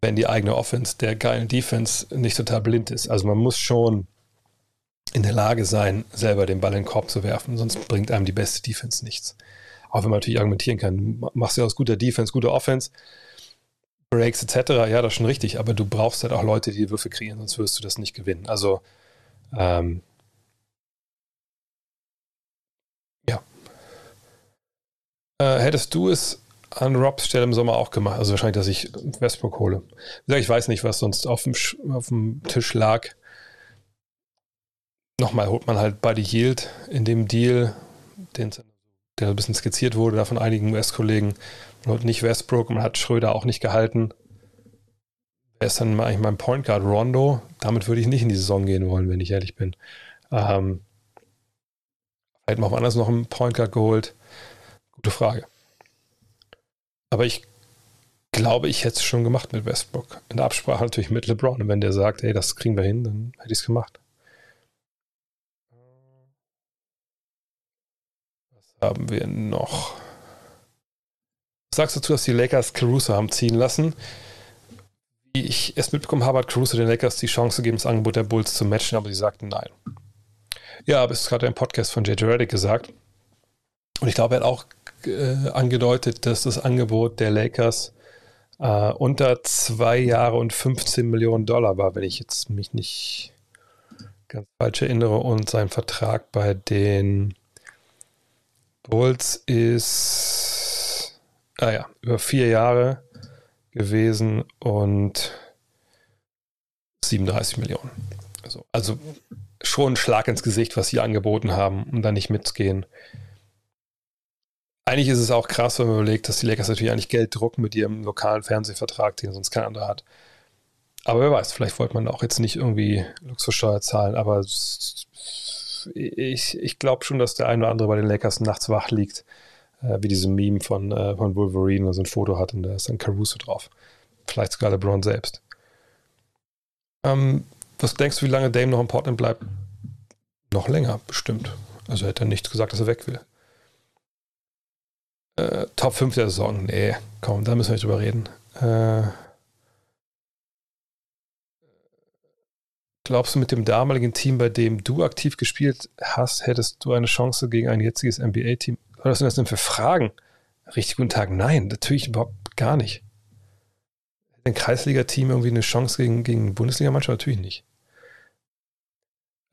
wenn die eigene Offense der geilen Defense nicht total blind ist. Also man muss schon in der Lage sein, selber den Ball in den Korb zu werfen, sonst bringt einem die beste Defense nichts. Auch wenn man natürlich argumentieren kann, machst du aus guter Defense, guter Offense, Breaks etc., ja, das ist schon richtig, aber du brauchst halt auch Leute, die Würfe kreieren, sonst wirst du das nicht gewinnen. Also, ähm, ja. Äh, hättest du es an Robs Stelle im Sommer auch gemacht? Also wahrscheinlich, dass ich Westbrook hole. Ich weiß nicht, was sonst auf dem, auf dem Tisch lag nochmal holt man halt Buddy Yield in dem Deal, den, der ein bisschen skizziert wurde, da von einigen US-Kollegen. Man holt nicht Westbrook, man hat Schröder auch nicht gehalten. Wer ist dann eigentlich mein Point Guard? Rondo? Damit würde ich nicht in die Saison gehen wollen, wenn ich ehrlich bin. Ähm, hätten wir auch anders noch einen Point Guard geholt. Gute Frage. Aber ich glaube, ich hätte es schon gemacht mit Westbrook. In der Absprache natürlich mit LeBron. Und wenn der sagt, hey, das kriegen wir hin, dann hätte ich es gemacht. Haben wir noch? Was sagst du dazu, dass die Lakers Caruso haben ziehen lassen? Wie ich es mitbekommen habe, hat Caruso den Lakers die Chance gegeben, das Angebot der Bulls zu matchen, aber sie sagten nein. Ja, aber es ist gerade ein Podcast von JJ Reddick gesagt. Und ich glaube, er hat auch äh, angedeutet, dass das Angebot der Lakers äh, unter zwei Jahre und 15 Millionen Dollar war, wenn ich jetzt mich nicht ganz falsch erinnere. Und sein Vertrag bei den Bulls ist, ah ja, über vier Jahre gewesen und 37 Millionen. Also, also schon ein Schlag ins Gesicht, was sie angeboten haben, um da nicht mitzugehen. Eigentlich ist es auch krass, wenn man überlegt, dass die Lakers natürlich eigentlich Geld drucken mit ihrem lokalen Fernsehvertrag, den sonst kein anderer hat. Aber wer weiß, vielleicht wollte man auch jetzt nicht irgendwie Luxussteuer zahlen, aber ich, ich glaube schon, dass der ein oder andere bei den Lakers nachts wach liegt, äh, wie diese Meme von, äh, von Wolverine, wo so ein Foto hat und da ist dann Caruso drauf. Vielleicht sogar LeBron selbst. Ähm, was denkst du, wie lange Dame noch in Portland bleibt? Noch länger, bestimmt. Also hätte er nicht gesagt, dass er weg will. Äh, Top 5 der Saison. Nee, komm, da müssen wir nicht drüber reden. Äh, Glaubst du, mit dem damaligen Team, bei dem du aktiv gespielt hast, hättest du eine Chance gegen ein jetziges NBA-Team? Was sind das denn für Fragen? Richtig guten Tag. Nein, natürlich überhaupt gar nicht. Hätte ein Kreisliga-Team irgendwie eine Chance gegen, gegen Bundesliga-Mannschaft? Natürlich nicht.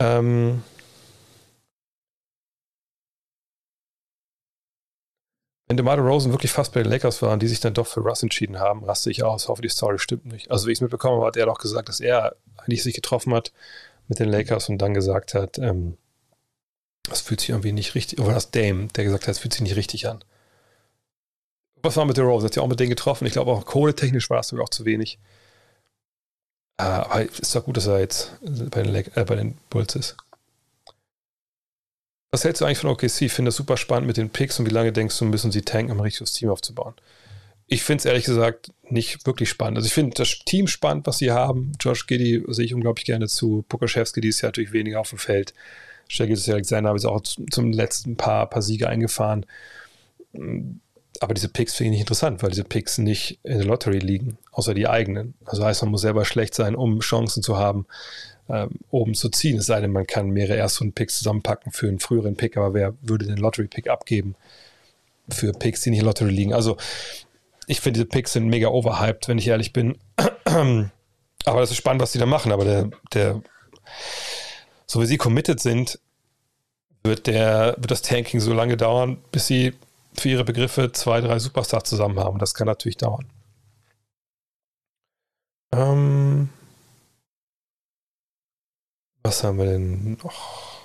Ähm, Wenn DeMar Rosen wirklich fast bei den Lakers waren, die sich dann doch für Russ entschieden haben, raste ich aus. Hoffe, die Story stimmt nicht. Also, wie ich es mitbekommen habe, hat er doch gesagt, dass er eigentlich sich getroffen hat mit den Lakers und dann gesagt hat, ähm, das fühlt sich irgendwie nicht richtig, oder das Dame, der gesagt hat, es fühlt sich nicht richtig an. Was war mit der Rose? Hat ja auch mit denen getroffen. Ich glaube auch kohletechnisch war es sogar auch zu wenig. Äh, aber ist doch gut, dass er jetzt bei den, äh, bei den Bulls ist. Was hältst du eigentlich von OKC? Ich finde das super spannend mit den Picks und wie lange denkst du, müssen sie tanken, um ein richtiges Team aufzubauen? Ich finde es ehrlich gesagt nicht wirklich spannend. Also ich finde das Team spannend, was sie haben. Josh Giddy sehe ich unglaublich gerne zu. Pokaschewski, die ist ja natürlich weniger auf dem Feld. Shaggy Alexander habe ich auch zum letzten paar, paar Siege eingefahren. Aber diese Picks finde ich nicht interessant, weil diese Picks nicht in der Lottery liegen, außer die eigenen. Also heißt, man muss selber schlecht sein, um Chancen zu haben, ähm, oben zu ziehen. Es sei denn, man kann mehrere Erstrunden-Picks zusammenpacken für einen früheren Pick, aber wer würde den Lottery-Pick abgeben für Picks, die nicht in der Lottery liegen? Also ich finde, diese Picks sind mega overhyped, wenn ich ehrlich bin. aber das ist spannend, was die da machen. Aber der, der, so wie sie committed sind, wird, der, wird das Tanking so lange dauern, bis sie für ihre Begriffe zwei, drei Superstars zusammen haben. Das kann natürlich dauern. Ähm, was haben wir denn noch?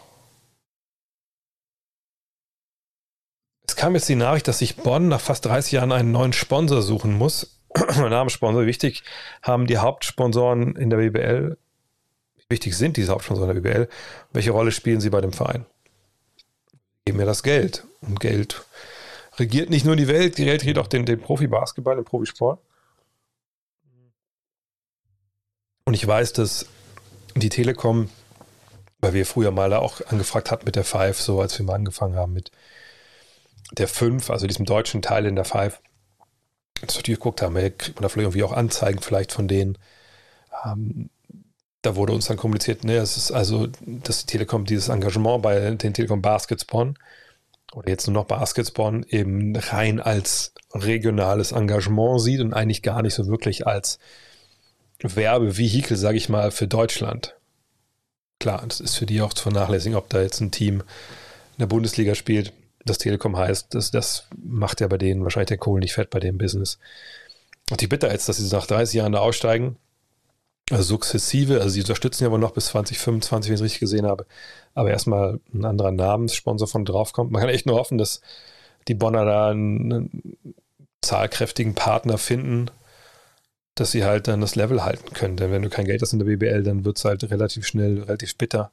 Es kam jetzt die Nachricht, dass sich Bonn nach fast 30 Jahren einen neuen Sponsor suchen muss. Namenssponsor, wichtig, haben die Hauptsponsoren in der BBL, wichtig sind diese Hauptsponsoren in der BBL, welche Rolle spielen sie bei dem Verein? Geben mir das Geld. Und Geld regiert nicht nur die Welt, die Welt regiert auch den, den Profi-Basketball, den Profisport. Und ich weiß, dass die Telekom, weil wir früher mal auch angefragt hatten mit der Five, so als wir mal angefangen haben mit der 5, also diesem deutschen Teil in der Five, dass wir geguckt haben, kriegt man da vielleicht irgendwie auch Anzeigen vielleicht von denen. Ähm, da wurde uns dann kommuniziert, ne, es ist also, dass die Telekom dieses Engagement bei den Telekom Baskets Bonn oder jetzt nur noch Basketball eben rein als regionales Engagement sieht und eigentlich gar nicht so wirklich als Werbevehikel, sage ich mal, für Deutschland. Klar, das ist für die auch zu vernachlässigen, ob da jetzt ein Team in der Bundesliga spielt, das Telekom heißt, das, das macht ja bei denen wahrscheinlich der Kohl nicht fett bei dem Business. Und die bitter jetzt, dass sie nach 30 Jahren da aussteigen, also sukzessive, also sie unterstützen ja wohl noch bis 2025, wenn ich es richtig gesehen habe, aber erstmal ein anderer Namenssponsor von drauf kommt. Man kann echt nur hoffen, dass die Bonner da einen, einen zahlkräftigen Partner finden, dass sie halt dann das Level halten können. Denn wenn du kein Geld hast in der BBL, dann wird es halt relativ schnell, relativ bitter.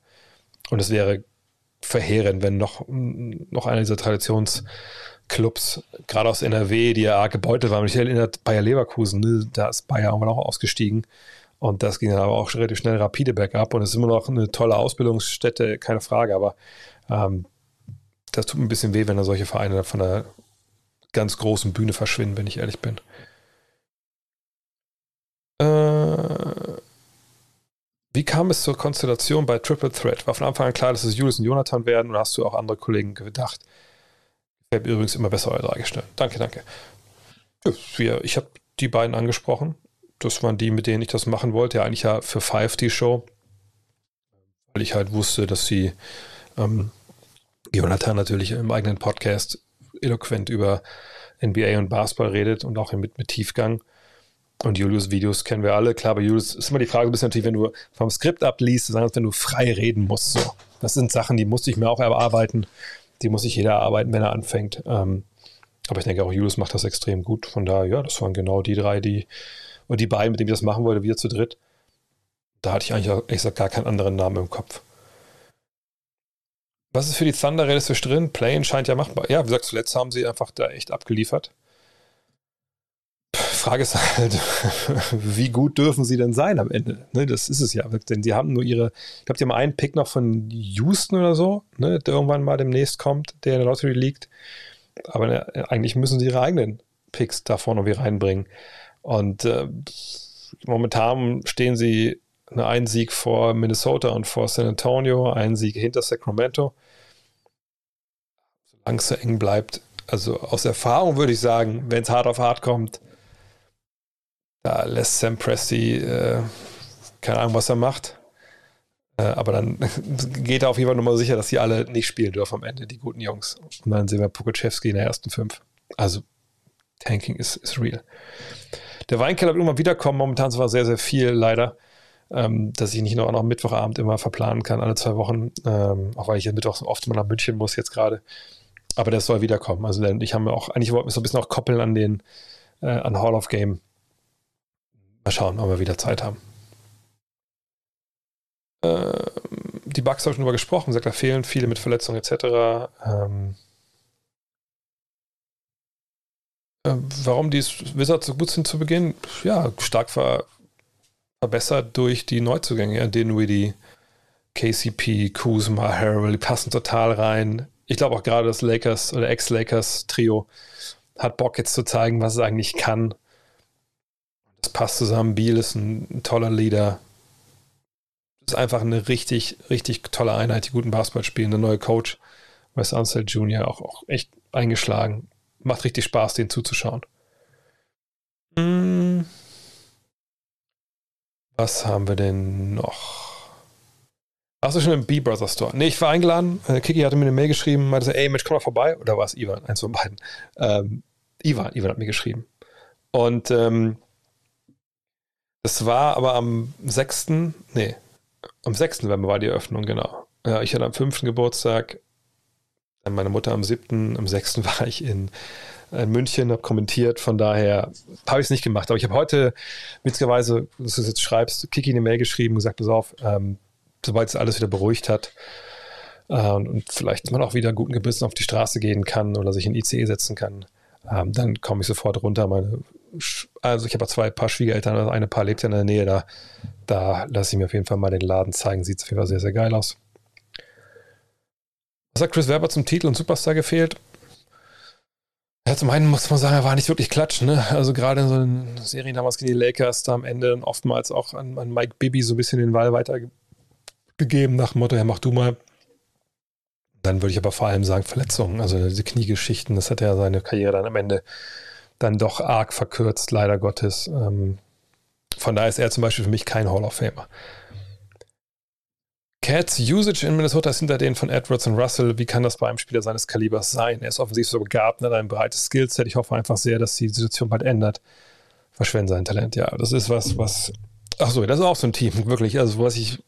Und es wäre verheerend, wenn noch, noch einer dieser Traditionsclubs, gerade aus NRW, die ja arg gebeutelt waren, mich erinnert, Bayer Leverkusen, ne, da ist Bayer irgendwann auch ausgestiegen. Und das ging dann aber auch relativ schnell rapide bergab und es ist immer noch eine tolle Ausbildungsstätte, keine Frage, aber ähm, das tut mir ein bisschen weh, wenn da solche Vereine von der ganz großen Bühne verschwinden, wenn ich ehrlich bin. Äh, wie kam es zur Konstellation bei Triple Threat? War von Anfang an klar, dass es Julius und Jonathan werden oder hast du auch andere Kollegen gedacht? Gefällt mir übrigens immer besser, eure drei gestellt. Danke, danke. Ich habe die beiden angesprochen das waren die, mit denen ich das machen wollte. Ja, eigentlich ja für Five die Show. Weil ich halt wusste, dass sie ähm, Jonathan natürlich im eigenen Podcast eloquent über NBA und Basketball redet und auch mit, mit Tiefgang. Und Julius Videos kennen wir alle. Klar, bei Julius ist immer die Frage, bist natürlich, wenn du vom Skript abliest, sagen wenn du frei reden musst. So. Das sind Sachen, die musste ich mir auch erarbeiten. Die muss sich jeder erarbeiten, wenn er anfängt. Ähm, aber ich denke auch, Julius macht das extrem gut. Von daher, ja, das waren genau die drei, die, und die beiden, mit denen ich das machen wollte, wir zu dritt, da hatte ich eigentlich ehrlich gesagt gar keinen anderen Namen im Kopf. Was ist für die Thunder realistisch drin? Plane scheint ja machbar. Ja, wie gesagt, zuletzt haben sie einfach da echt abgeliefert. Frage ist halt, wie gut dürfen sie denn sein am Ende? Ne, das ist es ja. Denn sie haben nur ihre, ich glaube, die haben einen Pick noch von Houston oder so, ne, der irgendwann mal demnächst kommt, der in der Lottery liegt. Aber ne, eigentlich müssen sie ihre eigenen Picks da vorne irgendwie reinbringen. Und äh, momentan stehen sie einen Sieg vor Minnesota und vor San Antonio, einen Sieg hinter Sacramento. Solange es so eng bleibt, also aus Erfahrung würde ich sagen, wenn es hart auf hart kommt, da lässt Sam Presti äh, keine Ahnung, was er macht. Äh, aber dann geht er auf jeden Fall nochmal sicher, dass sie alle nicht spielen dürfen am Ende, die guten Jungs. Und dann sehen wir Pukachevski in der ersten fünf. Also Tanking ist, ist real. Der Weinkeller wird immer wiederkommen. Momentan zwar sehr, sehr viel, leider, ähm, dass ich nicht noch, noch Mittwochabend immer verplanen kann, alle zwei Wochen. Ähm, auch weil ich ja Mittwoch oft mal nach München muss jetzt gerade. Aber das soll wiederkommen. Also ich habe auch, eigentlich wollten wir so ein bisschen auch koppeln an den, äh, an Hall of Game. Mal schauen, ob wir wieder Zeit haben. Ähm, die Bugs habe ich schon drüber gesprochen, sagt, da fehlen viele mit Verletzungen etc. Ähm, Äh, warum die Wizards so gut sind zu Beginn? Ja, stark ver verbessert durch die Neuzugänge, ja, Dinwiddie, KCP, Kuzma, Harrell, die passen total rein. Ich glaube auch gerade das Lakers oder Ex-Lakers-Trio hat Bock jetzt zu zeigen, was es eigentlich kann. Das passt zusammen. Beal ist ein, toller Leader. Ist einfach eine richtig, richtig tolle Einheit, die guten Basketball spielen. Der neue Coach, Wes Ansel Jr., auch, auch echt eingeschlagen. Macht richtig Spaß, den zuzuschauen. Hm. Was haben wir denn noch? Warst du schon im B-Brother Store? Nee, ich war eingeladen. Äh, Kiki hatte mir eine Mail geschrieben, meinte so, ey Mensch, komm mal vorbei. Oder war es Ivan? Eins von beiden. Ähm, Ivan, Ivan hat mir geschrieben. Und ähm, das war aber am 6. Nee, am 6. November war die Eröffnung, genau. Ja, ich hatte am 5. Geburtstag, dann meine Mutter am 7. Am 6. war ich in, in München, habe kommentiert, von daher habe ich es nicht gemacht. Aber ich habe heute, witzigerweise, dass du es jetzt schreibst, Kiki eine Mail geschrieben, gesagt, pass auf, ähm, sobald es alles wieder beruhigt hat äh, und vielleicht man auch wieder guten Gebissen auf die Straße gehen kann oder sich in ICE setzen kann, ähm, dann komme ich sofort runter. Meine, also ich habe zwei Paar Schwiegereltern, also eine Paar lebt ja in der Nähe, da, da lasse ich mir auf jeden Fall mal den Laden zeigen. Sieht auf jeden Fall sehr, sehr geil aus. Was hat Chris Werber zum Titel und Superstar gefehlt? Ja, zum einen muss man sagen, er war nicht wirklich klatschen. Ne? Also gerade in so einen Serien damals gegen die Lakers, da am Ende oftmals auch an, an Mike Bibby so ein bisschen den Ball weitergegeben nach dem Motto, ja, mach du mal. Dann würde ich aber vor allem sagen, Verletzungen, also diese Kniegeschichten, das hat ja seine Karriere dann am Ende dann doch arg verkürzt, leider Gottes. Ähm, von daher ist er zum Beispiel für mich kein Hall of Famer. Cats Usage in Minnesota ist hinter denen von Edwards und Russell. Wie kann das bei einem Spieler seines Kalibers sein? Er ist offensichtlich so begabt, hat ein breites Skillset. Ich hoffe einfach sehr, dass die Situation bald ändert. Verschwenden sein Talent. Ja, das ist was, was Ach so, das ist auch so ein Team, wirklich. Also, was ich,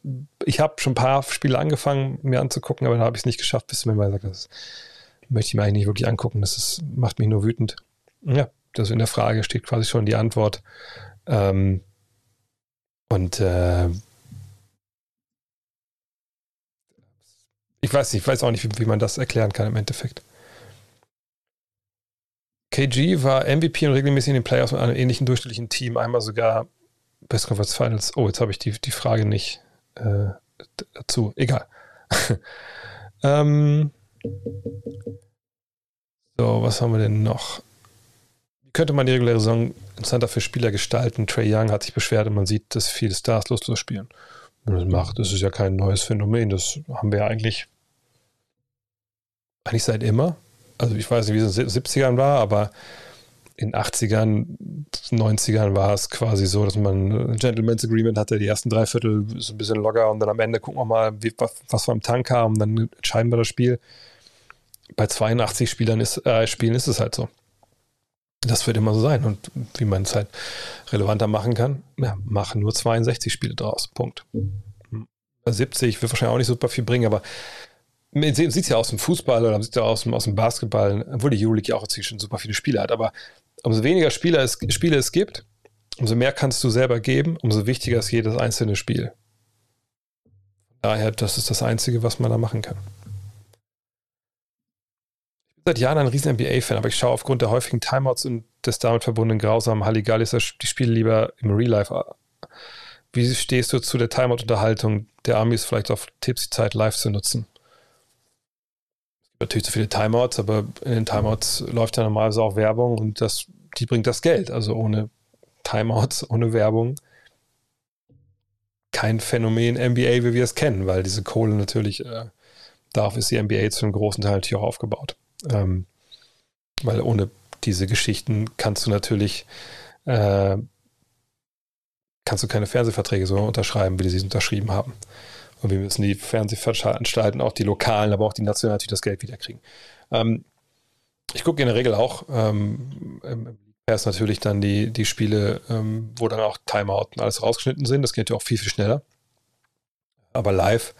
ich habe schon ein paar Spiele angefangen, mir anzugucken, aber da habe ich es nicht geschafft, bis mir mal gesagt das möchte ich mir eigentlich nicht wirklich angucken. Das ist, macht mich nur wütend. Ja, das in der Frage steht quasi schon die Antwort. Ähm, und äh, ich weiß nicht, ich weiß auch nicht, wie, wie man das erklären kann im Endeffekt. KG war MVP und regelmäßig in den Playoffs mit einem ähnlichen durchschnittlichen Team, einmal sogar Best Conference Finals. Oh, jetzt habe ich die, die Frage nicht äh, dazu. Egal. ähm, so, was haben wir denn noch? Wie könnte man die reguläre Saison interessanter für Spieler gestalten? Trey Young hat sich beschwert und man sieht, dass viele Stars loslos spielen. Das macht, das ist ja kein neues Phänomen. Das haben wir ja eigentlich, eigentlich seit immer. Also ich weiß nicht, wie es in den 70ern war, aber in 80ern, 90ern war es quasi so, dass man ein Gentleman's Agreement hatte, die ersten drei Viertel so ein bisschen locker und dann am Ende gucken wir mal, wie, was, was wir im Tank haben, dann entscheiden wir das Spiel. Bei 82 Spielern ist, äh, Spielen ist es halt so. Das wird immer so sein. Und wie man es halt relevanter machen kann, ja, machen nur 62 Spiele draus. Punkt. 70 wird wahrscheinlich auch nicht super viel bringen, aber man sieht es ja aus dem Fußball oder man sieht ja aus dem, aus dem Basketball, obwohl die Euroleague ja auch schon super viele Spiele hat, aber umso weniger Spieler es, Spiele es gibt, umso mehr kannst du selber geben, umso wichtiger ist jedes einzelne Spiel. Daher, das ist das Einzige, was man da machen kann. Seit Jahren ein riesen NBA-Fan, aber ich schaue aufgrund der häufigen Timeouts und des damit verbundenen grausamen Halligallis die Spiele lieber im Real Life. Wie stehst du zu der Timeout-Unterhaltung der Amis vielleicht auf Tipps, die Zeit live zu nutzen? natürlich zu viele Timeouts, aber in den Timeouts läuft ja normalerweise auch Werbung und das, die bringt das Geld. Also ohne Timeouts, ohne Werbung kein Phänomen NBA, wie wir es kennen, weil diese Kohle natürlich, äh, darauf ist die NBA zu einem großen Teil natürlich auch aufgebaut. Ähm, weil ohne diese Geschichten kannst du natürlich äh, kannst du keine Fernsehverträge so unterschreiben, wie die sie unterschrieben haben. Und wir müssen die Fernsehveranstalten, auch die lokalen, aber auch die nationalen natürlich das Geld wiederkriegen. Ähm, ich gucke in der Regel auch, ähm, erst natürlich dann die, die Spiele, ähm, wo dann auch Timeout und alles rausgeschnitten sind. Das geht ja auch viel, viel schneller. Aber live,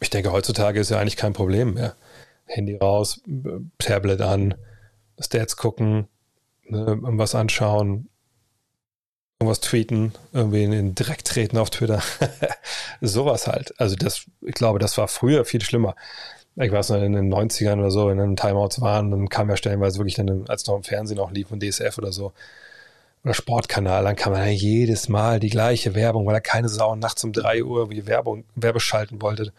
ich denke, heutzutage ist ja eigentlich kein Problem mehr. Handy raus, Tablet an, Stats gucken, ne, irgendwas anschauen, irgendwas tweeten, irgendwie in den Dreck treten auf Twitter. Sowas halt. Also das, ich glaube, das war früher viel schlimmer. Ich weiß noch, in den 90ern oder so, wenn dann Timeouts waren, dann kam ja stellenweise wirklich dann, als noch im Fernsehen auch lief und DSF oder so, oder Sportkanal, dann kann man ja jedes Mal die gleiche Werbung, weil er keine Sau nachts um drei Uhr wie Werbung, Werbe schalten wollte.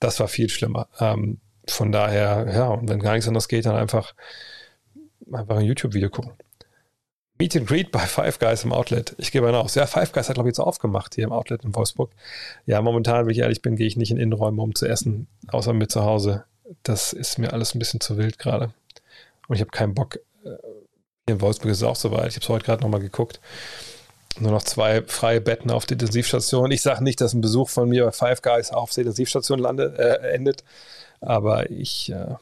Das war viel schlimmer. Ähm, von daher, ja, und wenn gar nichts anderes geht, dann einfach, einfach ein YouTube-Video gucken. Meet and Greet bei Five Guys im Outlet. Ich gebe mal aus. Ja, Five Guys hat, glaube ich, jetzt aufgemacht hier im Outlet in Wolfsburg. Ja, momentan, wenn ich ehrlich bin, gehe ich nicht in Innenräume, um zu essen, außer mit zu Hause. Das ist mir alles ein bisschen zu wild gerade. Und ich habe keinen Bock. Äh, hier in Wolfsburg ist es auch soweit. Ich habe es heute gerade nochmal geguckt. Nur noch zwei freie Betten auf der Intensivstation. Ich sage nicht, dass ein Besuch von mir bei Five Guys auf der Intensivstation landet, äh, endet. Aber ich, äh,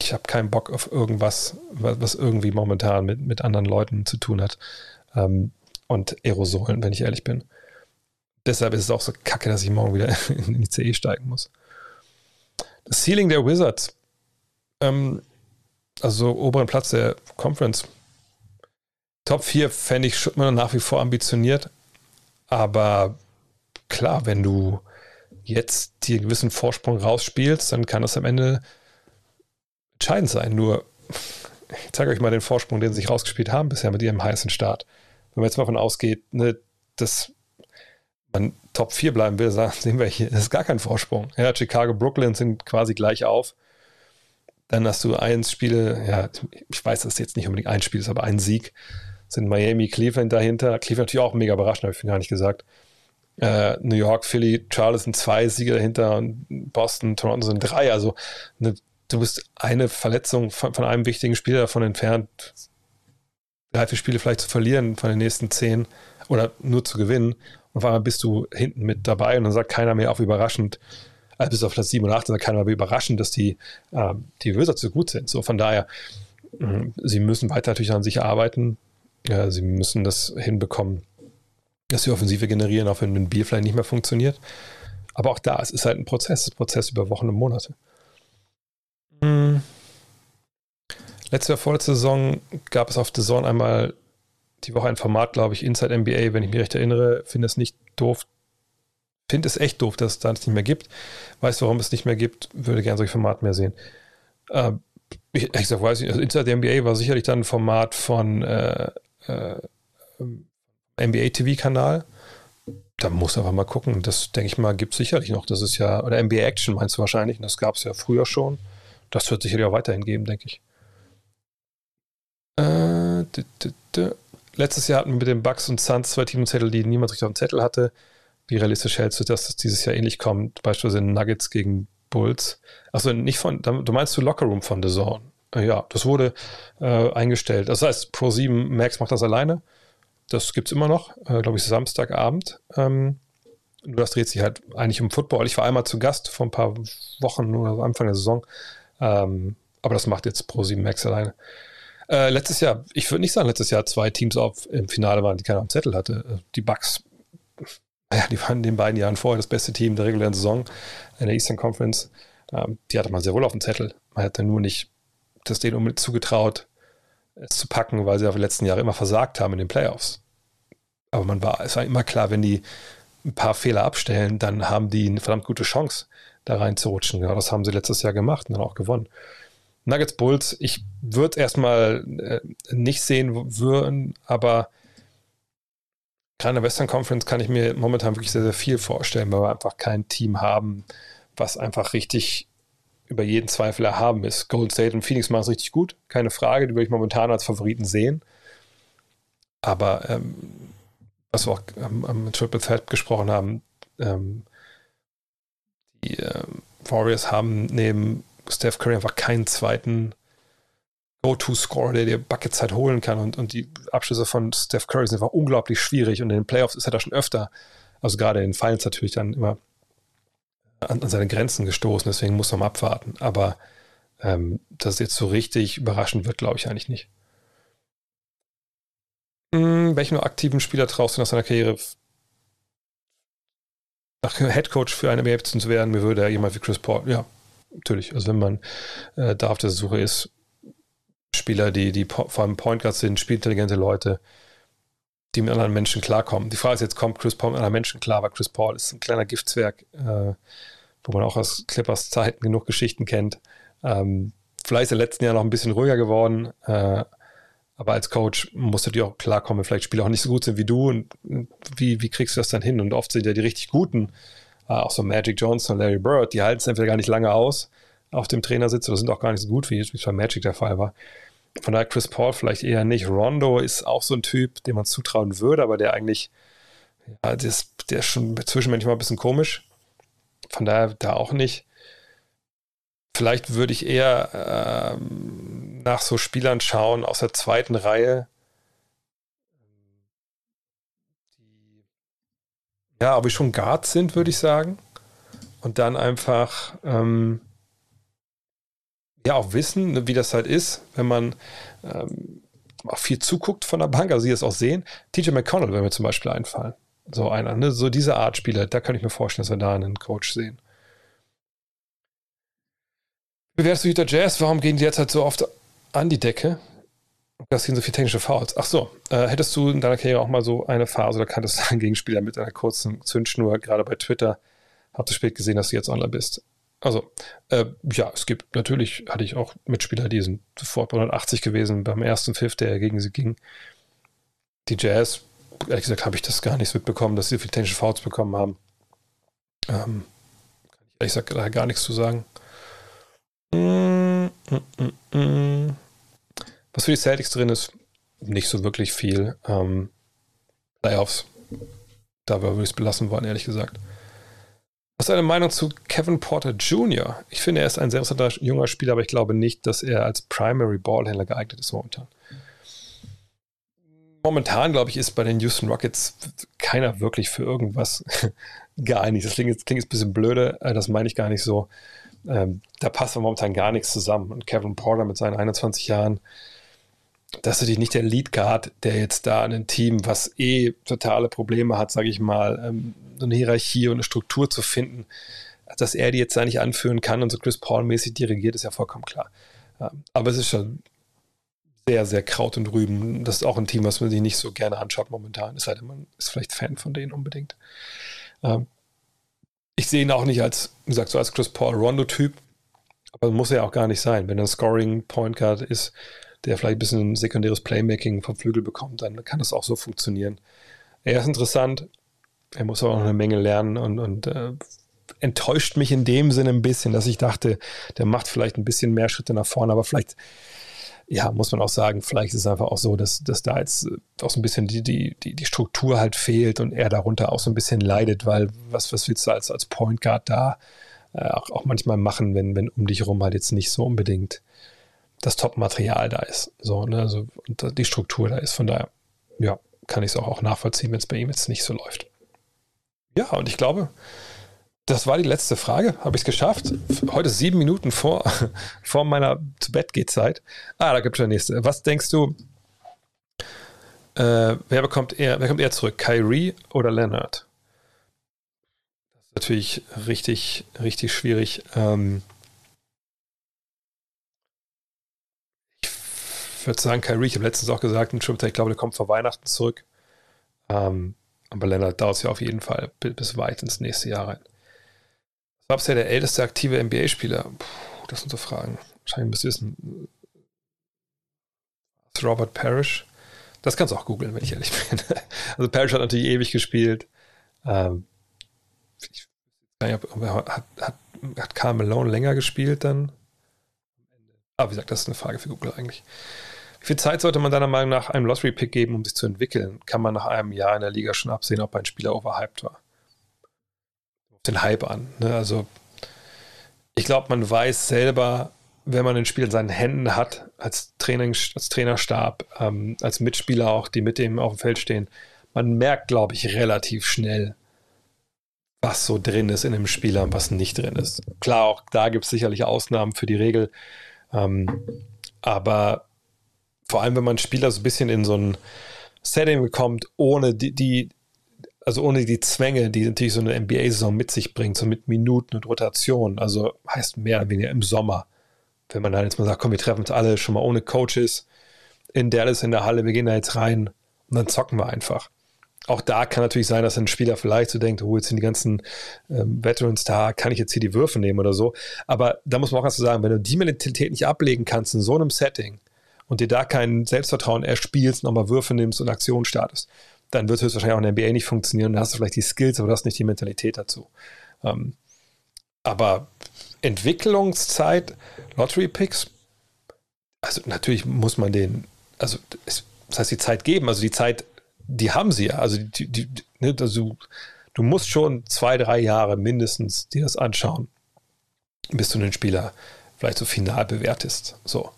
ich habe keinen Bock auf irgendwas, was irgendwie momentan mit, mit anderen Leuten zu tun hat. Ähm, und Aerosolen, wenn ich ehrlich bin. Deshalb ist es auch so kacke, dass ich morgen wieder in die CE steigen muss. Das Ceiling der Wizards. Ähm, also oberen Platz der Conference. Top 4 fände ich schon nach wie vor ambitioniert. Aber klar, wenn du jetzt dir einen gewissen Vorsprung rausspielst, dann kann das am Ende entscheidend sein. Nur, ich zeige euch mal den Vorsprung, den sie sich rausgespielt haben bisher mit ihrem heißen Start. Wenn man jetzt mal davon ausgeht, ne, dass man Top 4 bleiben will, sehen wir hier, das ist gar kein Vorsprung. Ja, Chicago, Brooklyn sind quasi gleich auf. Dann hast du eins Spiele, ja, ich weiß, dass es jetzt nicht unbedingt ein Spiel ist, aber ein Sieg. Sind Miami, Cleveland dahinter. Cleveland natürlich auch mega überraschend, habe ich gar nicht gesagt. Äh, New York, Philly, Charles sind zwei Siege dahinter und Boston, Toronto sind drei. Also eine, du bist eine Verletzung von, von, einem wichtigen Spieler davon entfernt, drei, vier Spiele vielleicht zu verlieren von den nächsten zehn oder nur zu gewinnen. Und auf einmal bist du hinten mit dabei und dann sagt keiner mehr auf überraschend, also bis auf Platz 7 und 8, dann kann man aber überraschen, dass die, äh, die Wizards so gut sind. So von daher, mh, sie müssen weiter natürlich an sich arbeiten. Ja, sie müssen das hinbekommen, dass sie Offensive generieren, auch wenn ein Bier vielleicht nicht mehr funktioniert. Aber auch da, es ist halt ein Prozess, ein Prozess über Wochen und Monate. Mhm. Letzte vorletzte Saison gab es auf The Zone einmal die Woche ein Format, glaube ich, Inside NBA, wenn ich mich recht erinnere. Finde es nicht doof. Finde es echt doof, dass es da nicht mehr gibt. Weiß, warum es nicht mehr gibt. Würde gerne solche Formate mehr sehen. Äh, ich, ich sag, weiß nicht, also Inside NBA war sicherlich dann ein Format von äh, äh, NBA TV-Kanal. Da muss einfach mal gucken. Das denke ich mal, gibt es sicherlich noch. Das ist ja, oder NBA Action meinst du wahrscheinlich. Das gab es ja früher schon. Das wird sicherlich auch weiterhin geben, denke ich. Äh, Letztes Jahr hatten wir mit den Bucks und Suns zwei Teamzettel, die niemand richtig auf dem Zettel hatte. Wie realistisch hältst du, dass das dieses Jahr ähnlich kommt? Beispielsweise Nuggets gegen Bulls. Achso, nicht von, du meinst du Lockerroom von The Zone? Ja, das wurde äh, eingestellt. Das heißt, Pro7 Max macht das alleine. Das gibt es immer noch, äh, glaube ich, Samstagabend. Ähm, das dreht sich halt eigentlich um Football. Ich war einmal zu Gast vor ein paar Wochen oder Anfang der Saison. Ähm, aber das macht jetzt Pro7 Max alleine. Äh, letztes Jahr, ich würde nicht sagen, letztes Jahr zwei Teams auf, im Finale waren, die keiner am Zettel hatte. Äh, die Bucks, ja, die waren in den beiden Jahren vorher das beste Team der regulären Saison in der Eastern Conference. Ähm, die hatte man sehr wohl auf dem Zettel. Man hatte nur nicht das denen unbedingt zugetraut, es zu packen, weil sie auf die letzten Jahre immer versagt haben in den Playoffs. Aber man war, es war immer klar, wenn die ein paar Fehler abstellen, dann haben die eine verdammt gute Chance, da reinzurutschen. Ja, das haben sie letztes Jahr gemacht und dann auch gewonnen. Nuggets Bulls, ich würde erstmal äh, nicht sehen würden, aber gerade in der Western Conference kann ich mir momentan wirklich sehr, sehr viel vorstellen, weil wir einfach kein Team haben, was einfach richtig über jeden Zweifel erhaben ist. Golden State und Phoenix machen es richtig gut, keine Frage, die würde ich momentan als Favoriten sehen. Aber ähm, was wir auch am, am Triple Threat gesprochen haben, ähm, die äh, Warriors haben neben Steph Curry einfach keinen zweiten Go-To-Scorer, der dir Buckets halt holen kann. Und, und die Abschlüsse von Steph Curry sind einfach unglaublich schwierig. Und in den Playoffs ist er da schon öfter, also gerade in den Finals natürlich dann immer an, an seine Grenzen gestoßen. Deswegen muss man abwarten. Aber ähm, dass jetzt so richtig überraschend wird, glaube ich eigentlich nicht. Hm, welchen aktiven Spieler traust du nach seiner Karriere nach Headcoach für eine NBA zu werden? Mir würde jemand wie Chris Paul, ja, natürlich. Also wenn man äh, da auf der Suche ist, Spieler, die, die vor allem Point Guards sind, spielintelligente Leute, die mit anderen Menschen klarkommen. Die Frage ist jetzt, kommt Chris Paul mit anderen Menschen klar, weil Chris Paul ist ein kleiner Giftzwerg, äh, wo man auch aus Clippers Zeiten genug Geschichten kennt. Ähm, vielleicht ist er letzten Jahr noch ein bisschen ruhiger geworden, äh, Aber als Coach musst du dir auch klarkommen, wenn vielleicht Spieler auch nicht so gut sind wie du und wie, wie kriegst du das dann hin? Und oft sind ja die richtig guten, äh, auch so Magic Johnson und Larry Bird, die halten es entweder gar nicht lange aus auf dem Trainersitz oder sind auch gar nicht so gut, wie es bei Magic der Fall war. Von daher Chris Paul vielleicht eher nicht. Rondo ist auch so ein Typ, dem man zutrauen würde, aber der eigentlich, ja, der ist, der ist schon zwischenmenschlich mal ein bisschen komisch. Von daher da auch nicht. Vielleicht würde ich eher ähm, nach so Spielern schauen aus der zweiten Reihe. Ja, ob ich schon Guards sind, würde ich sagen. Und dann einfach ähm, ja auch wissen, wie das halt ist, wenn man ähm, auch viel zuguckt von der Bank, also sie das auch sehen. TJ McConnell würde mir zum Beispiel einfallen. So einer, ne? so diese Art Spieler, da kann ich mir vorstellen, dass wir da einen Coach sehen. Bewertest du Utah Jazz? Warum gehen die jetzt halt so oft an die Decke? Das sind so viele technische Fouls. Ach so, äh, hättest du in deiner Karriere auch mal so eine Phase oder kanntest du einen Gegenspieler mit einer kurzen Zündschnur, gerade bei Twitter? Hab zu spät gesehen, dass du jetzt online bist. Also, äh, ja, es gibt natürlich, hatte ich auch Mitspieler, die sind sofort bei 180 gewesen beim ersten Fifth, der gegen sie ging. Die Jazz, ehrlich gesagt, habe ich das gar nicht mitbekommen, dass sie viele technische Fouls bekommen haben. Ähm, kann ich ehrlich gesagt gar nichts zu sagen. Was für die Celtics drin ist, nicht so wirklich viel. Ähm, Playoffs, da würde ich es belassen wollen, ehrlich gesagt. Was ist deine Meinung zu Kevin Porter Jr.? Ich finde, er ist ein sehr interessanter junger Spieler, aber ich glaube nicht, dass er als Primary Ballhändler geeignet ist momentan. Momentan, glaube ich, ist bei den Houston Rockets keiner wirklich für irgendwas geeinigt. Das klingt jetzt, ein bisschen blöde, äh, das meine ich gar nicht so. Ähm, da passt momentan gar nichts zusammen. Und Kevin Porter mit seinen 21 Jahren, das ist natürlich nicht der Lead Guard, der jetzt da in ein Team, was eh totale Probleme hat, sage ich mal, ähm, so eine Hierarchie und eine Struktur zu finden, dass er die jetzt da nicht anführen kann und so Chris Paul-mäßig dirigiert, ist ja vollkommen klar. Aber es ist schon sehr, sehr Kraut und Rüben. Das ist auch ein Team, was man sich nicht so gerne anschaut momentan. Es sei denn, man ist vielleicht Fan von denen unbedingt. Ähm, ich sehe ihn auch nicht als, wie gesagt, so als Chris Paul Rondo-Typ, aber muss er ja auch gar nicht sein. Wenn er ein Scoring Point Guard ist, der vielleicht ein bisschen sekundäres Playmaking vom Flügel bekommt, dann kann das auch so funktionieren. Er ist interessant, er muss aber auch noch eine Menge lernen und, und äh, enttäuscht mich in dem Sinne ein bisschen, dass ich dachte, der macht vielleicht ein bisschen mehr Schritte nach vorne, aber vielleicht, ja, muss man auch sagen, vielleicht ist es einfach auch so, dass, dass da jetzt auch so ein bisschen die, die, die, die Struktur halt fehlt und er darunter auch so ein bisschen leidet, weil was, was willst du als, als Point Guard da äh, auch, auch manchmal machen, wenn, wenn um dich herum halt jetzt nicht so unbedingt das Top-Material da ist. So, ne, also und die Struktur da ist. Von daher, ja, kann ich es auch, auch nachvollziehen, wenn es bei ihm jetzt nicht so läuft. Ja, und ich glaube, das war die letzte Frage. Habe ich es geschafft? Heute sieben Minuten vor, vor meiner zu Bett geht Zeit. Ah, da gibt es schon nächste. Was denkst du? Äh, wer bekommt eher, wer kommt eher zurück? Kyrie oder Leonard? Das ist natürlich richtig, richtig schwierig. Ähm ich würde sagen, Kyrie, ich habe letztens auch gesagt, ich glaube, der kommt vor Weihnachten zurück. Ähm aber Leonard dauert es ja auf jeden Fall bis weit ins nächste Jahr rein. Was war bisher der älteste aktive NBA-Spieler? Das sind so Fragen. Wahrscheinlich müsst ihr wissen. Robert Parrish. Das kannst du auch googeln, wenn ich ehrlich bin. Also Parrish hat natürlich ewig gespielt. Ähm, ich hat, hat, hat Carl Malone länger gespielt dann? Aber wie gesagt, das ist eine Frage für Google eigentlich. Wie viel Zeit sollte man deiner Meinung nach einem Lottery-Pick geben, um sich zu entwickeln? Kann man nach einem Jahr in der Liga schon absehen, ob ein Spieler overhyped war? Den Hype an. Ne? Also, ich glaube, man weiß selber, wenn man ein Spiel in seinen Händen hat, als, Training, als Trainerstab, ähm, als Mitspieler auch, die mit dem auf dem Feld stehen, man merkt, glaube ich, relativ schnell, was so drin ist in dem Spieler und was nicht drin ist. Klar, auch da gibt es sicherlich Ausnahmen für die Regel. Ähm, aber vor allem, wenn man Spieler so ein bisschen in so ein Setting bekommt, ohne die, die also ohne die Zwänge, die natürlich so eine NBA-Saison mit sich bringt, so mit Minuten und Rotation, also heißt mehr oder weniger im Sommer. Wenn man dann jetzt mal sagt, komm, wir treffen uns alle schon mal ohne Coaches in Dallas in der Halle, wir gehen da jetzt rein und dann zocken wir einfach. Auch da kann natürlich sein, dass ein Spieler vielleicht so denkt, oh, jetzt sind die ganzen ähm, Veterans da, kann ich jetzt hier die Würfe nehmen oder so. Aber da muss man auch ganz so sagen, wenn du die Mentalität nicht ablegen kannst in so einem Setting, und dir da kein Selbstvertrauen erspielst, nochmal Würfe nimmst und Aktionen startest, dann wird es höchstwahrscheinlich auch in der NBA nicht funktionieren. Dann hast du vielleicht die Skills, aber du hast nicht die Mentalität dazu. Ähm, aber Entwicklungszeit, Lottery Picks, also natürlich muss man den, also das heißt die Zeit geben, also die Zeit, die haben sie ja. Also, die, die, ne, also du musst schon zwei, drei Jahre mindestens dir das anschauen, bis du den Spieler vielleicht so final bewertest. So.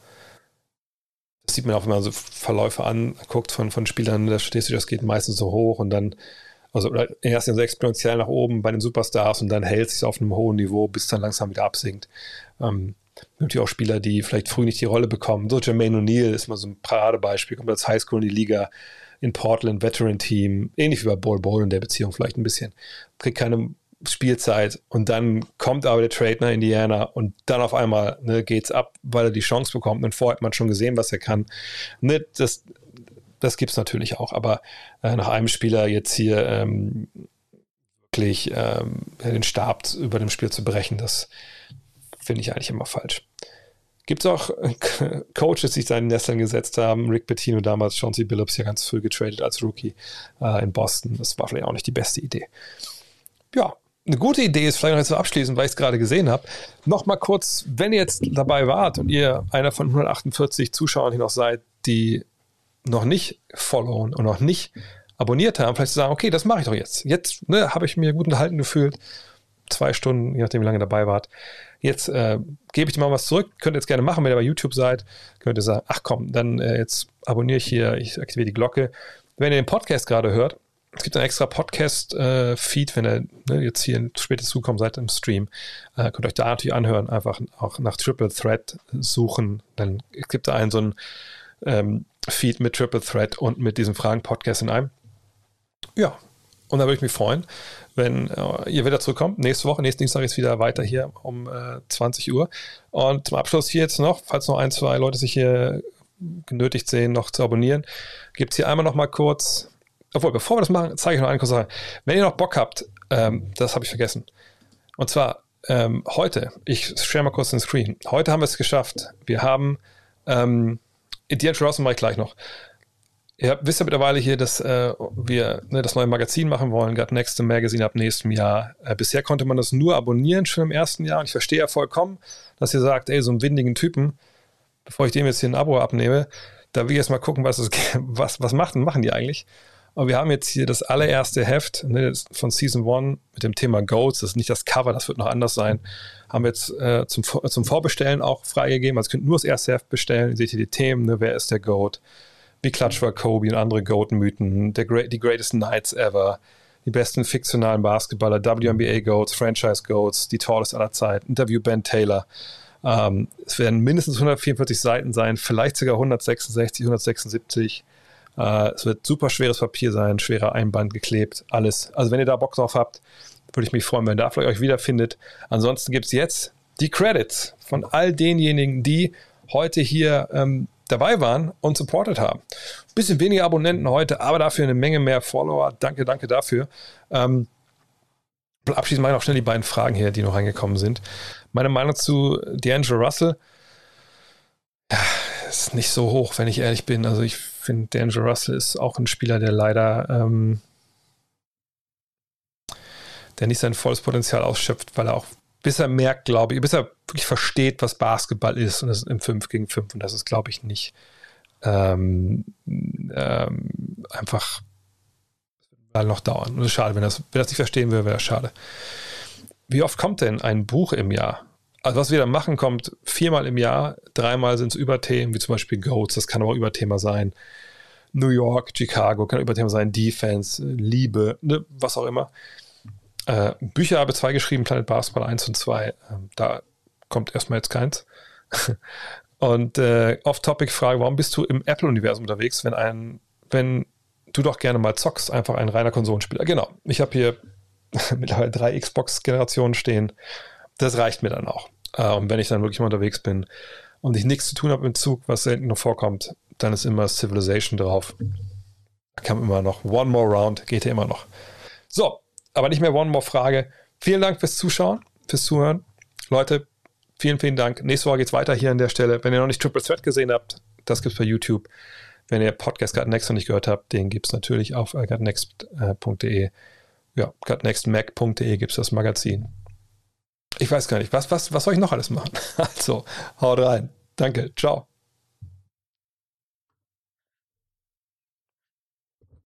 Das sieht man auch, wenn man so Verläufe anguckt von, von Spielern, da du, das geht meistens so hoch und dann, also erst so exponentiell nach oben bei den Superstars und dann hält sich auf einem hohen Niveau, bis dann langsam wieder absinkt. Ähm, natürlich auch Spieler, die vielleicht früh nicht die Rolle bekommen. So Jermaine O'Neal ist mal so ein Paradebeispiel, kommt als Highschool in die Liga in Portland, Veteran Team, ähnlich wie bei Ball Ball in der Beziehung vielleicht ein bisschen. Kriegt keine Spielzeit und dann kommt aber der Trade nach Indiana und dann auf einmal ne, geht's ab, weil er die Chance bekommt. Und vorher hat man schon gesehen, was er kann. Ne, das das gibt es natürlich auch, aber äh, nach einem Spieler jetzt hier ähm, wirklich ähm, den Stab über dem Spiel zu brechen, das finde ich eigentlich immer falsch. Gibt es auch äh, Coaches, die sich seinen Nestern gesetzt haben? Rick Bettino damals, Chauncey Billups ja ganz früh getradet als Rookie äh, in Boston. Das war vielleicht auch nicht die beste Idee. Ja, eine gute Idee ist, vielleicht noch jetzt so abschließend, weil ich es gerade gesehen habe, noch mal kurz, wenn ihr jetzt dabei wart und ihr einer von 148 Zuschauern hier noch seid, die noch nicht followen und noch nicht abonniert haben, vielleicht zu sagen, okay, das mache ich doch jetzt. Jetzt ne, habe ich mir gut unterhalten gefühlt, zwei Stunden, je nachdem, wie lange ihr dabei wart. Jetzt äh, gebe ich dir mal was zurück. Könnt ihr jetzt gerne machen, wenn ihr bei YouTube seid. Könnt ihr sagen, ach komm, dann äh, jetzt abonniere ich hier, ich aktiviere die Glocke. Wenn ihr den Podcast gerade hört, es gibt einen extra Podcast-Feed, äh, wenn ihr ne, jetzt hier später zukommen seid im Stream. Äh, könnt euch da natürlich anhören, einfach auch nach Triple Threat suchen. Dann gibt da einen so einen ähm, Feed mit Triple Threat und mit diesem Fragen-Podcast in einem. Ja, und da würde ich mich freuen, wenn äh, ihr wieder zurückkommt. Nächste Woche, nächsten Dienstag ist wieder weiter hier um äh, 20 Uhr. Und zum Abschluss hier jetzt noch, falls noch ein, zwei Leute sich hier genötigt sehen, noch zu abonnieren, gibt es hier einmal noch mal kurz obwohl, bevor wir das machen, zeige ich noch eine kurze Sache. Wenn ihr noch Bock habt, ähm, das habe ich vergessen. Und zwar ähm, heute, ich share mal kurz den Screen. Heute haben wir es geschafft. Wir haben ähm, D'Angelo Russell mache ich gleich noch. Ihr wisst ja mittlerweile hier, dass äh, wir ne, das neue Magazin machen wollen, Got Next Magazine ab nächstem Jahr. Äh, bisher konnte man das nur abonnieren schon im ersten Jahr und ich verstehe ja vollkommen, dass ihr sagt, ey, so einen windigen Typen, bevor ich dem jetzt hier ein Abo abnehme, da will ich jetzt mal gucken, was, es, was, was machen, machen die eigentlich. Aber wir haben jetzt hier das allererste Heft ne, von Season 1 mit dem Thema Goats. Das ist nicht das Cover, das wird noch anders sein. Haben wir jetzt äh, zum, zum Vorbestellen auch freigegeben. Also könnt nur das erste Heft bestellen. Ihr seht hier die Themen, ne, wer ist der Goat? Wie Clutch war Kobe und andere Goat-Mythen. Die greatest Nights ever. Die besten fiktionalen Basketballer, WNBA Goats, Franchise Goats, die tallest aller Zeit. Interview Ben Taylor. Ähm, es werden mindestens 144 Seiten sein, vielleicht sogar 166, 176. Äh, es wird super schweres Papier sein, schwerer Einband geklebt, alles. Also wenn ihr da Bock drauf habt, würde ich mich freuen, wenn ihr da vielleicht euch wiederfindet. Ansonsten gibt es jetzt die Credits von all denjenigen, die heute hier ähm, dabei waren und supportet haben. Bisschen weniger Abonnenten heute, aber dafür eine Menge mehr Follower. Danke, danke dafür. Ähm, abschließend mache ich noch schnell die beiden Fragen hier, die noch reingekommen sind. Meine Meinung zu D'Angelo Russell ja, ist nicht so hoch, wenn ich ehrlich bin. Also ich finde, D'Angelo Russell ist auch ein Spieler, der leider ähm, der nicht sein volles Potenzial ausschöpft, weil er auch bis er merkt, glaube ich, bis er wirklich versteht, was Basketball ist und das ist im 5 gegen 5 und das ist, glaube ich, nicht ähm, ähm, einfach noch dauern. Und das ist schade, wenn das, wenn das nicht verstehen würde, wäre das schade. Wie oft kommt denn ein Buch im Jahr? Also was wir da machen, kommt viermal im Jahr, dreimal sind es Überthemen, wie zum Beispiel Goats, das kann aber Überthema sein. New York, Chicago, kann Überthema sein, Defense, Liebe, ne, was auch immer. Äh, Bücher habe zwei geschrieben, Planet Basketball 1 und 2. Äh, da kommt erstmal jetzt keins. und äh, Off-Topic-Frage, warum bist du im Apple-Universum unterwegs, wenn ein, wenn du doch gerne mal zockst, einfach ein reiner Konsolenspieler? Genau. Ich habe hier mittlerweile drei Xbox-Generationen stehen. Das reicht mir dann auch. Äh, und wenn ich dann wirklich mal unterwegs bin und ich nichts zu tun habe mit Zug, was selten noch vorkommt, dann ist immer Civilization drauf. Da kam immer noch One More Round, geht ja immer noch. So, aber nicht mehr One More Frage. Vielen Dank fürs Zuschauen, fürs Zuhören. Leute, vielen, vielen Dank. Nächste Woche geht es weiter hier an der Stelle. Wenn ihr noch nicht Triple Threat gesehen habt, Das gibt es bei YouTube. Wenn ihr Podcast Gut Next noch nicht gehört habt, den gibt es natürlich auf gutnext.de. Ja, gutnextmac.de gibt es das Magazin. Ich weiß gar nicht, was, was, was soll ich noch alles machen? Also, haut rein. Danke, ciao.